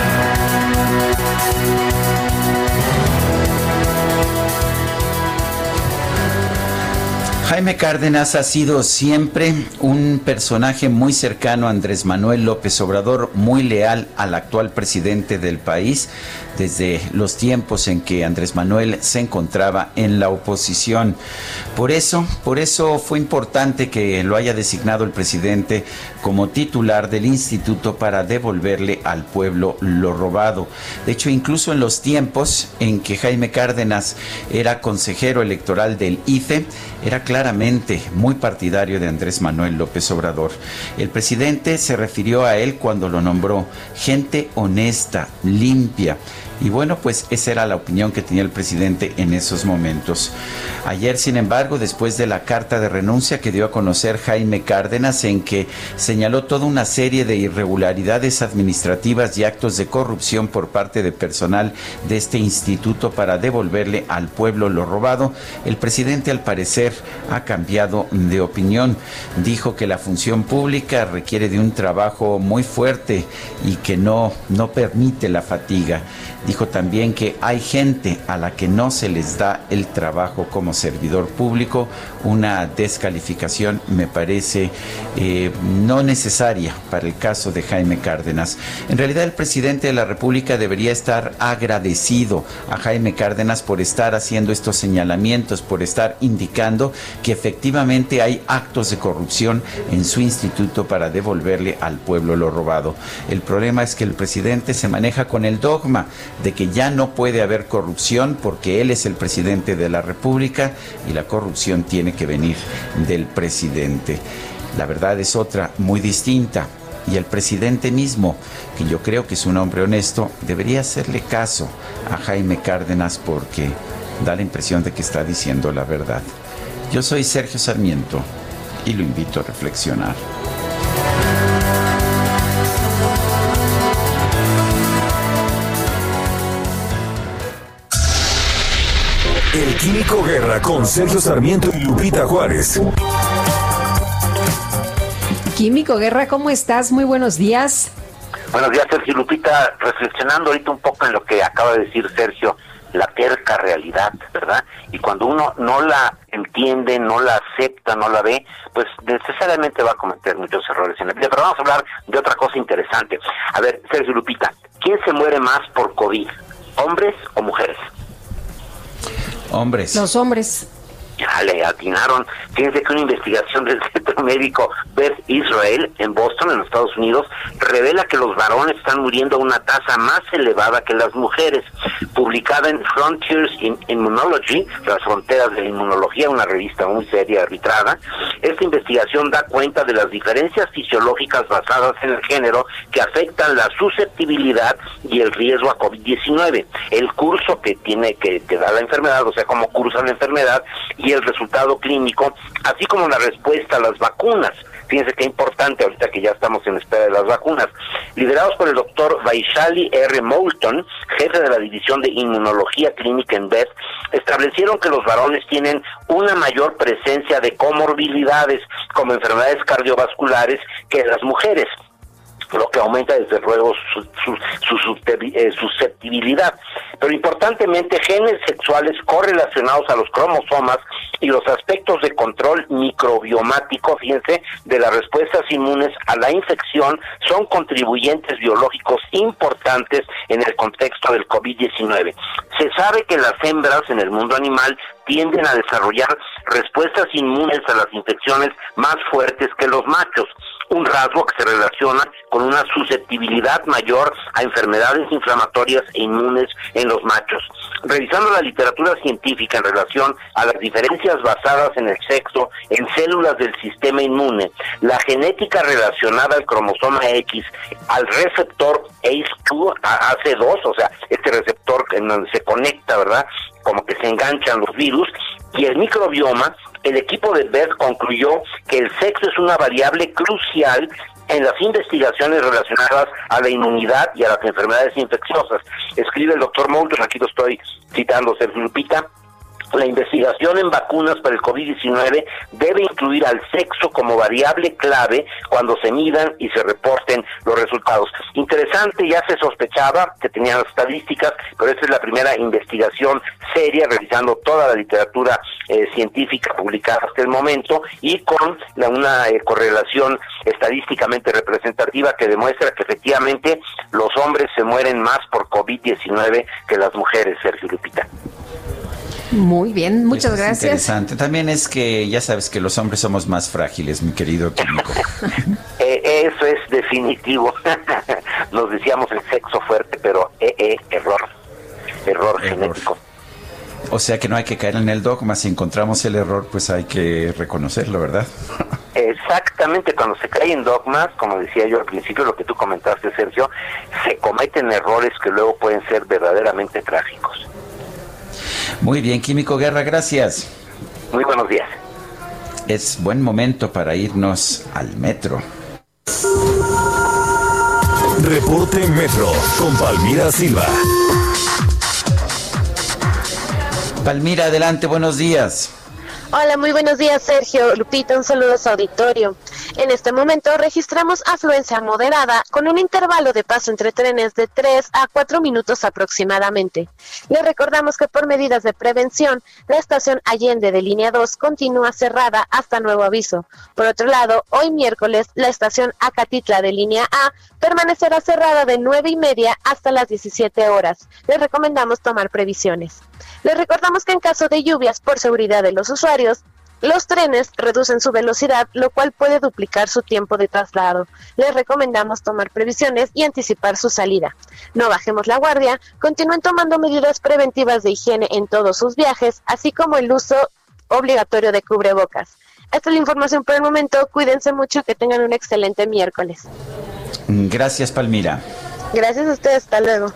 Jaime Cárdenas ha sido siempre un personaje muy cercano a Andrés Manuel López Obrador, muy leal al actual presidente del país desde los tiempos en que Andrés Manuel se encontraba en la oposición. Por eso, por eso fue importante que lo haya designado el presidente como titular del instituto para devolverle al pueblo lo robado. De hecho, incluso en los tiempos en que Jaime Cárdenas era consejero electoral del IFE, era claramente muy partidario de Andrés Manuel López Obrador. El presidente se refirió a él cuando lo nombró gente honesta, limpia. Y bueno, pues esa era la opinión que tenía el presidente en esos momentos. Ayer, sin embargo, después de la carta de renuncia que dio a conocer Jaime Cárdenas, en que señaló toda una serie de irregularidades administrativas y actos de corrupción por parte de personal de este instituto para devolverle al pueblo lo robado, el presidente al parecer ha cambiado de opinión. Dijo que la función pública requiere de un trabajo muy fuerte y que no, no permite la fatiga. Dijo también que hay gente a la que no se les da el trabajo como servidor público, una descalificación me parece eh, no necesaria para el caso de Jaime Cárdenas. En realidad el presidente de la República debería estar agradecido a Jaime Cárdenas por estar haciendo estos señalamientos, por estar indicando que efectivamente hay actos de corrupción en su instituto para devolverle al pueblo lo robado. El problema es que el presidente se maneja con el dogma de que ya no puede haber corrupción porque él es el presidente de la República y la corrupción tiene que venir del presidente. La verdad es otra, muy distinta. Y el presidente mismo, que yo creo que es un hombre honesto, debería hacerle caso a Jaime Cárdenas porque da la impresión de que está diciendo la verdad. Yo soy Sergio Sarmiento y lo invito a reflexionar. Químico Guerra con Sergio Sarmiento y Lupita Juárez. Químico Guerra, ¿cómo estás? Muy buenos días. Buenos días, Sergio Lupita. Reflexionando ahorita un poco en lo que acaba de decir Sergio, la terca realidad, ¿verdad? Y cuando uno no la entiende, no la acepta, no la ve, pues necesariamente va a cometer muchos errores en la vida. Pero vamos a hablar de otra cosa interesante. A ver, Sergio Lupita, ¿quién se muere más por COVID? ¿Hombres o mujeres? Hombres. Los hombres. Ya le atinaron. Fíjense que una investigación del Centro Médico Beth Israel en Boston, en Estados Unidos, revela que los varones están muriendo a una tasa más elevada que las mujeres. Publicada en Frontiers in Immunology, las fronteras de la inmunología, una revista muy seria, arbitrada, esta investigación da cuenta de las diferencias fisiológicas basadas en el género que afectan la susceptibilidad y el riesgo a COVID-19. El curso que tiene que, que da la enfermedad, o sea, cómo cursa la enfermedad y el resultado clínico, así como la respuesta a las vacunas. Fíjense qué importante ahorita que ya estamos en espera de las vacunas. Liderados por el doctor Vaishali R. Moulton, jefe de la División de Inmunología Clínica en BED, establecieron que los varones tienen una mayor presencia de comorbilidades como enfermedades cardiovasculares que las mujeres lo que aumenta desde luego su, su- eh, susceptibilidad. Pero importantemente, genes sexuales correlacionados a los cromosomas y los aspectos de control microbiomático, fíjense, de las respuestas inmunes a la infección son contribuyentes biológicos importantes en el contexto del COVID-19. Se sabe que las hembras en el mundo animal tienden a desarrollar respuestas inmunes a las infecciones más fuertes que los machos un rasgo que se relaciona con una susceptibilidad mayor a enfermedades inflamatorias e inmunes en los machos. Revisando la literatura científica en relación a las diferencias basadas en el sexo en células del sistema inmune, la genética relacionada al cromosoma X, al receptor ACE2, a- AC2, o sea, este receptor en donde se conecta, ¿verdad? Como que se enganchan los virus, y el microbioma, el equipo de BERT concluyó que el sexo es una variable crucial en las investigaciones relacionadas a la inmunidad y a las enfermedades infecciosas. Escribe el doctor Moulton, aquí lo estoy citando, Sergio Lupita, la investigación en vacunas para el COVID-19 debe incluir al sexo como variable clave cuando se midan y se reporten los resultados. Interesante, ya se sospechaba que tenían estadísticas, pero esta es la primera investigación seria revisando toda la literatura eh, científica publicada hasta el momento y con la- una eh, correlación estadísticamente representativa que demuestra que efectivamente los hombres se mueren más por COVID-19 que las mujeres, Sergio Lupita. Muy bien, muchas Eso es gracias. Interesante. También es que ya sabes que los hombres somos más frágiles, mi querido químico. Eh, eso es definitivo. Nos decíamos el sexo fuerte, pero eh, eh, error. Error genético. O sea que no hay que caer en el dogma. Si encontramos el error, pues hay que reconocerlo, ¿verdad? Exactamente, cuando se cae en dogmas, como decía yo al principio, lo que tú comentaste, Sergio, se cometen errores que luego pueden ser verdaderamente trágicos. Muy bien, Químico Guerra, gracias. Muy buenos días. Es buen momento para irnos al metro. Reporte Metro con Palmira Silva. Palmira, adelante, buenos días. Hola, muy buenos días, Sergio. Lupita, un saludo a su auditorio. En este momento registramos afluencia moderada con un intervalo de paso entre trenes de 3 a 4 minutos aproximadamente. Le recordamos que por medidas de prevención, la estación Allende de línea 2 continúa cerrada hasta nuevo aviso. Por otro lado, hoy miércoles, la estación Acatitla de línea A permanecerá cerrada de 9 y media hasta las 17 horas. Les recomendamos tomar previsiones. Les recordamos que en caso de lluvias por seguridad de los usuarios, los trenes reducen su velocidad, lo cual puede duplicar su tiempo de traslado. Les recomendamos tomar previsiones y anticipar su salida. No bajemos la guardia, continúen tomando medidas preventivas de higiene en todos sus viajes, así como el uso obligatorio de cubrebocas. Esta es la información por el momento. Cuídense mucho, que tengan un excelente miércoles. Gracias, Palmira. Gracias a ustedes, hasta luego.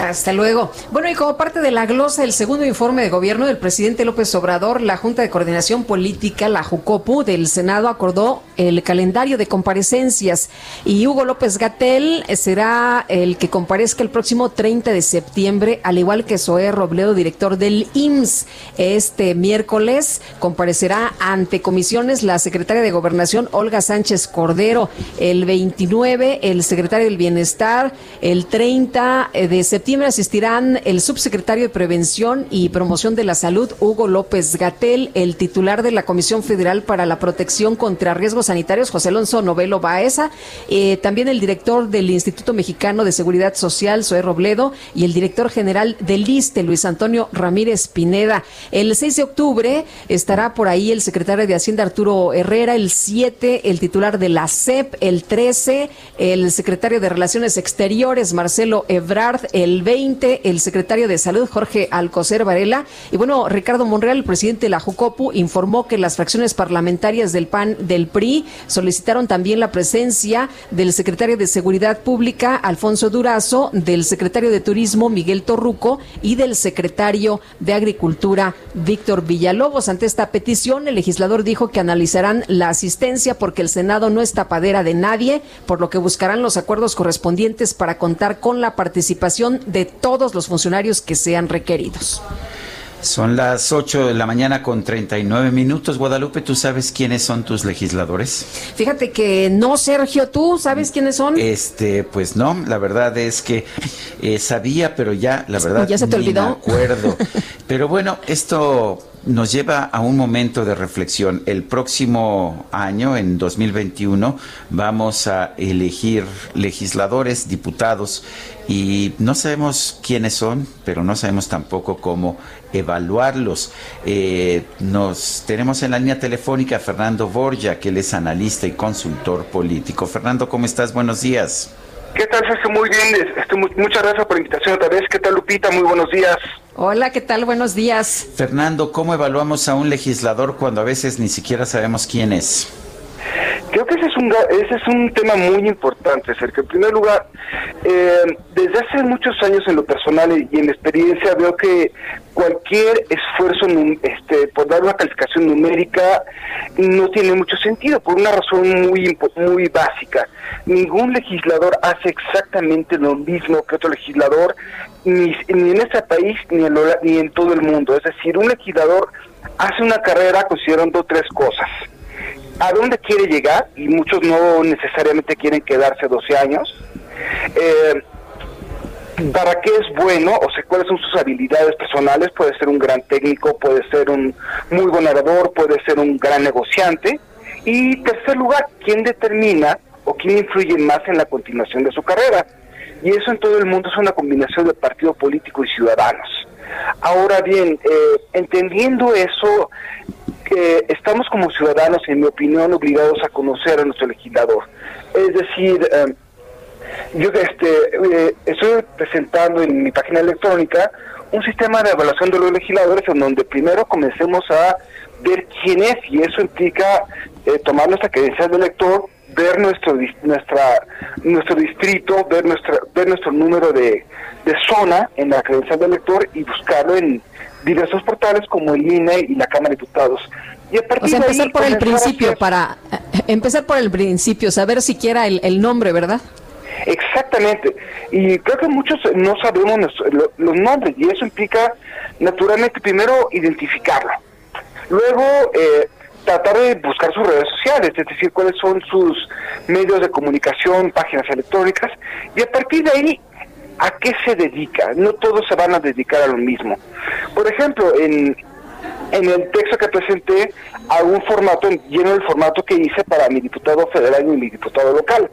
Hasta luego. Bueno, y como parte de la glosa del segundo informe de gobierno del presidente López Obrador, la Junta de Coordinación Política, la JUCOPU del Senado, acordó el calendario de comparecencias y Hugo López Gatel será el que comparezca el próximo 30 de septiembre, al igual que Zoé Robledo, director del IMSS. Este miércoles comparecerá ante comisiones la secretaria de Gobernación, Olga Sánchez Cordero, el 29, el secretario del Bienestar, el 30 de septiembre septiembre asistirán el subsecretario de Prevención y Promoción de la Salud, Hugo López Gatel, el titular de la Comisión Federal para la Protección contra Riesgos Sanitarios, José Alonso Novelo Baeza, eh, también el director del Instituto Mexicano de Seguridad Social, Zoé Robledo, y el director general del ISTE, Luis Antonio Ramírez Pineda. El 6 de octubre estará por ahí el secretario de Hacienda, Arturo Herrera, el 7, el titular de la CEP, el 13, el secretario de Relaciones Exteriores, Marcelo Ebrard, el 20, el secretario de Salud, Jorge Alcocer Varela. Y bueno, Ricardo Monreal, el presidente de la Jucopu, informó que las fracciones parlamentarias del PAN del PRI solicitaron también la presencia del secretario de Seguridad Pública, Alfonso Durazo, del secretario de Turismo, Miguel Torruco, y del secretario de Agricultura, Víctor Villalobos. Ante esta petición, el legislador dijo que analizarán la asistencia porque el Senado no es tapadera de nadie, por lo que buscarán los acuerdos correspondientes para contar con la participación de todos los funcionarios que sean requeridos. Son las 8 de la mañana con 39 minutos. Guadalupe, ¿tú sabes quiénes son tus legisladores? Fíjate que no, Sergio, ¿tú sabes quiénes son? Este, pues no, la verdad es que eh, sabía, pero ya, la verdad, ¿Ya se te olvidó? me acuerdo. pero bueno, esto nos lleva a un momento de reflexión. El próximo año, en 2021, vamos a elegir legisladores, diputados, y no sabemos quiénes son, pero no sabemos tampoco cómo evaluarlos. Eh, nos tenemos en la línea telefónica a Fernando Borja, que él es analista y consultor político. Fernando, ¿cómo estás? Buenos días. ¿Qué tal, Sergio? Muy bien. Este, mu- muchas gracias por la invitación otra vez. ¿Qué tal, Lupita? Muy buenos días. Hola, ¿qué tal? Buenos días. Fernando, ¿cómo evaluamos a un legislador cuando a veces ni siquiera sabemos quién es? Creo que ese es un, ese es un tema muy importante, Sergio. En primer lugar, eh, desde hace muchos años en lo personal y en la experiencia veo que cualquier esfuerzo este, por dar una calificación numérica no tiene mucho sentido, por una razón muy, muy básica. Ningún legislador hace exactamente lo mismo que otro legislador, ni, ni en este país ni en, lo- ni en todo el mundo. Es decir, un legislador hace una carrera considerando tres cosas a dónde quiere llegar, y muchos no necesariamente quieren quedarse 12 años, eh, para qué es bueno, o sea, cuáles son sus habilidades personales, puede ser un gran técnico, puede ser un muy buen orador, puede ser un gran negociante, y tercer lugar, quién determina o quién influye más en la continuación de su carrera. Y eso en todo el mundo es una combinación de partido político y ciudadanos. Ahora bien, eh, entendiendo eso, que estamos como ciudadanos, en mi opinión, obligados a conocer a nuestro legislador. Es decir, eh, yo este, eh, estoy presentando en mi página electrónica un sistema de evaluación de los legisladores en donde primero comencemos a ver quién es y eso implica eh, tomar nuestra credencial de elector, ver nuestro nuestra nuestro distrito, ver nuestra ver nuestro número de, de zona en la credencial de elector y buscarlo en diversos portales como el INE y la Cámara de Diputados. Y a partir O sea, de ahí empezar por el principio hacer- para eh, empezar por el principio, saber siquiera el, el nombre, ¿verdad? Exactamente. Y creo que muchos no sabemos nuestro- lo- los nombres y eso implica, naturalmente, primero identificarlo. Luego, eh, tratar de buscar sus redes sociales, es decir, cuáles son sus medios de comunicación, páginas electrónicas, y a partir de ahí, ¿a qué se dedica? No todos se van a dedicar a lo mismo. Por ejemplo, en, el texto que presenté, hago un formato, lleno el formato que hice para mi diputado federal y mi diputado local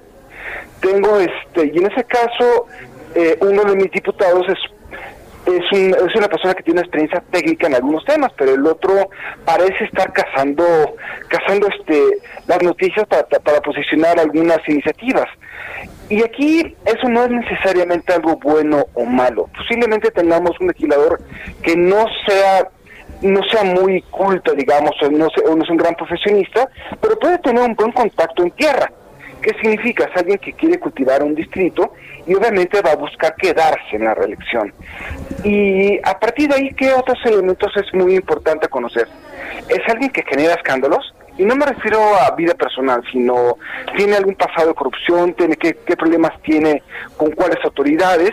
tengo este y en ese caso eh, uno de mis diputados es es, un- es una persona que tiene experiencia técnica en algunos temas pero el otro parece estar cazando cazando este las noticias para, para posicionar algunas iniciativas y aquí eso no es necesariamente algo bueno o malo posiblemente tengamos un legislador que no sea no sea muy culto digamos o no, sea- o no es un gran profesionista pero puede tener un buen contacto en tierra ¿Qué significa? Es alguien que quiere cultivar un distrito y obviamente va a buscar quedarse en la reelección. Y a partir de ahí, ¿qué otros elementos es muy importante conocer? Es alguien que genera escándalos, y no me refiero a vida personal, sino tiene algún pasado de corrupción, tiene qué, problemas tiene con cuáles autoridades.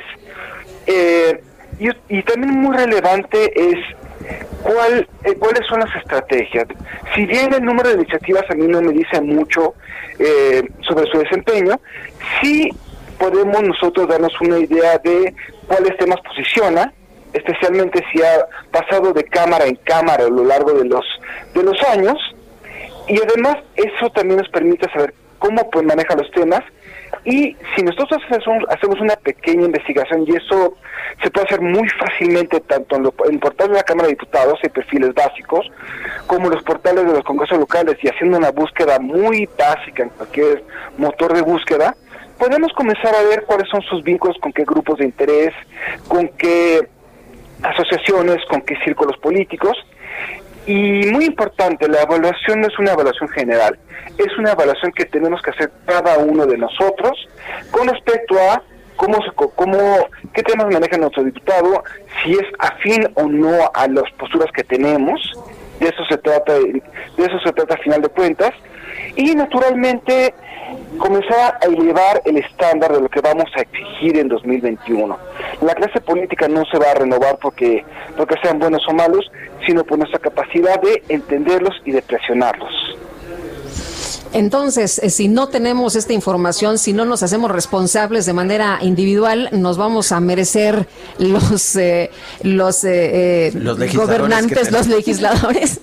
Eh, y, y también muy relevante es cuál, eh, cuáles son las estrategias. Si bien el número de iniciativas a mí no me dice mucho eh, sobre su desempeño, sí podemos nosotros darnos una idea de cuáles temas posiciona, especialmente si ha pasado de cámara en cámara a lo largo de los de los años y además eso también nos permite saber cómo pues maneja los temas. Y si nosotros hacemos, una pequeña investigación y eso se puede hacer muy fácilmente tanto en, lo, en portales de la Cámara de Diputados y perfiles básicos como en los portales de los congresos locales y haciendo una búsqueda muy básica en cualquier motor de búsqueda podemos comenzar a ver cuáles son sus vínculos con qué grupos de interés con qué asociaciones con qué círculos políticos y muy importante, la evaluación no es una evaluación general, es una evaluación que tenemos que hacer cada uno de nosotros con respecto a cómo, cómo qué temas maneja nuestro diputado, si es afín o no a las posturas que tenemos, de eso se trata, de eso se trata a final de cuentas, y naturalmente comenzar a elevar el estándar de lo que vamos a exigir en 2021. La clase política no se va a renovar porque, porque sean buenos o malos, sino por nuestra capacidad de entenderlos y de presionarlos. Entonces, eh, si no tenemos esta información, si no nos hacemos responsables de manera individual, nos vamos a merecer los eh, los, eh, Los legisladores gobernantes, los legisladores.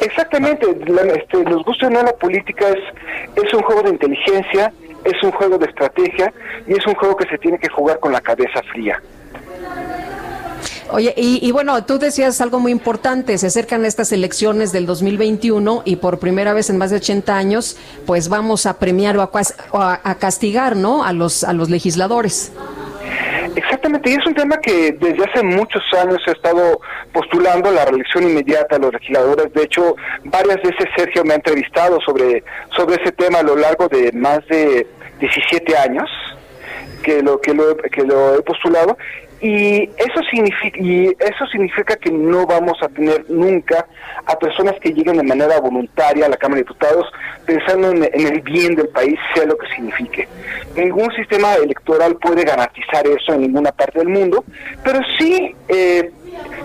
Exactamente, la, este, nos gusta o no la política es, es un juego de inteligencia, es un juego de estrategia y es un juego que se tiene que jugar con la cabeza fría. Oye, y, y bueno, tú decías algo muy importante, se acercan estas elecciones del 2021 y por primera vez en más de 80 años, pues vamos a premiar o a, a- a castigar, ¿no? A los, a los legisladores. Exactamente, y es un tema que desde hace muchos años se ha estado postulando la reelección inmediata a los legisladores. De hecho, varias veces Sergio me ha entrevistado sobre, sobre ese tema a lo largo de más de 17 años que lo que lo, que lo he postulado y eso significa y eso significa que no vamos a tener nunca a personas que lleguen de manera voluntaria a la Cámara de Diputados pensando en, el bien del país sea lo que signifique. Ningún sistema electoral puede garantizar eso en ninguna parte del mundo pero sí eh,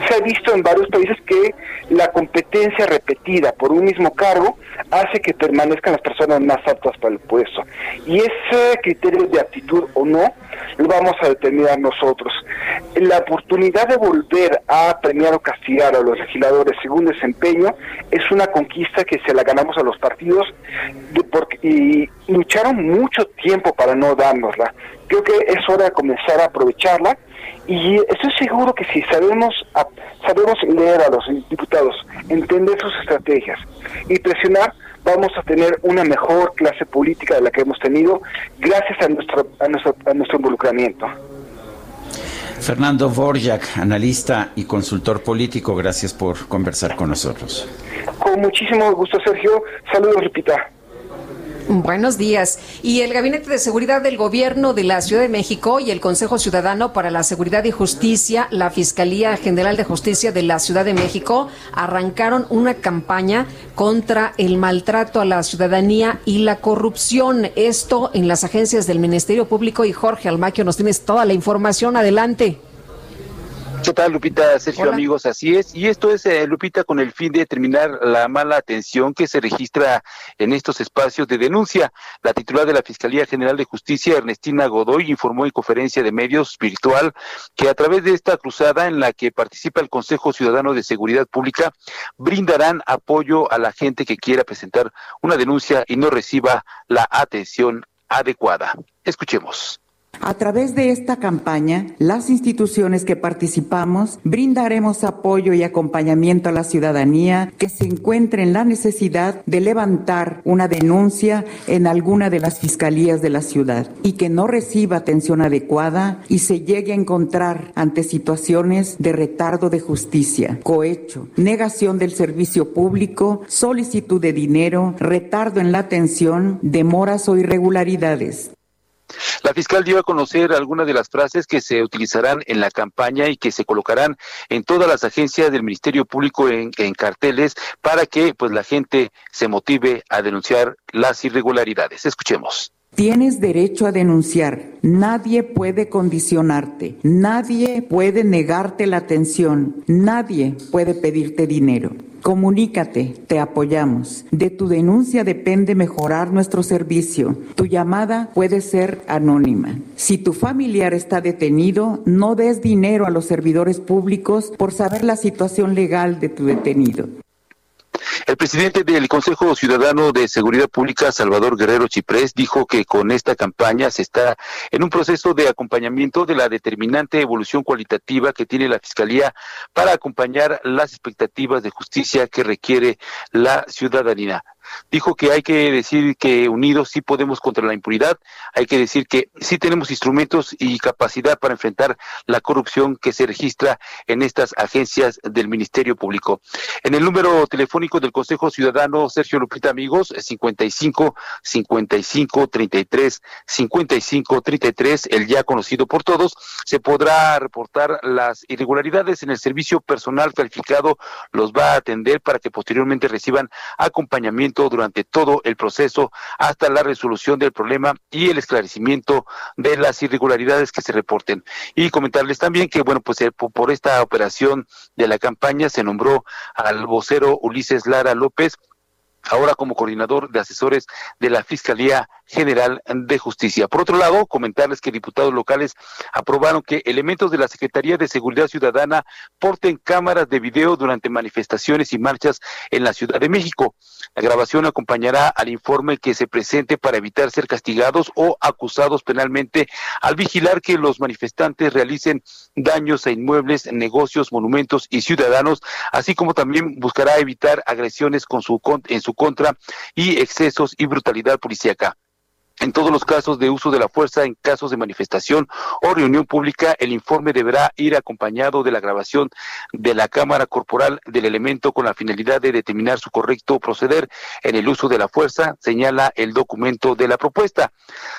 se ha visto en varios países que la competencia repetida por un mismo cargo hace que permanezcan las personas más aptas para el puesto. Y ese criterio de aptitud o no lo vamos a determinar nosotros. La oportunidad de volver a premiar o castigar a los legisladores según desempeño es una conquista que se la ganamos a los partidos de porque, y lucharon mucho tiempo para no dárnosla. Creo que es hora de comenzar a aprovecharla y estoy seguro que si sabemos a- sabemos leer a los diputados, entender sus estrategias y presionar, vamos a tener una mejor clase política de la que hemos tenido gracias a nuestro a nuestro, a nuestro involucramiento. Fernando Borjak, analista y consultor político, gracias por conversar con nosotros. Con muchísimo gusto, Sergio. Saludos, Lupita. Buenos días. Y el Gabinete de Seguridad del Gobierno de la Ciudad de México y el Consejo Ciudadano para la Seguridad y Justicia, la Fiscalía General de Justicia de la Ciudad de México, arrancaron una campaña contra el maltrato a la ciudadanía y la corrupción. Esto en las agencias del Ministerio Público. Y Jorge Almaquio, nos tienes toda la información. Adelante. ¿Qué tal, Lupita? Sergio, Hola. amigos, así es. Y esto es, eh, Lupita, con el fin de terminar la mala atención que se registra en estos espacios de denuncia. La titular de la Fiscalía General de Justicia, Ernestina Godoy, informó en conferencia de medios virtual que a través de esta cruzada en la que participa el Consejo Ciudadano de Seguridad Pública, brindarán apoyo a la gente que quiera presentar una denuncia y no reciba la atención adecuada. Escuchemos. A través de esta campaña, las instituciones que participamos brindaremos apoyo y acompañamiento a la ciudadanía que se encuentre en la necesidad de levantar una denuncia en alguna de las fiscalías de la ciudad y que no reciba atención adecuada y se llegue a encontrar ante situaciones de retardo de justicia, cohecho, negación del servicio público, solicitud de dinero, retardo en la atención, demoras o irregularidades. La fiscal dio a conocer algunas de las frases que se utilizarán en la campaña y que se colocarán en todas las agencias del Ministerio Público en, carteles para que pues la gente se motive a denunciar las irregularidades. Escuchemos. Tienes derecho a denunciar. Nadie puede condicionarte. Nadie puede negarte la atención. Nadie puede pedirte dinero. Comunícate, te apoyamos. De tu denuncia depende mejorar nuestro servicio. Tu llamada puede ser anónima. Si tu familiar está detenido, no des dinero a los servidores públicos por saber la situación legal de tu detenido. El presidente del Consejo Ciudadano de Seguridad Pública, Salvador Guerrero Chiprés, dijo que con esta campaña se está en un proceso de acompañamiento de la determinante evolución cualitativa que tiene la Fiscalía para acompañar las expectativas de justicia que requiere la ciudadanía dijo que hay que decir que unidos sí podemos contra la impunidad, hay que decir que sí tenemos instrumentos y capacidad para enfrentar la corrupción que se registra en estas agencias del Ministerio Público. En el número telefónico del Consejo Ciudadano, Sergio Lupita Amigos, 55 55 33 55 33, el ya conocido por todos, se podrá reportar las irregularidades en el servicio personal calificado, los va a atender para que posteriormente reciban acompañamiento durante todo el proceso hasta la resolución del problema y el esclarecimiento de las irregularidades que se reporten. Y comentarles también que, bueno, pues eh, por esta operación de la campaña se nombró al vocero Ulises Lara López ahora como coordinador de asesores de la Fiscalía General de Justicia. Por otro lado, comentarles que diputados locales aprobaron que elementos de la Secretaría de Seguridad Ciudadana porten cámaras de video durante manifestaciones y marchas en la Ciudad de México. La grabación acompañará al informe que se presente para evitar ser castigados o acusados penalmente al vigilar que los manifestantes realicen daños a inmuebles, negocios, monumentos y ciudadanos, así como también buscará evitar agresiones con su, en su contra y excesos y brutalidad policíaca. En todos los casos de uso de la fuerza, en casos de manifestación o reunión pública, el informe deberá ir acompañado de la grabación de la cámara corporal del elemento con la finalidad de determinar su correcto proceder en el uso de la fuerza, señala el documento de la propuesta.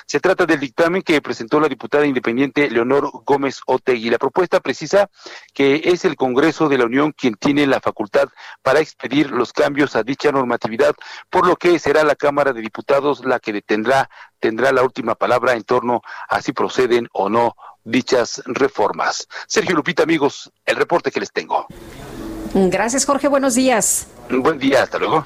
Se trata del dictamen que presentó la diputada independiente Leonor Gómez Otegui. La propuesta precisa que es el Congreso de la Unión quien tiene la facultad para expedir los cambios a dicha normatividad, por lo que será la Cámara de Diputados la que detendrá tendrá la última palabra en torno a si proceden o no dichas reformas. Sergio Lupita, amigos, el reporte que les tengo. Gracias, Jorge. Buenos días. Buen día, hasta luego.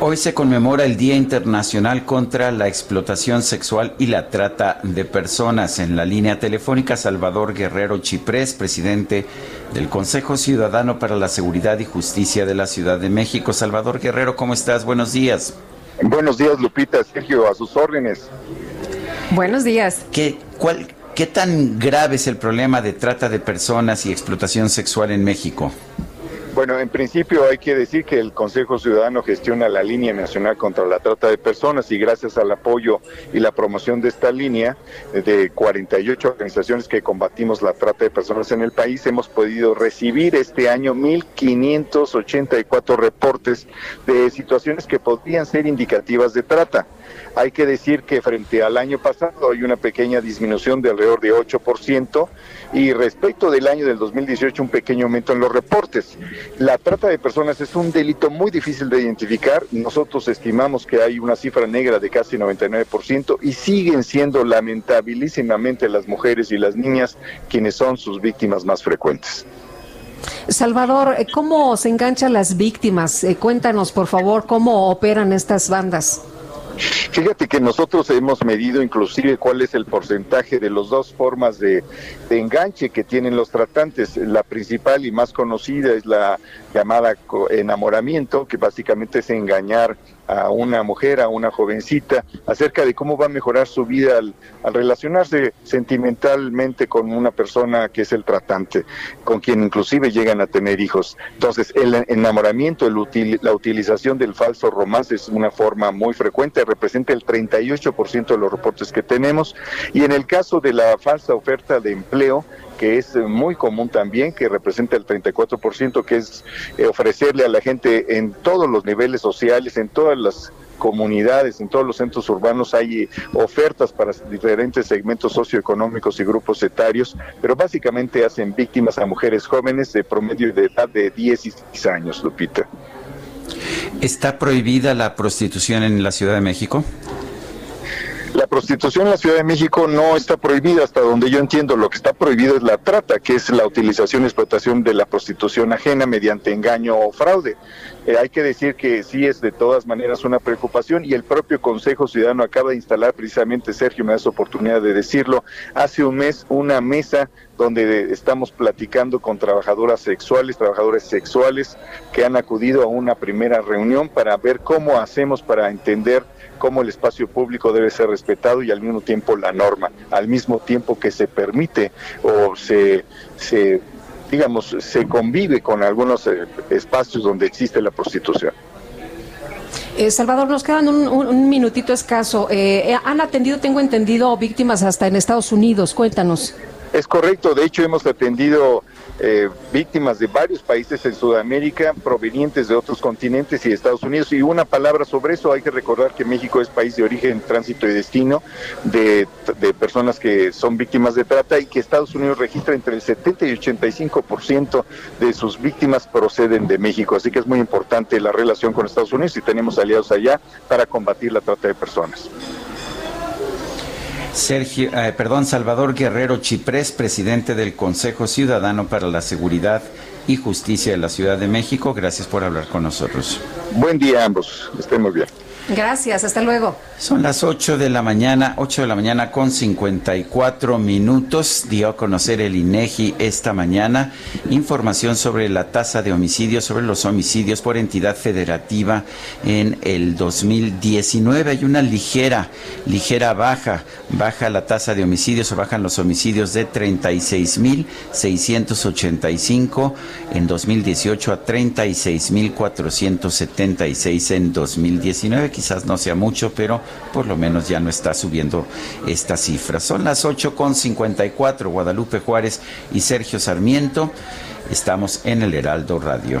Hoy se conmemora el Día Internacional contra la Explotación Sexual y la Trata de Personas. En la línea telefónica, Salvador Guerrero Chiprés, presidente del Consejo Ciudadano para la Seguridad y Justicia de la Ciudad de México. Salvador Guerrero, ¿cómo estás? Buenos días. Buenos días, Lupita. Sergio, a sus órdenes. Buenos días. ¿Qué, cuál, ¿Qué tan grave es el problema de trata de personas y explotación sexual en México? Bueno, en principio hay que decir que el Consejo Ciudadano gestiona la línea nacional contra la trata de personas y gracias al apoyo y la promoción de esta línea de 48 organizaciones que combatimos la trata de personas en el país, hemos podido recibir este año 1.584 reportes de situaciones que podrían ser indicativas de trata. Hay que decir que frente al año pasado hay una pequeña disminución de alrededor de 8% y respecto del año del 2018 un pequeño aumento en los reportes. La trata de personas es un delito muy difícil de identificar. Nosotros estimamos que hay una cifra negra de casi 99% y siguen siendo lamentabilísimamente las mujeres y las niñas quienes son sus víctimas más frecuentes. Salvador, ¿cómo se enganchan las víctimas? Eh, cuéntanos, por favor, cómo operan estas bandas. Fíjate que nosotros hemos medido inclusive cuál es el porcentaje de las dos formas de, de, enganche que tienen los tratantes. La principal y más conocida es la llamada enamoramiento, que básicamente es engañar a una mujer, a una jovencita, acerca de cómo va a mejorar su vida al, relacionarse sentimentalmente con una persona que es el tratante, con quien inclusive llegan a tener hijos. Entonces, el enamoramiento, el la utilización del falso romance es una forma muy frecuente, representa el 38% de los reportes que tenemos, y en el caso de la falsa oferta de empleo, que es muy común también, que representa el 34%, que es eh, ofrecerle a la gente en todos los niveles sociales, en todas las comunidades, en todos los centros urbanos hay eh, ofertas para diferentes segmentos socioeconómicos y grupos etarios, pero básicamente hacen víctimas a mujeres jóvenes de promedio de edad de 16 años, Lupita. ¿Está prohibida la prostitución en la Ciudad de México? La prostitución en la Ciudad de México no está prohibida hasta donde yo entiendo. Lo que está prohibido es la trata, que es la utilización y explotación de la prostitución ajena mediante engaño o fraude. Eh, hay que decir que sí es de todas maneras una preocupación y el propio Consejo Ciudadano acaba de instalar precisamente, Sergio me da su oportunidad de decirlo, hace un mes una mesa donde estamos platicando con trabajadoras sexuales, trabajadores sexuales que han acudido a una primera reunión para ver cómo hacemos para entender cómo el espacio público debe ser respetado y al mismo tiempo la norma, al mismo tiempo que se permite o se, se digamos, se convive con algunos eh, espacios donde existe la prostitución. Eh, Salvador, nos quedan un, un- un minutito escaso. Eh, han atendido, tengo entendido, víctimas hasta en Estados Unidos. Cuéntanos. Es correcto, de hecho hemos atendido eh, víctimas de varios países en Sudamérica provenientes de otros continentes y de Estados Unidos. Y una palabra sobre eso, hay que recordar que México es país de origen, tránsito y destino de, de personas que son víctimas de trata y que Estados Unidos registra entre el 70 y 85% de sus víctimas proceden de México. Así que es muy importante la relación con Estados Unidos y tenemos aliados allá para combatir la trata de personas. Sergio, eh, perdón, Salvador Guerrero Chiprés, presidente del Consejo Ciudadano para la Seguridad y Justicia de la Ciudad de México. Gracias por hablar con nosotros. Buen día a ambos, estén muy bien. Gracias, hasta luego. Son las 8 de la mañana, 8 de la mañana con 54 minutos. Dio a conocer el INEGI esta mañana información sobre la tasa de homicidios, sobre los homicidios por entidad federativa en el 2019. Hay una ligera, ligera baja. Baja la tasa de homicidios o bajan los homicidios de 36.685 en 2018 a 36.476 en 2019 quizás no sea mucho, pero por lo menos ya no está subiendo esta cifra. Son las 8.54, Guadalupe Juárez y Sergio Sarmiento. Estamos en el Heraldo Radio.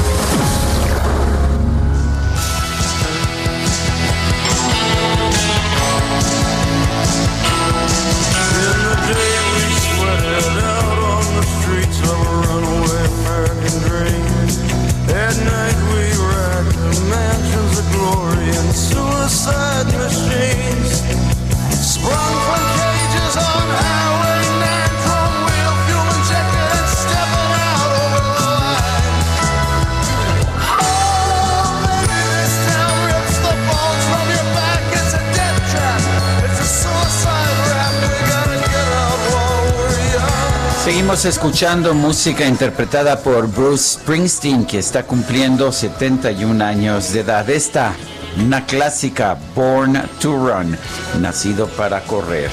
Seguimos escuchando música interpretada por Bruce Springsteen, que está cumpliendo 71 años de edad. Esta, una clásica, Born to Run, nacido para correr.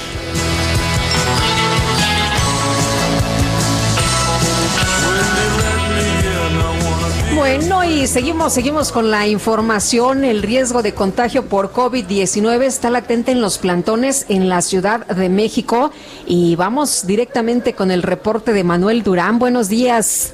Bueno, y seguimos, seguimos con la información. El riesgo de contagio por COVID-19 está latente en los plantones en la Ciudad de México. Y vamos directamente con el reporte de Manuel Durán. Buenos días.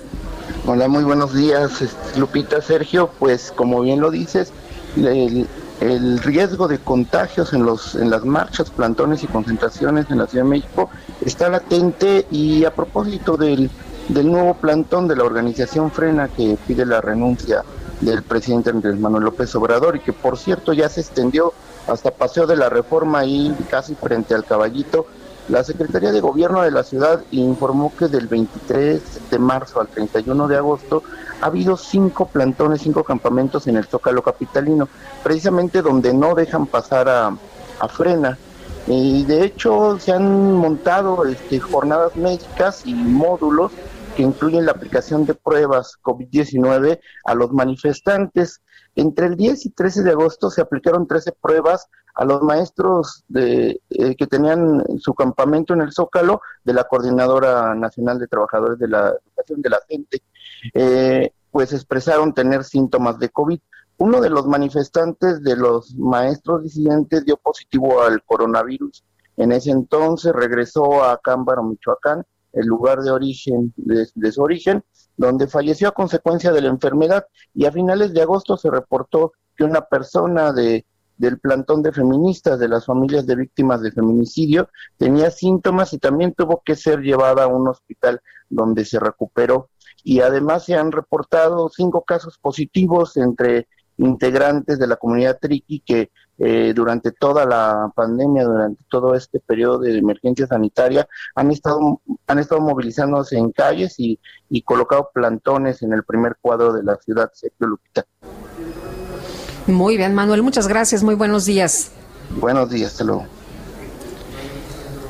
Hola, muy buenos días, este, Lupita, Sergio. Pues como bien lo dices, el, el riesgo de contagios en, los, en las marchas, plantones y concentraciones en la Ciudad de México está latente y a propósito del, del nuevo plantón de la organización Frena que pide la renuncia del presidente Andrés Manuel López Obrador y que por cierto ya se extendió hasta Paseo de la Reforma ahí casi frente al caballito. La Secretaría de Gobierno de la ciudad informó que del 23 de marzo al 31 de agosto ha habido cinco plantones, cinco campamentos en el Zócalo Capitalino, precisamente donde no dejan pasar a, a frena. Y de hecho se han montado este, jornadas médicas y módulos que incluyen la aplicación de pruebas COVID-19 a los manifestantes. Entre el 10 y 13 de agosto se aplicaron 13 pruebas a los maestros de, eh, que tenían su campamento en el Zócalo de la Coordinadora Nacional de Trabajadores de la Educación de la Gente. Eh, pues expresaron tener síntomas de COVID. Uno de los manifestantes de los maestros disidentes dio positivo al coronavirus. En ese entonces regresó a Cámbaro, Michoacán, el lugar de origen de, su origen, donde falleció a consecuencia de la enfermedad. Y a finales de agosto se reportó que una persona de del plantón de feministas de las familias de víctimas de feminicidio tenía síntomas y también tuvo que ser llevada a un hospital donde se recuperó. Y además se han reportado cinco casos positivos entre integrantes de la comunidad triqui que eh, durante toda la pandemia, durante todo este periodo de emergencia sanitaria, han estado, han estado movilizándose en calles y, y colocado plantones en el primer cuadro de la ciudad, Sergio Lupita. Muy bien, Manuel, muchas gracias, muy buenos días. Buenos días, hasta luego.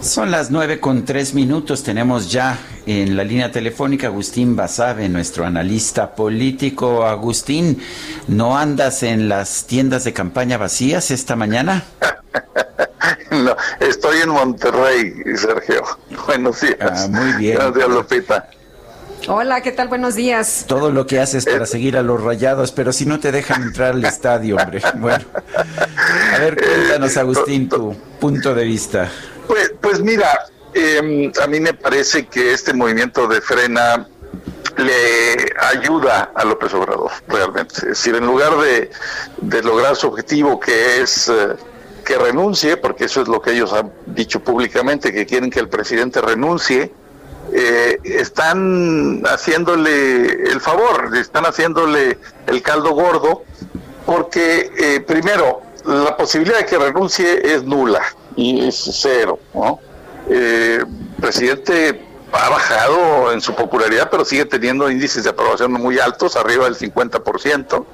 Son las nueve con tres minutos. Tenemos ya en la línea telefónica Agustín Basabe, nuestro analista político. Agustín, ¿no andas en las tiendas de campaña vacías esta mañana? no, estoy en Monterrey, Sergio. Buenos días. Ah, muy bien. Buenos días, Lupita. Hola, ¿qué tal? Buenos días. Todo lo que haces para seguir a los rayados, pero si no te dejan entrar al estadio, hombre. Bueno, a ver, cuéntanos, Agustín, tu punto de vista. Pues, pues mira, eh, a mí me parece que este movimiento de frena le ayuda a López Obrador, realmente. Es decir, en lugar de, lograr su objetivo, que es eh, que renuncie, porque eso es lo que ellos han dicho públicamente, que quieren que el presidente renuncie, eh, están haciéndole el favor, están haciéndole el caldo gordo, porque eh, primero, la posibilidad de que renuncie es nula y es cero, ¿no? Eh, presidente ha bajado en su popularidad, pero sigue teniendo índices de aprobación muy altos, arriba del 50%.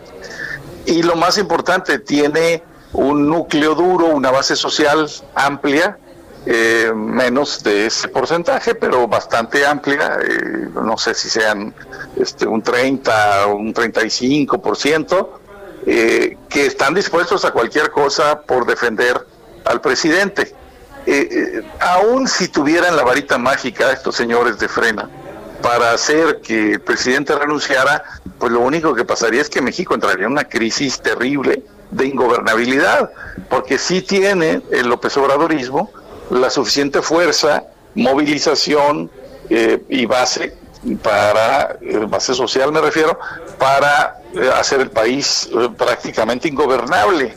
Y lo más importante, tiene un núcleo duro, una base social amplia, eh, menos de ese porcentaje, pero bastante amplia, eh, no sé si sean este, un 30 o un 35%, eh, que están dispuestos a cualquier cosa por defender al presidente. Eh, eh, aún si tuvieran la varita mágica estos señores de frena para hacer que el presidente renunciara, pues lo único que pasaría es que México entraría en una crisis terrible de ingobernabilidad, porque sí tiene el López Obradorismo la suficiente fuerza, movilización eh, y base para, base social me refiero, para hacer el país prácticamente ingobernable.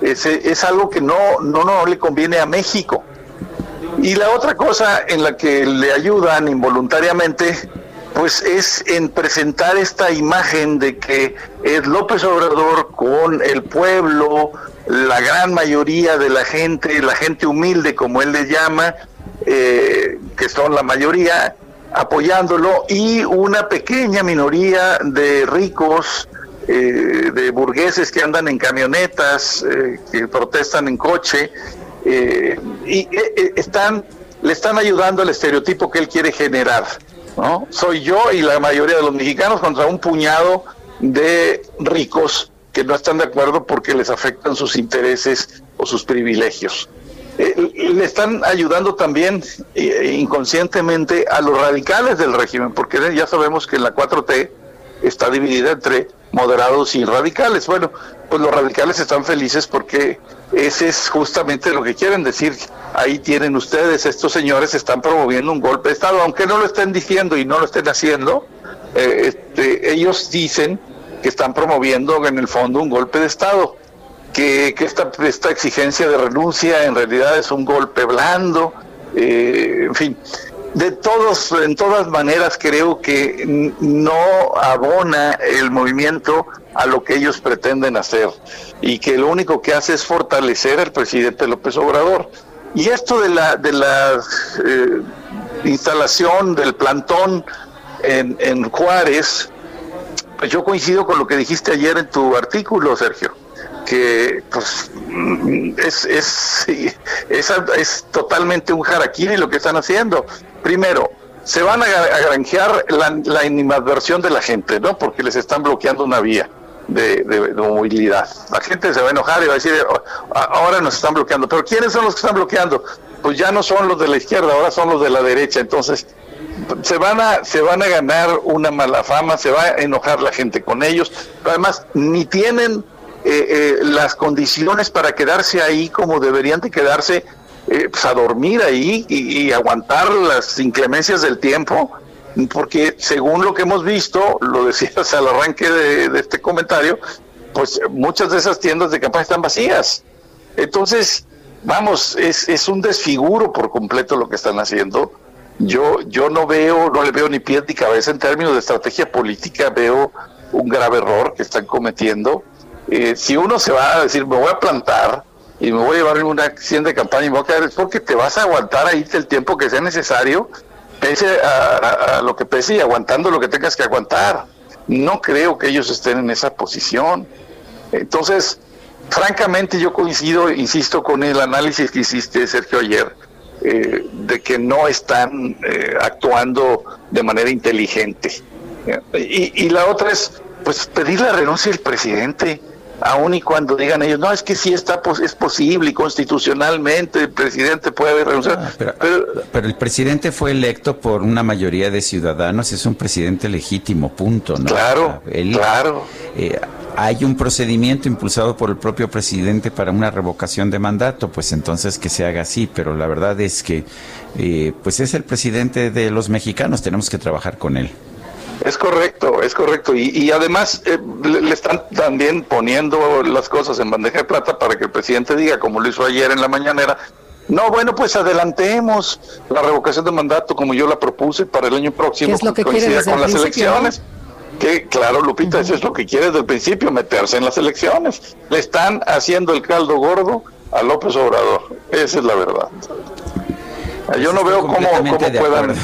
Ese, es algo que no, no, no le conviene a México. Y la otra cosa en la que le ayudan involuntariamente, pues es en presentar esta imagen de que es López Obrador con el pueblo, la gran mayoría de la gente, la gente humilde como él le llama, eh, que son la mayoría, apoyándolo, y una pequeña minoría de ricos, eh, de burgueses que andan en camionetas, eh, que protestan en coche, eh, y están, le están ayudando al estereotipo que él quiere generar. ¿no? Soy yo y la mayoría de los mexicanos contra un puñado de ricos que no están de acuerdo porque les afectan sus intereses o sus privilegios. Le están ayudando también inconscientemente a los radicales del régimen, porque ya sabemos que en la 4T está dividida entre moderados y radicales. Bueno, pues los radicales están felices porque ese es justamente lo que quieren decir. Ahí tienen ustedes, estos señores están promoviendo un golpe de Estado, aunque no lo estén diciendo y no lo estén haciendo, eh, este, ellos dicen que están promoviendo en el fondo un golpe de Estado, que, que esta, esta exigencia de renuncia en realidad es un golpe blando, eh, en fin. De todos, en todas maneras creo que no abona el movimiento a lo que ellos pretenden hacer y que lo único que hace es fortalecer al presidente López Obrador. Y esto de la, de la eh, instalación del plantón en, en Juárez, pues yo coincido con lo que dijiste ayer en tu artículo, Sergio, que pues mm, es, es, es, es totalmente un harakiri lo que están haciendo. Primero, se van a, granjear la, la de la gente, ¿no? Porque les están bloqueando una vía de, de- movilidad. La gente se va a enojar y va a decir, "Oh, ahora nos están bloqueando. Pero ¿quiénes son los que están bloqueando? Pues ya no son los de la izquierda, ahora son los de la derecha. Entonces, se van a se van a ganar una mala fama, se va a enojar la gente con ellos. Además, ni tienen eh, eh, las condiciones para quedarse ahí como deberían de quedarse, eh, pues a dormir ahí y, aguantar las inclemencias del tiempo, porque según lo que hemos visto, lo decías al arranque de, este comentario, pues muchas de esas tiendas de campaña están vacías. Entonces, vamos, es, es un desfiguro por completo lo que están haciendo yo, yo no veo, no le veo ni pie ni cabeza en términos de estrategia política, veo un grave error que están cometiendo. Eh, si uno se va a decir, me voy a plantar y me voy a llevar en una acción de campaña y voy a quedar, es porque te vas a aguantar ahí el tiempo que sea necesario, pese a, lo que pese y aguantando lo que tengas que aguantar. No creo que ellos estén en esa posición. Entonces, francamente yo coincido, insisto, con el análisis que hiciste, Sergio, ayer eh, de que no están eh, actuando de manera inteligente. Y, la otra es, pues, pedir la renuncia del presidente, aun y cuando digan ellos, no, es que sí está, es posible y constitucionalmente el presidente puede renunciar. Ah, pero, el presidente fue electo por una mayoría de ciudadanos, es un presidente legítimo, punto, ¿no? Claro, claro. Eh, hay un procedimiento impulsado por el propio presidente para una revocación de mandato, pues entonces que se haga así, pero la verdad es que eh, pues es el presidente de los mexicanos, tenemos que trabajar con él. Es correcto, es correcto. Y, además eh, le, están también poniendo las cosas en bandeja de plata para que el presidente diga, como lo hizo ayer en la mañanera, no, bueno, pues adelantemos la revocación de mandato como yo la propuse para el año próximo, es lo que coincida con las elecciones. Que claro, Lupita, eso es lo que quiere desde el principio, meterse en las elecciones. Le están haciendo el caldo gordo a López Obrador. Esa es la verdad. Yo no veo cómo, cómo puedan.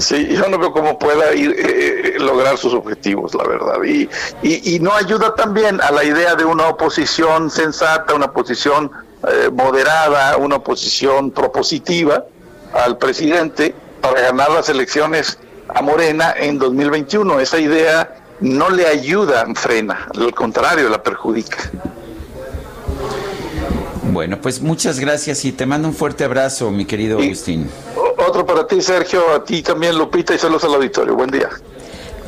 Sí, yo no veo cómo pueda ir eh, eh, lograr sus objetivos, la verdad. Y, y, no ayuda también a la idea de una oposición sensata, una oposición eh, moderada, una oposición propositiva al presidente para ganar las elecciones a Morena en 2021. Esa idea no le ayuda, frena, al contrario, la perjudica. Bueno, pues muchas gracias y te mando un fuerte abrazo, mi querido Agustín. Otro para ti, Sergio, a ti también, Lupita, y saludos al auditorio. Buen día.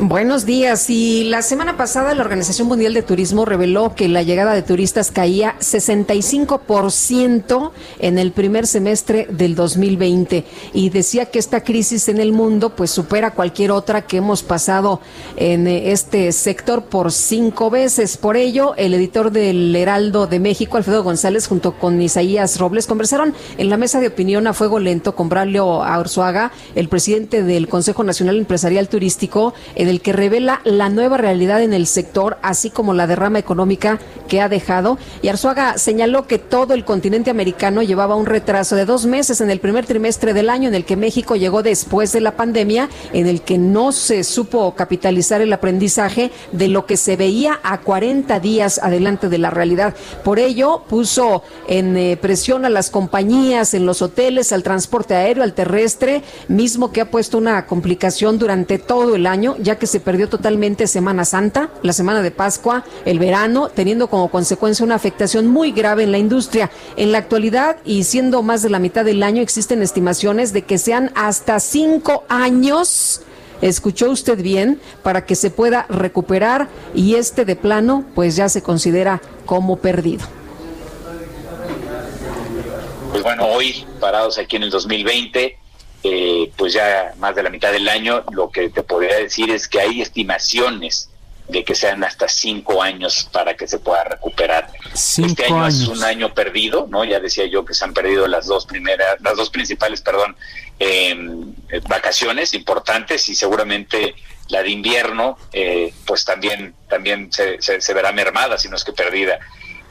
Buenos días. Y la semana pasada la Organización Mundial de Turismo reveló que la llegada de turistas caía 65% en el primer semestre del 2020 y decía que esta crisis en el mundo pues supera cualquier otra que hemos pasado en este sector por cinco veces. Por ello, el editor del Heraldo de México, Alfredo González, junto con Isaías Robles, conversaron en la mesa de opinión a fuego lento con Braulio Arzuaga, el presidente del Consejo Nacional Empresarial Turístico, en el que revela la nueva realidad en el sector, así como la derrama económica que ha dejado. Y Arzuaga señaló que todo el continente americano llevaba un retraso de dos meses en el primer trimestre del año, en el que México llegó después de la pandemia, en el que no se supo capitalizar el aprendizaje de lo que se veía a 40 días adelante de la realidad. Por ello, puso en eh, presión a las compañías, en los hoteles, al transporte aéreo, al terrestre, mismo que ha puesto una complicación durante todo el año, ya que se perdió totalmente Semana Santa, la semana de Pascua, el verano, teniendo como consecuencia una afectación muy grave en la industria. En la actualidad, y siendo más de la mitad del año, existen estimaciones de que sean hasta cinco años escuchó usted bien, para que se pueda recuperar y este de plano pues ya se considera como perdido. Pues bueno, hoy parados aquí en el 2020, eh, pues ya más de la mitad del año, lo que te podría decir es que hay estimaciones de que sean hasta cinco años para que se pueda recuperar. este año es un año perdido, ¿no? Ya decía yo que se han perdido las dos primeras, las dos principales, perdón, em, vacaciones importantes y seguramente la de invierno, eh, pues también también se, se, verá mermada, si no es que perdida.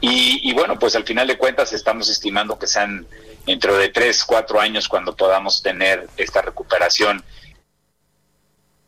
Y, y bueno, pues al final de cuentas estamos estimando que sean dentro de tres, cuatro años cuando podamos tener esta recuperación.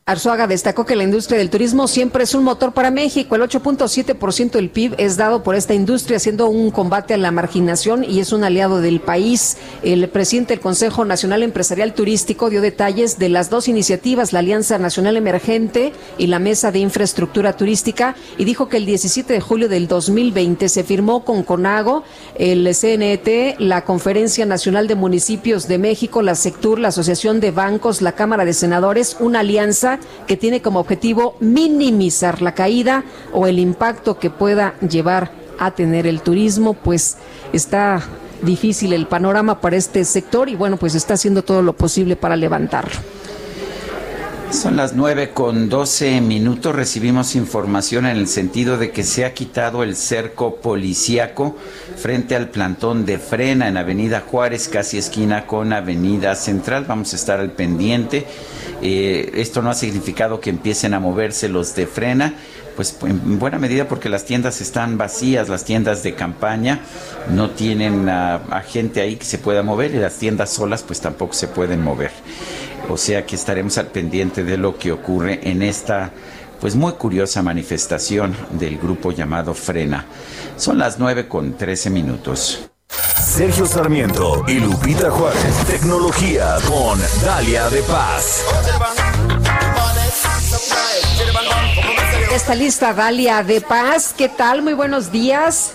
Arzuaga destacó que la industria del turismo siempre es un motor para México. El 8.7% del PIB es dado por esta industria, siendo un combate a la marginación y es un aliado del país. El presidente del Consejo Nacional Empresarial Turístico dio detalles de las dos iniciativas, la Alianza Nacional Emergente y la Mesa de Infraestructura Turística, y dijo que el 17 de julio del 2020 se firmó con CONAGO, el CNET, la Conferencia Nacional de Municipios de México, la SECTUR, la Asociación de Bancos, la Cámara de Senadores, una alianza que tiene como objetivo minimizar la caída o el impacto que pueda llevar a tener el turismo, pues está difícil el panorama para este sector y bueno, pues está haciendo todo lo posible para levantarlo. Son las nueve con 12 minutos. Recibimos información en el sentido de que se ha quitado el cerco policíaco frente al plantón de frena en Avenida Juárez, casi esquina con Avenida Central. Vamos a estar al pendiente. Eh, esto no ha significado que empiecen a moverse los de frena pues en buena medida porque las tiendas están vacías, las tiendas de campaña no tienen a, a, gente ahí que se pueda mover y las tiendas solas pues tampoco se pueden mover. O sea que estaremos al pendiente de lo que ocurre en esta pues muy curiosa manifestación del grupo llamado Frena. Son las 9 con 13 minutos. Sergio Sarmiento y Lupita Juárez. Tecnología con Dalia de Paz. Está lista Dalia de Paz. ¿Qué tal? Muy buenos días.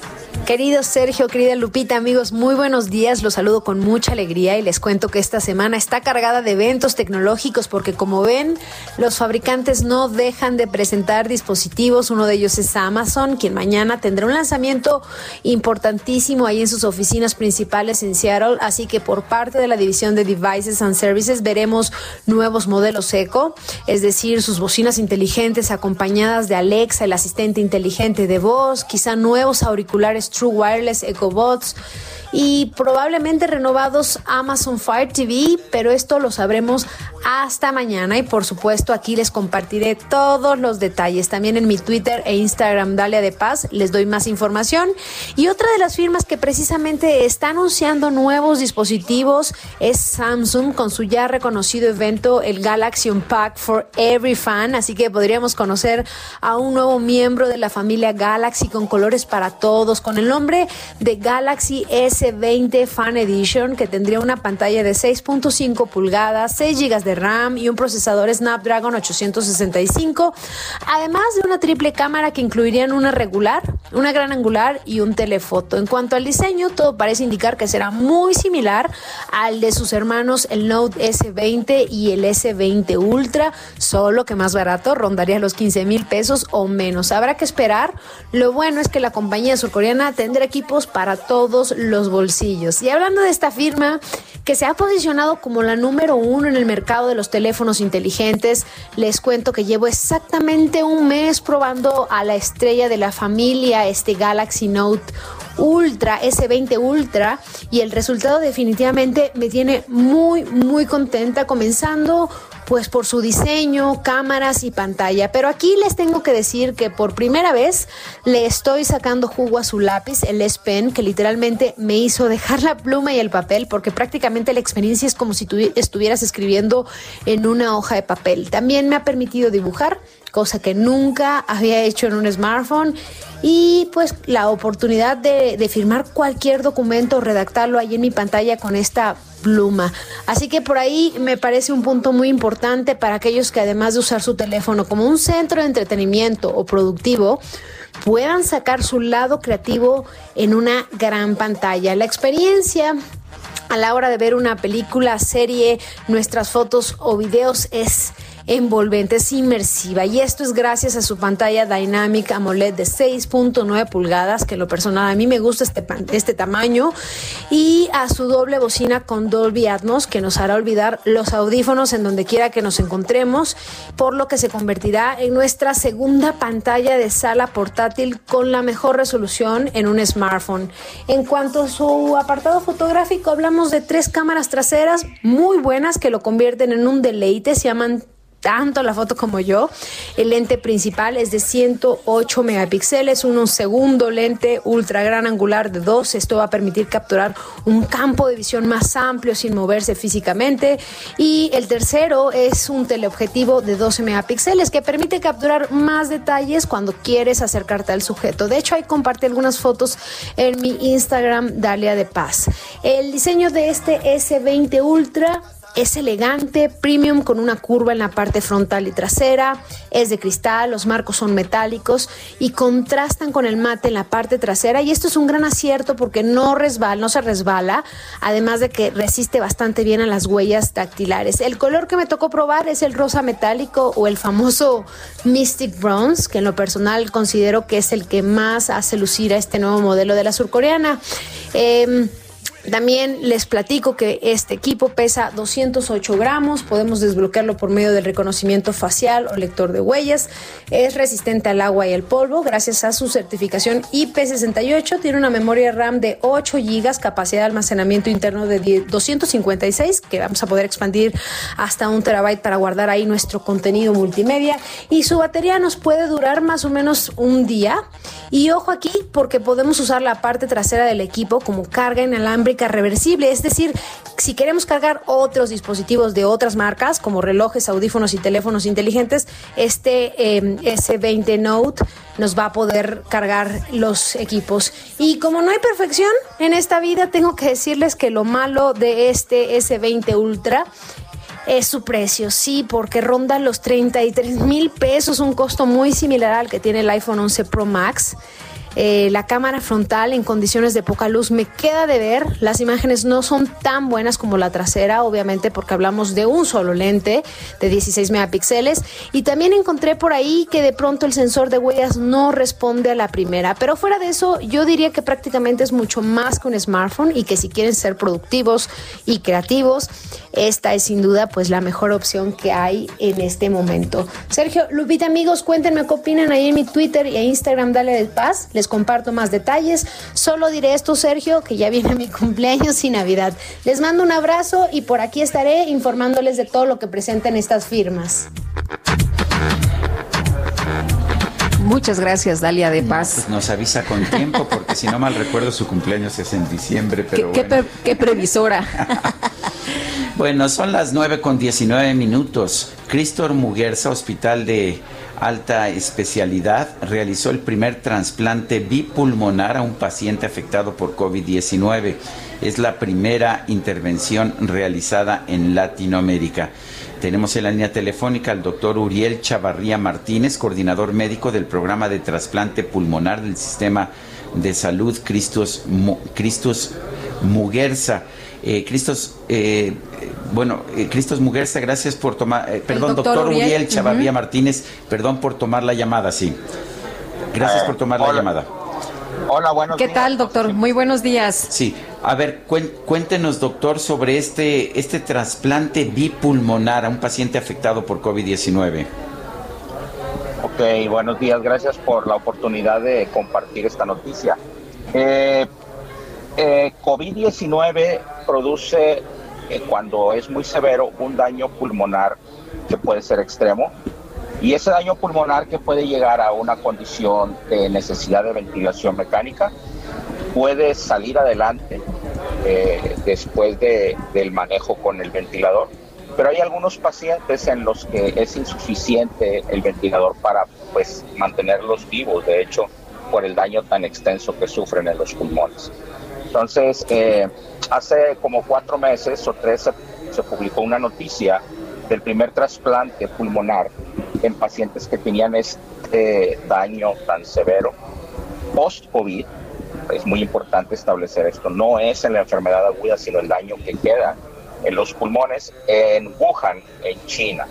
Querido Sergio, querida Lupita, amigos, muy buenos días. Los saludo con mucha alegría y les cuento que esta semana está cargada de eventos tecnológicos porque como ven, los fabricantes no dejan de presentar dispositivos. Uno de ellos es Amazon, quien mañana tendrá un lanzamiento importantísimo ahí en sus oficinas principales en Seattle. Así que por parte de la división de Devices and Services veremos nuevos modelos Echo, es decir, sus bocinas inteligentes acompañadas de Alexa, el asistente inteligente de voz, quizá nuevos auriculares True Wireless EcoBots y probablemente renovados Amazon Fire TV, pero esto lo sabremos hasta mañana y por supuesto aquí les compartiré todos los detalles. También en mi Twitter e Instagram Dalia de Paz les doy más información. Y otra de las firmas que precisamente está anunciando nuevos dispositivos es Samsung con su ya reconocido evento el Galaxy Unpack for Every Fan, así que podríamos conocer a un nuevo miembro de la familia Galaxy con colores para todos, con el nombre de Galaxy S20 Fan Edition que tendría una pantalla de 6.5 pulgadas, 6 GB de RAM y un procesador Snapdragon 865, además de una triple cámara que incluirían una regular, una gran angular y un telefoto. En cuanto al diseño, todo parece indicar que será muy similar al de sus hermanos el Note S20 y el S20 Ultra, solo que más barato, rondaría los 15 mil pesos o menos. Habrá que esperar. Lo bueno es que la compañía surcoreana tendrá equipos para todos los bolsillos. Y hablando de esta firma que se ha posicionado como la número uno en el mercado de los teléfonos inteligentes, les cuento que llevo exactamente un mes probando a la estrella de la familia, este Galaxy Note Ultra, S20 Ultra, y el resultado definitivamente me tiene muy, muy contenta, comenzando pues por su diseño, cámaras y pantalla. Pero aquí les tengo que decir que por primera vez le estoy sacando jugo a su lápiz, el S Pen, que literalmente me hizo dejar la pluma y el papel, porque prácticamente la experiencia es como si tú estuvieras escribiendo en una hoja de papel. También me ha permitido dibujar, cosa que nunca había hecho en un smartphone y pues la oportunidad de, firmar cualquier documento, redactarlo ahí en mi pantalla con esta pluma. Así que por ahí me parece un punto muy importante para aquellos que además de usar su teléfono como un centro de entretenimiento o productivo, puedan sacar su lado creativo en una gran pantalla. La experiencia a la hora de ver una película, serie, nuestras fotos o videos es envolvente, es inmersiva. Y esto es gracias a su pantalla Dynamic AMOLED de 6.9 pulgadas, que lo personal a mí me gusta este, este tamaño, y a su doble bocina con Dolby Atmos que nos hará olvidar los audífonos en donde quiera que nos encontremos, por lo que se convertirá en nuestra segunda pantalla de sala portátil con la mejor resolución en un smartphone. En cuanto a su apartado fotográfico, hablamos de tres cámaras traseras muy buenas que lo convierten en un deleite, se llaman tanto la foto como yo. El lente principal es de 108 megapíxeles, un segundo lente ultra gran angular de 2. Esto va a permitir capturar un campo de visión más amplio sin moverse físicamente. Y el tercero es un teleobjetivo de 12 megapíxeles que permite capturar más detalles cuando quieres acercarte al sujeto. De hecho, ahí compartí algunas fotos en mi Instagram, Dalia de Paz. El diseño de este S20 Ultra es elegante, premium con una curva en la parte frontal y trasera, es de cristal, los marcos son metálicos y contrastan con el mate en la parte trasera y esto es un gran acierto porque no resbala, no se resbala, además de que resiste bastante bien a las huellas dactilares. El color que me tocó probar es el rosa metálico o el famoso Mystic Bronze, que en lo personal considero que es el que más hace lucir a este nuevo modelo de la surcoreana. Eh, también les platico que este equipo pesa 208 gramos, podemos desbloquearlo por medio del reconocimiento facial o lector de huellas, es resistente al agua y al polvo. Gracias a su certificación IP68, tiene una memoria RAM de 8 GB, capacidad de almacenamiento interno de 256 que vamos a poder expandir hasta un terabyte para guardar ahí nuestro contenido multimedia. Y su batería nos puede durar más o menos un día. Y ojo aquí porque podemos usar la parte trasera del equipo como carga inalámbrica reversible, es decir, si queremos cargar otros dispositivos de otras marcas como relojes, audífonos y teléfonos inteligentes, este eh, S20 Note nos va a poder cargar los equipos. Y como no hay perfección en esta vida, tengo que decirles que lo malo de este S20 Ultra es su precio, sí, porque ronda los 33 mil pesos, un costo muy similar al que tiene el iPhone 11 Pro Max. Eh, la cámara frontal en condiciones de poca luz me queda de ver. Las imágenes no son tan buenas como la trasera, obviamente porque hablamos de un solo lente de 16 megapíxeles. Y también encontré por ahí que de pronto el sensor de huellas no responde a la primera. Pero fuera de eso, yo diría que prácticamente es mucho más que un smartphone y que si quieren ser productivos y creativos, esta es sin duda pues la mejor opción que hay en este momento. Sergio, Lupita, amigos, cuéntenme qué opinan ahí en mi Twitter y Instagram, dale de paz. Les comparto más detalles. Solo diré esto, Sergio, que ya viene mi cumpleaños y Navidad. Les mando un abrazo y por aquí estaré informándoles de todo lo que presentan estas firmas. Muchas gracias, Dalia de Paz. Pues nos avisa con tiempo, porque si no mal recuerdo, su cumpleaños es en diciembre, pero ¿Qué, bueno. qué, qué previsora. Bueno, son las 9 con 19 minutos. Cristor Muguerza, Hospital de Alta Especialidad, realizó el primer trasplante bipulmonar a un paciente afectado por COVID-19. Es la primera intervención realizada en Latinoamérica. Tenemos en la línea telefónica al doctor Uriel Chavarría Martínez, coordinador médico del programa de trasplante pulmonar del Sistema de Salud Cristos, Mu- Cristos Muguerza. Eh, Cristos, eh, eh, bueno, eh, Cristos Muguerza, gracias por tomar, eh, perdón, doctor doctor, Uriel, ujú. Martínez, perdón por tomar la llamada, sí. Gracias Eh, por tomar la llamada. Hola, buenos ¿Qué días. tal, doctor? Muy buenos días. Sí, a ver, cuéntenos, doctor, sobre este, este trasplante bipulmonar a un paciente afectado por COVID-19. Ok, buenos días. Gracias por la oportunidad de compartir esta noticia. Eh, eh, COVID-19 produce, eh, cuando es muy severo, un daño pulmonar que puede ser extremo. Y ese daño pulmonar que puede llegar a una condición de necesidad de ventilación mecánica puede salir adelante eh, después de- del manejo con el ventilador. Pero hay algunos pacientes en los que es insuficiente el ventilador para pues, mantenerlos vivos, de hecho, por el daño tan extenso que sufren en los pulmones. Entonces, eh, hace como cuatro meses o tres se, se publicó una noticia del primer trasplante pulmonar en pacientes que tenían este daño tan severo post-COVID. Es muy importante establecer esto. No es en la enfermedad aguda, sino el daño que queda en los pulmones en Wuhan, en China.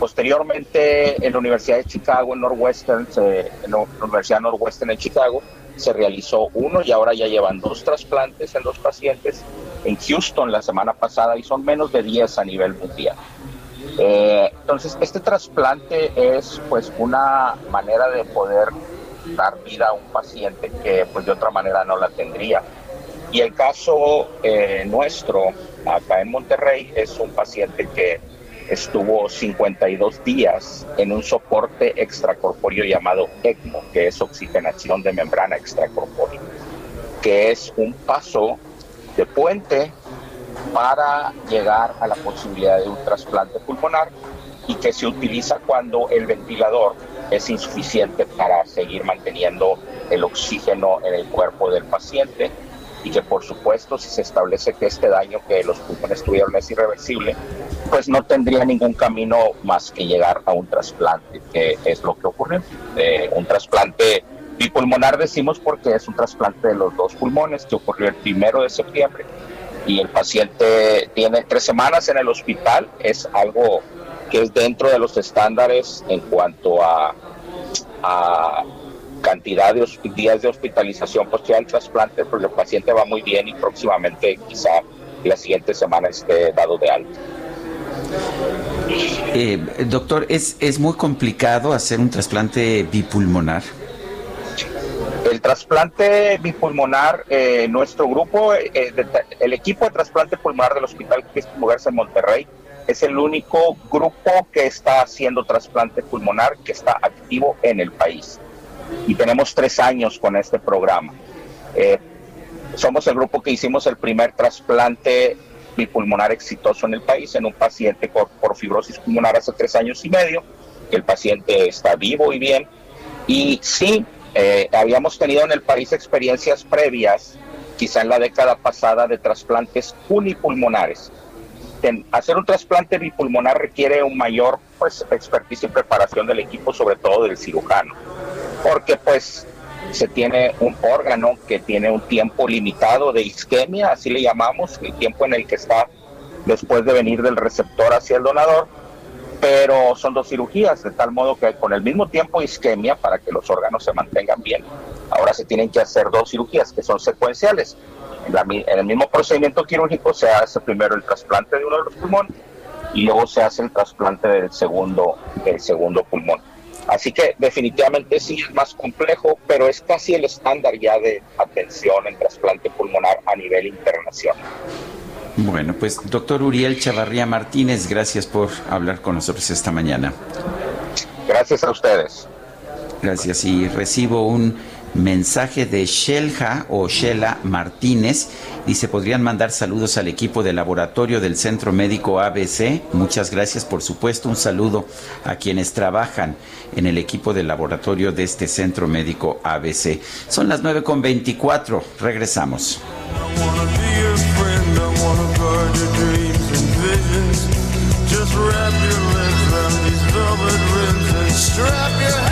Posteriormente, en la Universidad de Chicago, en Northwestern, en la Universidad Northwestern en Chicago, se realizó uno y ahora ya llevan dos trasplantes en los pacientes. En Houston la semana pasada y son menos de 10 a nivel mundial. Eh, entonces, este trasplante es pues una manera de poder dar vida a un paciente que pues de otra manera no la tendría. Y el caso eh, nuestro acá en Monterrey es un paciente que estuvo 52 días en un soporte extracorpóreo llamado ECMO, que es oxigenación de membrana extracorpórea, que es un paso de puente para llegar a la posibilidad de un trasplante pulmonar y que se utiliza cuando el ventilador es insuficiente para seguir manteniendo el oxígeno en el cuerpo del paciente y que por supuesto si se establece que este daño que los pulmones tuvieron es irreversible, pues no tendría ningún camino más que llegar a un trasplante, que es lo que ocurre. Eh, un trasplante bipulmonar decimos porque es un trasplante de los dos pulmones que ocurrió el primero de septiembre y el paciente tiene tres semanas en el hospital, es algo que es dentro de los estándares en cuanto a, a cantidad de días de hospitalización posterior al trasplante, porque el paciente va muy bien y próximamente quizá la siguiente semana esté dado de alta. Eh, doctor, ¿es, ¿es muy complicado hacer un trasplante bipulmonar? El trasplante bipulmonar, eh, nuestro grupo, eh, de- el equipo de trasplante pulmonar del Hospital Cristo Mugarza en Monterrey, es el único grupo que está haciendo trasplante pulmonar que está activo en el país. Y tenemos tres años con este programa. Eh, somos el grupo que hicimos el primer trasplante bipulmonar exitoso en el país en un paciente por, por fibrosis pulmonar hace tres años y medio. El paciente está vivo y bien. Y sí, eh, habíamos tenido en el país experiencias previas, quizá en la década pasada, de trasplantes unipulmonares. Ten- hacer un trasplante bipulmonar requiere un mayor pues, expertise y preparación del equipo, sobre todo del cirujano, porque pues se tiene un órgano que tiene un tiempo limitado de isquemia, así le llamamos, el tiempo en el que está después de venir del receptor hacia el donador, pero son dos cirugías, de tal modo que con el mismo tiempo isquemia, para que los órganos se mantengan bien, ahora se tienen que hacer dos cirugías que son secuenciales. En, la en el mismo procedimiento quirúrgico se hace primero el trasplante de uno de los pulmones y luego se hace el trasplante del segundo, del segundo pulmón. Así que definitivamente sí es más complejo, pero es casi el estándar ya de atención en trasplante pulmonar a nivel internacional. Bueno, pues doctor Uriel Chavarría Martínez, gracias por hablar con nosotros esta mañana. Gracias a ustedes. Gracias y recibo un mensaje de Shelja o Shela Martínez. Dice, podrían mandar saludos al equipo de laboratorio del Centro Médico ABC. Muchas gracias, por supuesto. Un saludo a quienes trabajan en el equipo de laboratorio de este Centro Médico ABC. Son las 9 con 24. Regresamos. friend, I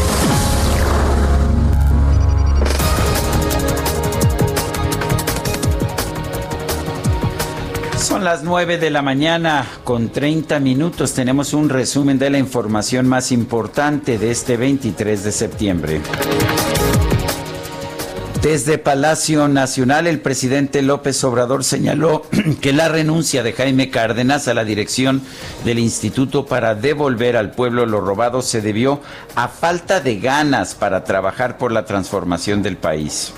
Son las 9 de la mañana con 30 minutos. Tenemos un resumen de la información más importante de este 23 de septiembre. Desde Palacio Nacional, el presidente López Obrador señaló que la renuncia de Jaime Cárdenas a la dirección del instituto para devolver al pueblo lo robado se debió a falta de ganas para trabajar por la transformación del país.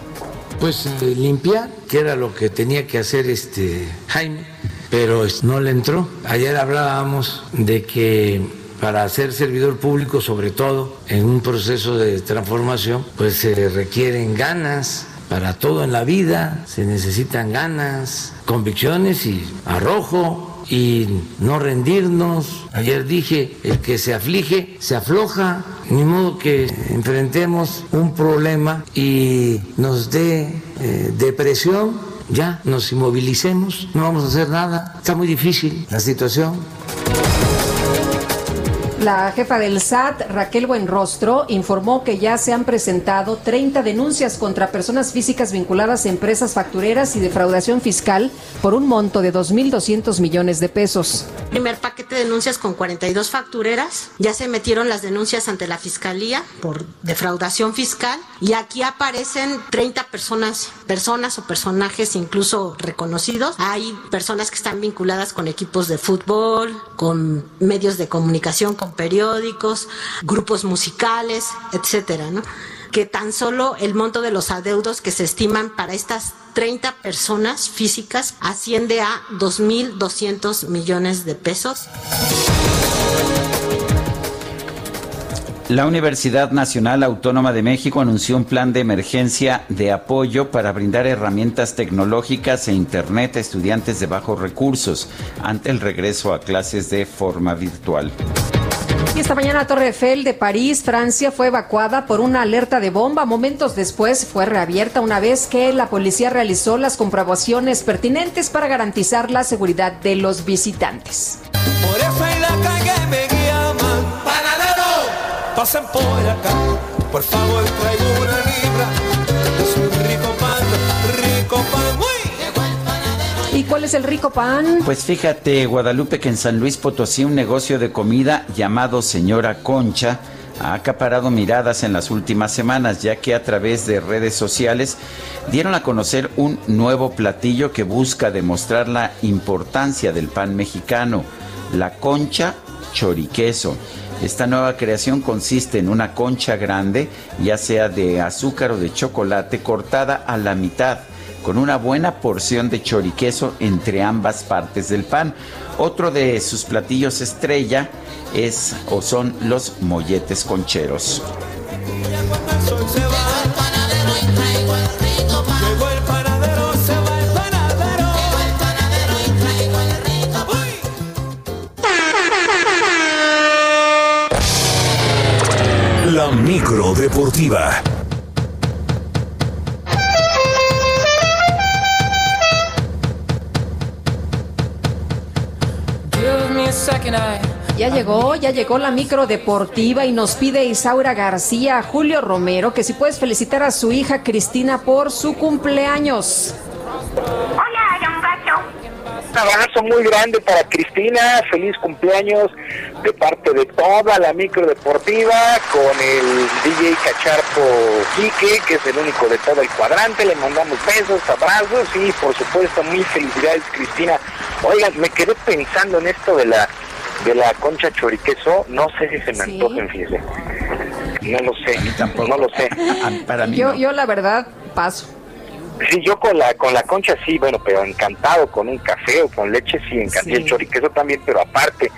pues eh, limpiar, que era lo que tenía que hacer este Jaime, pero no le entró. Ayer hablábamos de que para ser servidor público, sobre todo en un proceso de transformación, pues se requieren ganas. Para todo en la vida se necesitan ganas, convicciones y arrojo y no rendirnos. Ayer dije, el que se aflige, se afloja. Ni modo que enfrentemos un problema y nos dé eh, depresión, ya nos inmovilicemos, no vamos a hacer nada. Está muy difícil la situación. La jefa del SAT, Raquel Buenrostro, informó que ya se han presentado 30 denuncias contra personas físicas vinculadas a empresas factureras y defraudación fiscal por un monto de 2.200 millones de pesos. Primer paquete de denuncias con 42 factureras. Ya se metieron las denuncias ante la Fiscalía por defraudación fiscal y aquí aparecen 30 personas, personas o personajes incluso reconocidos. Hay personas que están vinculadas con equipos de fútbol, con medios de comunicación, con periódicos, grupos musicales, etcétera, ¿no? que tan solo el monto de los adeudos que se estiman para estas 30 personas físicas asciende a 2.200 millones de pesos. La Universidad Nacional Autónoma de México anunció un plan de emergencia de apoyo para brindar herramientas tecnológicas e Internet a estudiantes de bajos recursos ante el regreso a clases de forma virtual. Y esta mañana Torre Eiffel de París, Francia, fue evacuada por una alerta de bomba. Momentos después fue reabierta una vez que la policía realizó las comprobaciones pertinentes para garantizar la seguridad de los visitantes. Por eso en la calle me llaman Panadero, pasen por acá Por favor cuál es el rico pan? Pues fíjate, Guadalupe, que en San Luis Potosí un negocio de comida llamado Señora Concha ha acaparado miradas en las últimas semanas, ya que a través de redes sociales dieron a conocer un nuevo platillo que busca demostrar la importancia del pan mexicano, la concha choriqueso. Esta nueva creación consiste en una concha grande, ya sea de azúcar o de chocolate, cortada a la mitad con una buena porción de choriqueso entre ambas partes del pan. Otro de sus platillos estrella es o son los molletes concheros. La micro deportiva. Ya llegó, ya llegó la micro deportiva y nos pide Isaura García a Julio Romero que si puedes felicitar a su hija Cristina por su cumpleaños. Un abrazo muy grande para Cristina, feliz cumpleaños de parte de toda la micro deportiva con el DJ Cacharpo Quique, que es el único de todo el cuadrante, le mandamos besos, abrazos y por supuesto mil felicidades Cristina. Oigan, me quedé pensando en esto de la de la concha choriqueso, no sé si se me antojen, fíjese. No lo sé, no lo sé. Para mí Yo, no. yo la verdad paso. Sí, yo con la con la concha sí, bueno, pero encantado con un café o con leche sí, encantado. Y el choriqueso también, pero aparte,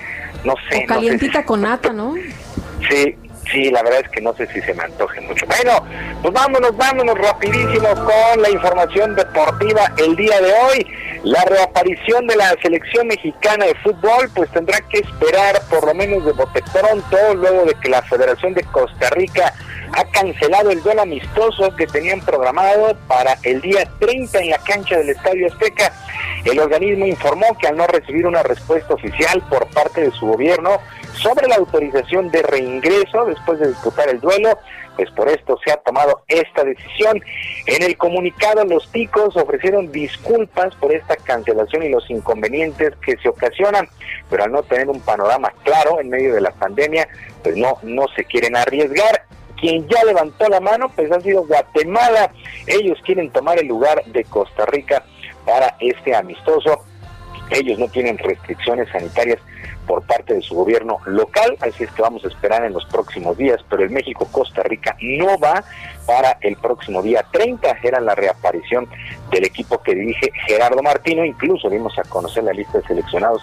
no sé. O no sé calientita con nata, ¿no? si- sí, sí, la verdad es que no sé si se me antoje mucho. Bueno, pues vámonos, vámonos rapidísimo con la información deportiva el día de hoy. La reaparición de la selección mexicana de fútbol, pues tendrá que esperar por lo menos de bote pronto, luego de que la Federación de Costa Rica ha cancelado el duelo amistoso que tenían programado para el día 30 en la cancha del Estadio Azteca. El organismo informó que al no recibir una respuesta oficial por parte de su gobierno sobre la autorización de reingreso después de disputar el duelo, pues por esto se ha tomado esta decisión. En el comunicado los ticos ofrecieron disculpas por esta cancelación y los inconvenientes que se ocasionan, pero al no tener un panorama claro en medio de la pandemia, pues no, no se quieren arriesgar. Quien ya levantó la mano, pues ha sido Guatemala. Ellos quieren tomar el lugar de Costa Rica para este amistoso. Ellos no tienen restricciones sanitarias por parte de su gobierno local, así es que vamos a esperar en los próximos días, pero el México-Costa Rica no va para el próximo día 30, era la reaparición del equipo que dirige Gerardo Martino, incluso dimos a conocer la lista de seleccionados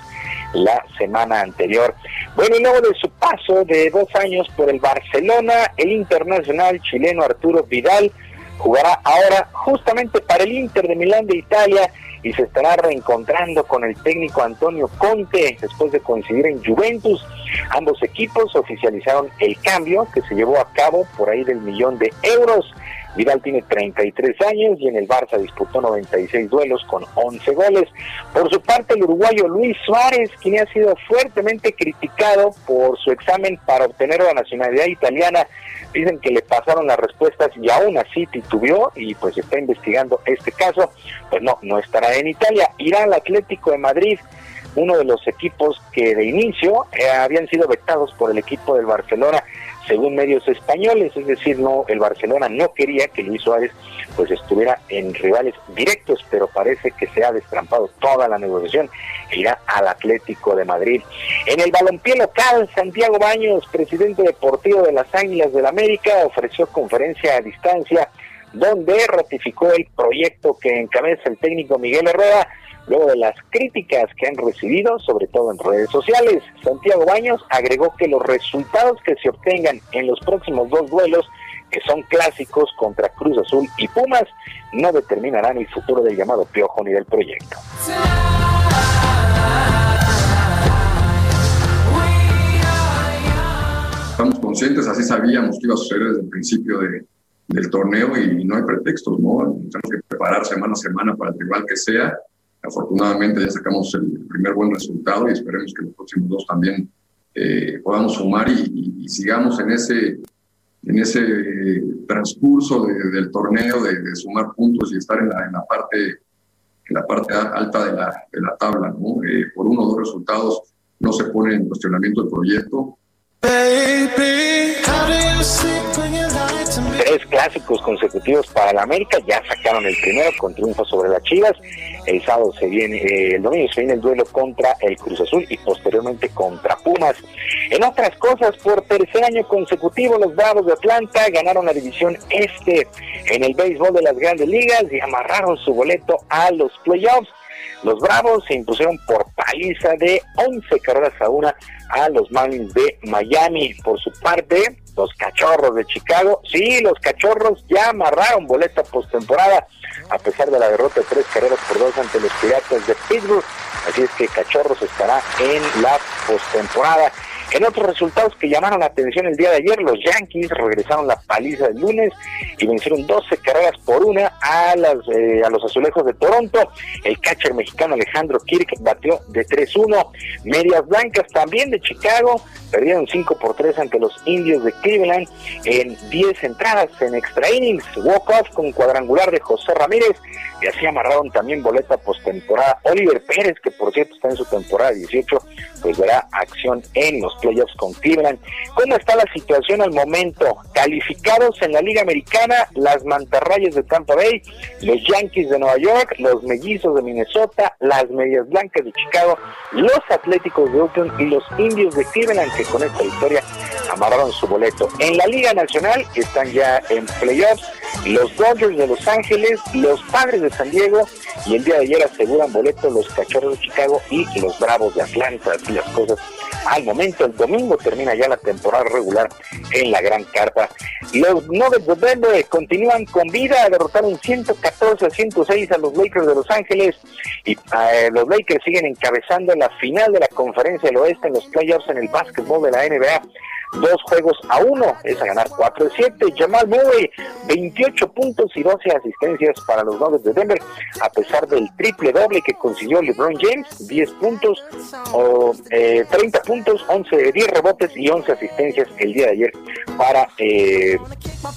la semana anterior. Bueno, y luego de su paso de dos años por el Barcelona, el internacional chileno Arturo Vidal jugará ahora justamente para el Inter de Milán de Italia y se estará reencontrando con el técnico Antonio Conte después de coincidir en Juventus. Ambos equipos oficializaron el cambio que se llevó a cabo por ahí del millón de euros. Vidal tiene 33 años y en el Barça disputó 96 duelos con 11 goles. Por su parte, el uruguayo Luis Suárez, quien ha sido fuertemente criticado por su examen para obtener la nacionalidad italiana, dicen que le pasaron las respuestas y aún así titubeó y pues está investigando este caso, pues no, no estará en Italia, irá al Atlético de Madrid uno de los equipos que de inicio eh, habían sido vetados por el equipo del Barcelona según medios españoles, es decir, no el Barcelona no quería que Luis Suárez pues estuviera en rivales directos, pero parece que se ha destrampado toda la negociación e irá al Atlético de Madrid. En el balompié local, Santiago Baños, presidente deportivo de las Águilas del la América, ofreció conferencia a distancia donde ratificó el proyecto que encabeza el técnico Miguel Herrera luego de las críticas que han recibido, sobre todo en redes sociales. Santiago Baños agregó que los resultados que se obtengan en los próximos dos duelos, que son clásicos contra Cruz Azul y Pumas, no determinarán el futuro del llamado Piojo ni del proyecto. Estamos conscientes, así sabíamos que iba a suceder desde el principio de, del torneo y no hay pretextos, ¿no? Tenemos que preparar semana a semana para el rival que sea Afortunadamente ya sacamos el primer buen resultado y esperemos que los próximos dos también eh, podamos sumar y, sigamos en ese, en ese transcurso del torneo de, sumar puntos y estar en la, parte en la parte alta de la, tabla. ¿no? Eh, por uno o dos resultados no se pone en cuestionamiento el proyecto. Tres clásicos consecutivos para la América, ya sacaron el primero con triunfo sobre las Chivas. El sábado se viene, eh, el domingo se viene el duelo contra el Cruz Azul y posteriormente contra Pumas. En otras cosas, por tercer año consecutivo, los Bravos de Atlanta ganaron la división este en el béisbol de las grandes ligas y amarraron su boleto a los playoffs. Los Bravos se impusieron por paliza de 11 carreras a una a los Marlins de Miami. Por su parte, los Cachorros de Chicago, sí, los Cachorros ya amarraron boleta postemporada a pesar de la derrota de tres carreras por dos ante los Piratas de Pittsburgh. Así es que Cachorros estará en la postemporada. En otros resultados que llamaron la atención el día de ayer, los Yankees regresaron la paliza del lunes y vencieron 12 carreras por una a, las, eh, a los azulejos de Toronto. El catcher mexicano Alejandro Kirk batió de 3-1. Medias Blancas también de Chicago perdieron 5 por 3 ante los indios de Cleveland en 10 entradas en extra innings. Walk-off con cuadrangular de José Ramírez y así amarraron también boleta postemporada. Oliver Pérez, que por cierto está en su temporada 18, pues verá acción en los playoffs con Cleveland. ¿Cómo está la situación al momento? Calificados en la Liga Americana, las Mantarrayas de Tampa Bay, los Yankees de Nueva York, los Mellizos de Minnesota, las Medias Blancas de Chicago, los Atléticos de Oakland y los Indios de Cleveland, que con esta victoria amarraron su boleto. En la Liga Nacional están ya en playoffs los Dodgers de Los Ángeles, los Padres de San Diego y el día de ayer aseguran boleto los Cachorros de Chicago y los Bravos de Atlanta. Así las cosas al momento. El domingo termina ya la temporada regular en la Gran Carpa. Los Nuggets de Denver continúan con vida, derrotaron 114 a 106 a los Lakers de Los Ángeles y eh, los Lakers siguen encabezando la final de la Conferencia del Oeste en los playoffs en el básquetbol de la NBA dos juegos a uno, es a ganar 4 de 7. Jamal Murray, 28 puntos y 12 asistencias para los Nuggets de Denver, a pesar del triple doble que consiguió LeBron James, 10 puntos, o, 30 eh, puntos, 11, 10 rebotes y 11 asistencias el día de ayer para eh,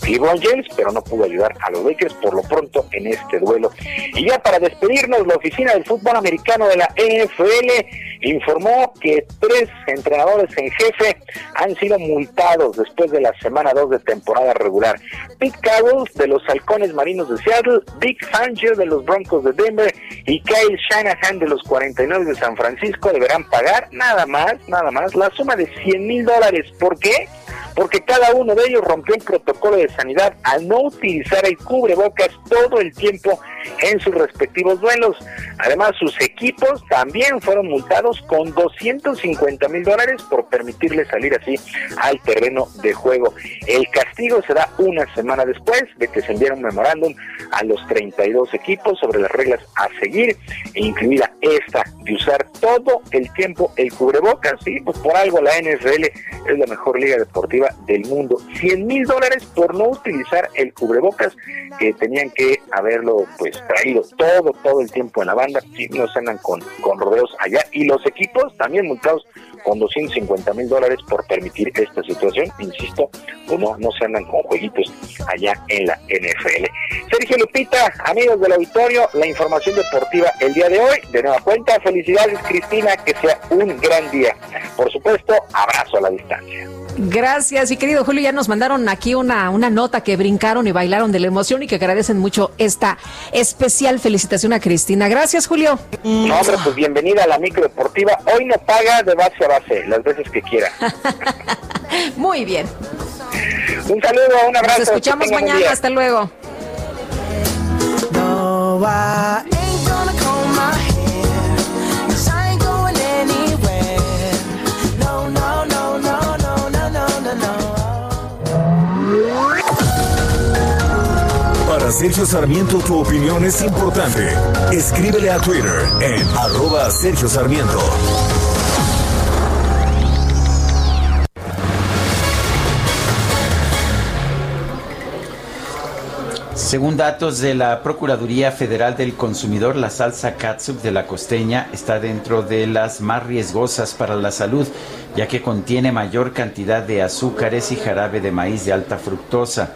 LeBron James, pero no pudo ayudar a los Lakers por lo pronto en este duelo. Y ya para despedirnos, la oficina del fútbol americano de la NFL informó que tres entrenadores en jefe han sido multados después de la semana 2 de temporada regular. Pete Carroll de los Halcones Marinos de Seattle, Vic Fangio de los Broncos de Denver y Kyle Shanahan de los 49 de San Francisco deberán pagar nada más, nada más, la suma de 100 mil dólares. ¿Por qué? Porque cada uno de ellos rompió el protocolo de sanidad al no utilizar el cubrebocas todo el tiempo en sus respectivos duelos. Además, sus equipos también fueron multados con 250 mil dólares por permitirle salir así al terreno de juego. El castigo será una semana después de que se enviara un memorándum a los 32 equipos sobre las reglas a seguir, e incluida esta de usar todo el tiempo el cubrebocas. Sí, pues por algo la NFL es la mejor liga deportiva del mundo. 100 mil dólares por no utilizar el cubrebocas que tenían que haberlo pues traído todo, todo el tiempo en la banda. Sí, no se andan con, con rodeos allá. Y los equipos también multados con 250 mil dólares por permitir esta situación. Insisto, como no se andan con jueguitos allá en la NFL. Sergio Lupita, amigos del auditorio, la información deportiva el día de hoy. De nueva cuenta, felicidades Cristina, que sea un gran día. Por supuesto, abrazo a la distancia. Gracias, y querido Julio, ya nos mandaron aquí una, una nota que brincaron y bailaron de la emoción y que agradecen mucho esta especial felicitación a Cristina. Gracias, Julio. No, hombre, pues bienvenida a la micro deportiva. Hoy no paga de base a base, las veces que quiera. Muy bien. Un saludo, un abrazo. Nos escuchamos mañana. Hasta luego. Para Sergio Sarmiento tu opinión es importante. Escríbele a Twitter en arroba Sergio Sarmiento. Según datos de la Procuraduría Federal del Consumidor, la salsa catsup de la costeña está dentro de las más riesgosas para la salud, ya que contiene mayor cantidad de azúcares y jarabe de maíz de alta fructosa.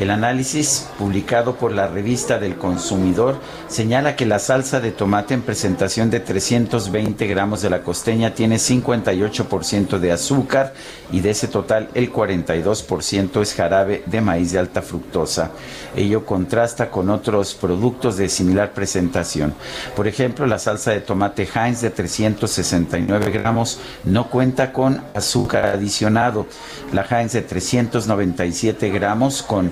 El análisis publicado por la revista del consumidor señala que la salsa de tomate en presentación de 320 gramos de la costeña tiene 58% de azúcar y de ese total el 42% es jarabe de maíz de alta fructosa. Ello contrasta con otros productos de similar presentación. Por ejemplo, la salsa de tomate Heinz de 369 gramos no cuenta con azúcar adicionado. La Heinz de 397 gramos con,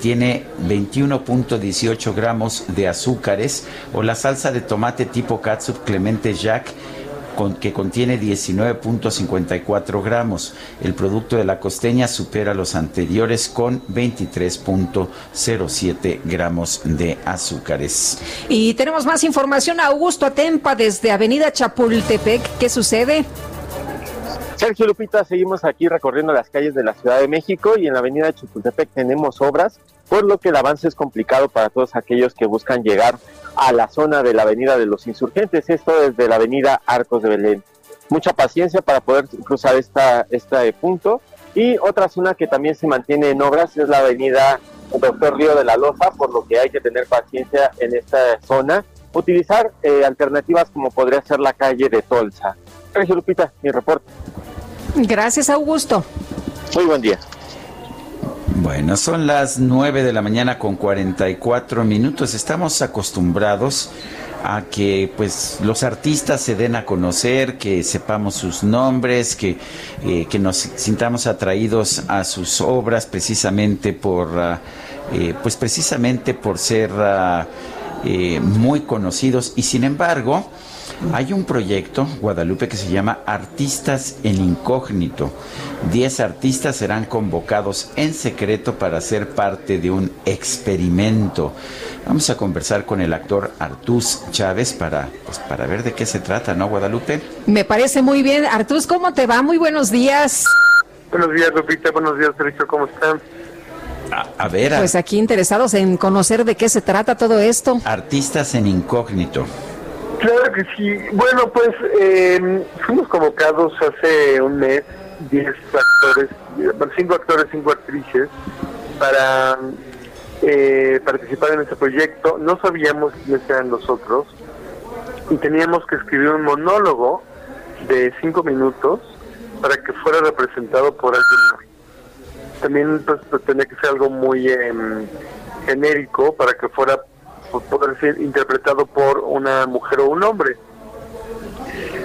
tiene 21.18 gramos de azúcares o la salsa de tomate tipo catsup Clemente Jack con- que contiene 19.54 gramos. El producto de la costeña supera los anteriores con 23.07 gramos de azúcares. Y tenemos más información. Augusto Atempa desde Avenida Chapultepec. ¿Qué sucede? Sergio Lupita, seguimos aquí recorriendo las calles de la Ciudad de México y en la avenida Chapultepec tenemos obras, por lo que el avance es complicado para todos aquellos que buscan llegar a la zona de la avenida de los insurgentes, esto desde la avenida Arcos de Belén. Mucha paciencia para poder cruzar esta, este punto. Y otra zona que también se mantiene en obras es la avenida Doctor Río de la Loza, por lo que hay que tener paciencia en esta zona. Utilizar eh, alternativas como podría ser la calle de Tolsa. Sergio Lupita, mi reporte. Gracias, Augusto. Muy buen día. Bueno, son las 9 de la mañana con 44 minutos. Estamos acostumbrados a que pues los artistas se den a conocer, que sepamos sus nombres, que, eh, que nos sintamos atraídos a sus obras precisamente por ah, eh, pues precisamente por ser eh, muy conocidos y sin embargo hay un proyecto, Guadalupe, que se llama Artistas en Incógnito. Diez artistas serán convocados en secreto para ser parte de un experimento. Vamos a conversar con el actor Artús Chávez para, pues, para ver de qué se trata, ¿no, Guadalupe? Me parece muy bien. Artús, ¿cómo te va? Muy buenos días. Buenos días, Lupita. Buenos días, Sergio. ¿Cómo están? A, a ver, a- Pues aquí interesados en conocer de qué se trata todo esto. Artistas en Incógnito. Claro que sí. Bueno, pues eh, fuimos convocados hace un mes, 10 actores, bueno, cinco actores, cinco actrices, para eh, participar en este proyecto. No sabíamos quiénes eran nosotros y teníamos que escribir un monólogo de cinco minutos para que fuera representado por alguien. También pues, tenía que ser algo muy em, genérico para que fuera po- poder ser interpretado por una mujer o un hombre.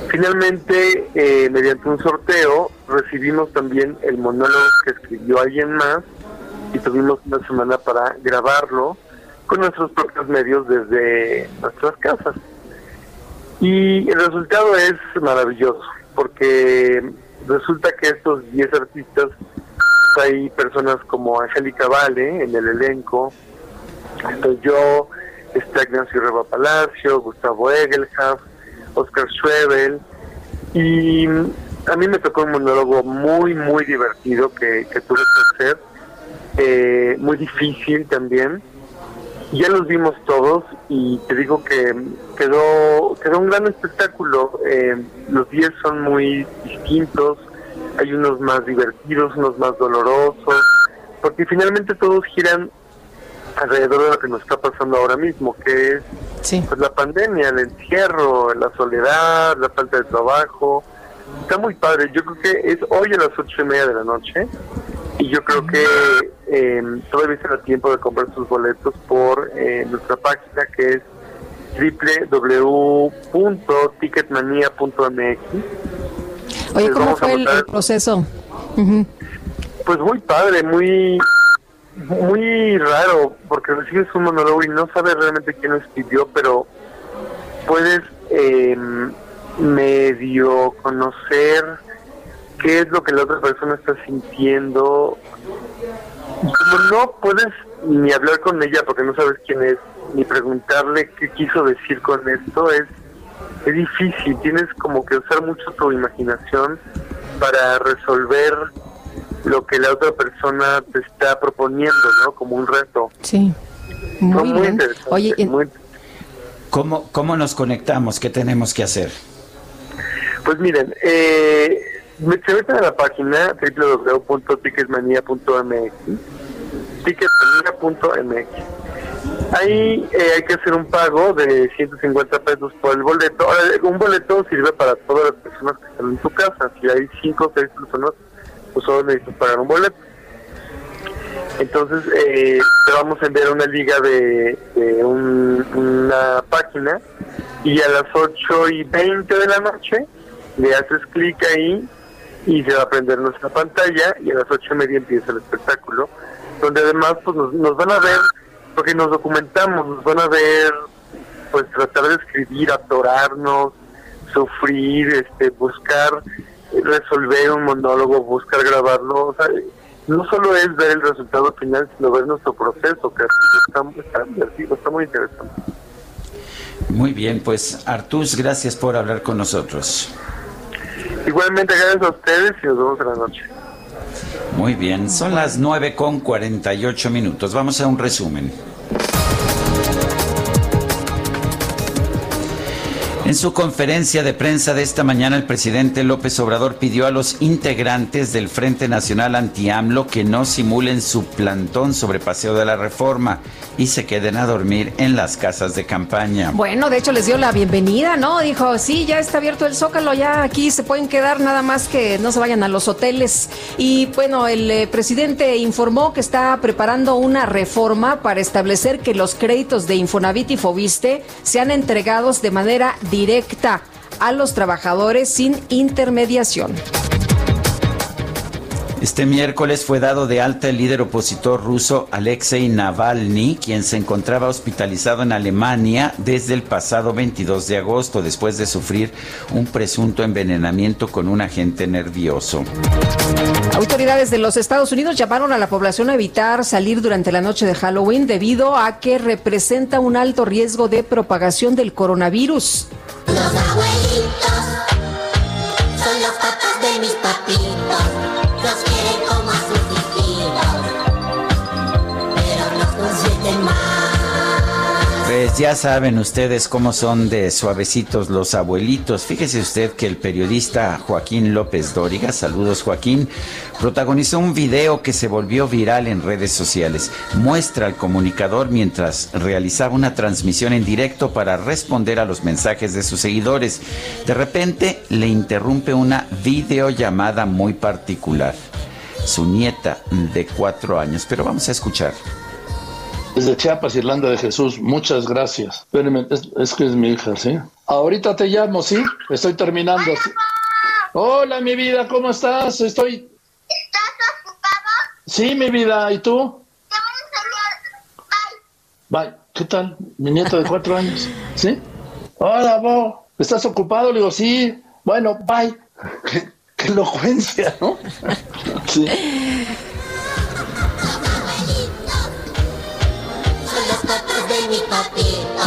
Finalmente, eh, mediante un sorteo, recibimos también el monólogo que escribió alguien más y tuvimos una semana para grabarlo con nuestros propios medios desde nuestras casas. Y el resultado es maravilloso, porque resulta que estos 10 artistas, hay personas como Angélica Vale en el elenco, estoy yo, está Ignacio Reba Palacio, Gustavo Egelhaf, Oscar Schwebel, y a mí me tocó un monólogo muy, muy divertido que, tuve que hacer, eh, muy difícil también. Ya los vimos todos y te digo que quedó, quedó un gran espectáculo. Eh, los 10 son muy distintos, hay unos más divertidos, unos más dolorosos, porque finalmente todos giran alrededor de lo que nos está pasando ahora mismo, que es pues, la pandemia, el encierro, la soledad, la falta de trabajo. Está muy padre. Yo creo que es hoy a las ocho y media de la noche y yo creo que eh, todavía será tiempo de comprar sus boletos por eh, nuestra página que es www.ticketmania.mx. Oye, ¿cómo fue el, el proceso? Pues muy padre, muy muy raro, porque recibes un monólogo y no sabes realmente quién lo escribió, pero puedes eh, medio conocer qué es lo que la otra persona está sintiendo. Como no puedes ni hablar con ella porque no sabes quién es, ni preguntarle qué quiso decir con esto, es, es difícil. Tienes como que usar mucho tu imaginación para resolver lo que la otra persona te está proponiendo, ¿no? Como un reto. Sí. Muy muy bien. Oye, muy- ¿Cómo, ¿Cómo nos conectamos? ¿Qué tenemos que hacer? Pues miren, eh, se meten a la página www.ticketmania.mx ticketmania.mx Ahí eh, hay que hacer un pago de 150 pesos por el boleto. Ahora, un boleto sirve para todas las personas que están en tu casa. Si hay 5 o 6 personas, pues solo necesitas pagar un boleto. Entonces, eh, te vamos a enviar una liga de, de un- una página y a las 8 y 20 de la noche le haces clic ahí y se va a prender nuestra pantalla y a las 8 y media empieza el espectáculo, donde además pues nos, nos van a ver, porque nos documentamos, nos van a ver pues tratar de escribir, atorarnos, sufrir, este, buscar resolver un monólogo, buscar grabarlo, o sea, no solo es ver el resultado final, sino ver nuestro proceso, que está, está divertido, está muy interesante. Muy bien, pues Artus, gracias por hablar con nosotros. Igualmente, gracias a ustedes y nos vemos en la noche. Muy bien, son las 9 con 48 minutos. Vamos a un resumen. En su conferencia de prensa de esta mañana, el presidente López Obrador pidió a los integrantes del Frente Nacional Anti-AMLO que no simulen su plantón sobre Paseo de la Reforma y se queden a dormir en las casas de campaña. Bueno, de hecho les dio la bienvenida, ¿no? Dijo, sí, ya está abierto el Zócalo, ya aquí se pueden quedar nada más que no se vayan a los hoteles. Y bueno, el eh, presidente informó que está preparando una reforma para establecer que los créditos de Infonavit y Fobiste sean entregados de manera directa a los trabajadores sin intermediación. Este miércoles fue dado de alta el líder opositor ruso Alexei Navalny, quien se encontraba hospitalizado en Alemania desde el pasado 22 de agosto después de sufrir un presunto envenenamiento con un agente nervioso. Autoridades de los Estados Unidos llamaron a la población a evitar salir durante la noche de Halloween debido a que representa un alto riesgo de propagación del coronavirus. Los abuelitos son los papás de mis papitos. Ya saben ustedes cómo son de suavecitos los abuelitos. Fíjese usted que el periodista Joaquín López Dóriga, saludos Joaquín, protagonizó un video que se volvió viral en redes sociales. Muestra al comunicador mientras realizaba una transmisión en directo para responder a los mensajes de sus seguidores. De repente le interrumpe una videollamada muy particular. Su nieta de cuatro años, pero vamos a escuchar. Desde Chiapas, Irlanda de Jesús, muchas gracias. Espérenme, es, es que es mi hija, ¿sí? Ahorita te llamo, ¿sí? Estoy terminando. ¿sí? Hola, mi vida, ¿cómo estás? Estoy... ¿Estás ocupado? Sí, mi vida, ¿y tú? Bye. ¿qué tal? Mi nieto de cuatro años, ¿sí? Hola, Bo, ¿estás ocupado? Le digo, sí. Bueno, bye. Qué, qué elocuencia, ¿no? Sí. Patos de mi papito.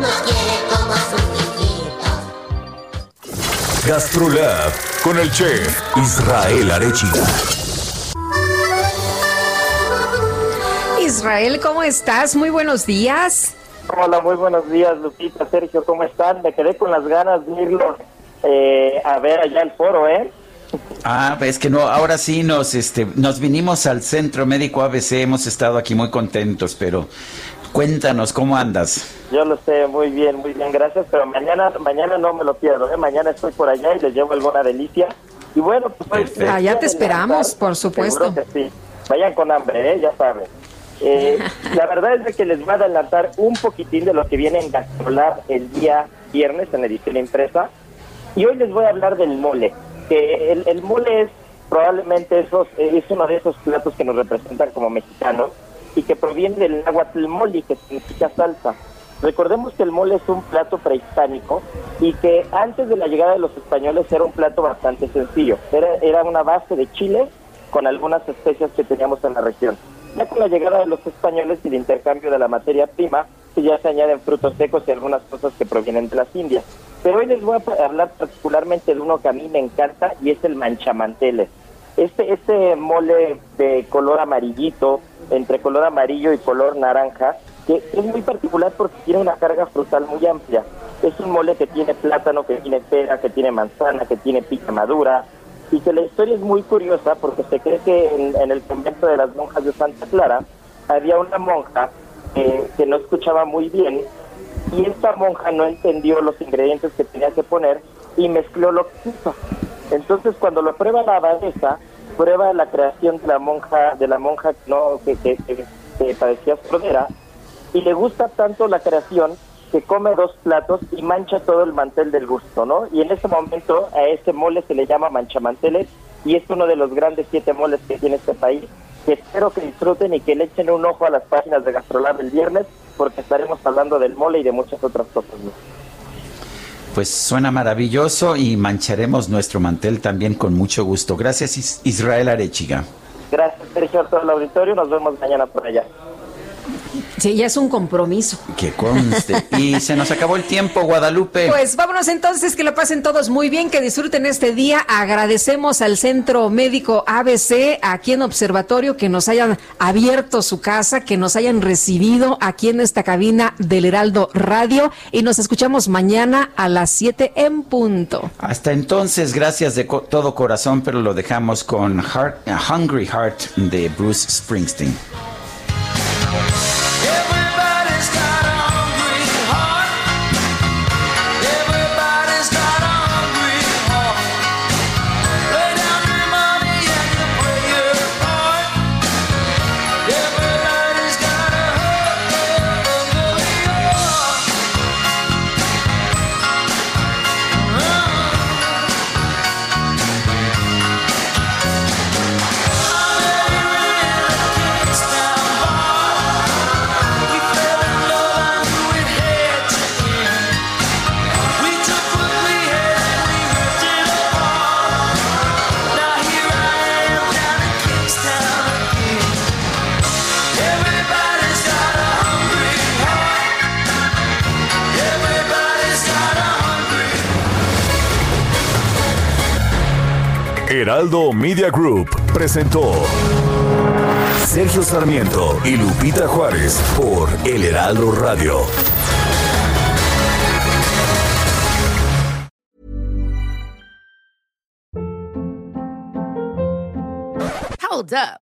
Nos quiere como a sus hijitos. GastroLab con el chef Israel Arechiga. Israel, ¿cómo estás? Muy buenos días. Hola, muy buenos días, Lupita, Sergio, ¿cómo están? Me quedé con las ganas de irlo eh, a ver allá el foro, ¿eh? Ah, es que no, ahora sí nos, este, nos vinimos al Centro Médico ABC, hemos estado aquí muy contentos, pero cuéntanos, ¿cómo andas? Yo lo sé, muy bien, muy bien, gracias, pero mañana mañana no me lo pierdo, ¿eh? Mañana estoy por allá y les llevo alguna delicia. Y bueno, pues... Perfecto. Allá te esperamos, por supuesto. Que sí. Vayan con hambre, ¿eh? Ya saben. Eh, la verdad es de que les voy a adelantar un poquitín de lo que viene en Gastrolab el día viernes en edición impresa. Y hoy les voy a hablar del mole. Que el, el mole es probablemente esos, es uno de esos platos que nos representan como mexicanos y que proviene del náhuatl moli, que significa salsa. Recordemos que el mole es un plato prehispánico y que antes de la llegada de los españoles era un plato bastante sencillo. Era, era una base de chile con algunas especias que teníamos en la región. Ya con la llegada de los españoles y el intercambio de la materia prima, sí ya se añaden frutos secos y algunas cosas que provienen de las Indias. Pero hoy les voy a hablar particularmente de uno que a mí me encanta y es el manchamanteles. Este, este mole de color amarillito, entre color amarillo y color naranja, que es muy particular porque tiene una carga frutal muy amplia. Es un mole que tiene plátano, que tiene pera, que tiene manzana, que tiene pica madura, y que la historia es muy curiosa porque se cree que en, el convento de las monjas de Santa Clara había una monja eh, que no escuchaba muy bien y esta monja no entendió los ingredientes que tenía que poner y mezcló lo que quiso. Entonces cuando lo prueba la abadesa, prueba la creación de la monja, de la monja no que, que, que- que padecía sordera y le gusta tanto la creación que come dos platos y mancha todo el mantel del gusto, ¿no? Y en ese momento a ese mole se le llama manchamanteles y es uno de los grandes siete moles que tiene este país. Que espero que disfruten y que le echen un ojo a las páginas de Gastrolab el viernes porque estaremos hablando del mole y de muchas otras cosas. Pues suena maravilloso y mancharemos nuestro mantel también con mucho gusto. Gracias Is- Israel Arechiga. Gracias, Sergio, a todo el auditorio. Nos vemos mañana por allá. Sí, ya es un compromiso. Que conste. Y se nos acabó el tiempo, Guadalupe. Pues vámonos entonces, que lo pasen todos muy bien, que disfruten este día. Agradecemos al Centro Médico ABC, aquí en Observatorio, que nos hayan abierto su casa, que nos hayan recibido aquí en esta cabina del Heraldo Radio y nos escuchamos mañana a las 7 en punto. Hasta entonces, gracias de co- todo corazón, pero lo dejamos con Heart- Hungry Heart de Bruce Springsteen. Heraldo Media Group presentó Sergio Sarmiento y Lupita Juárez por El Heraldo Radio. Hold up.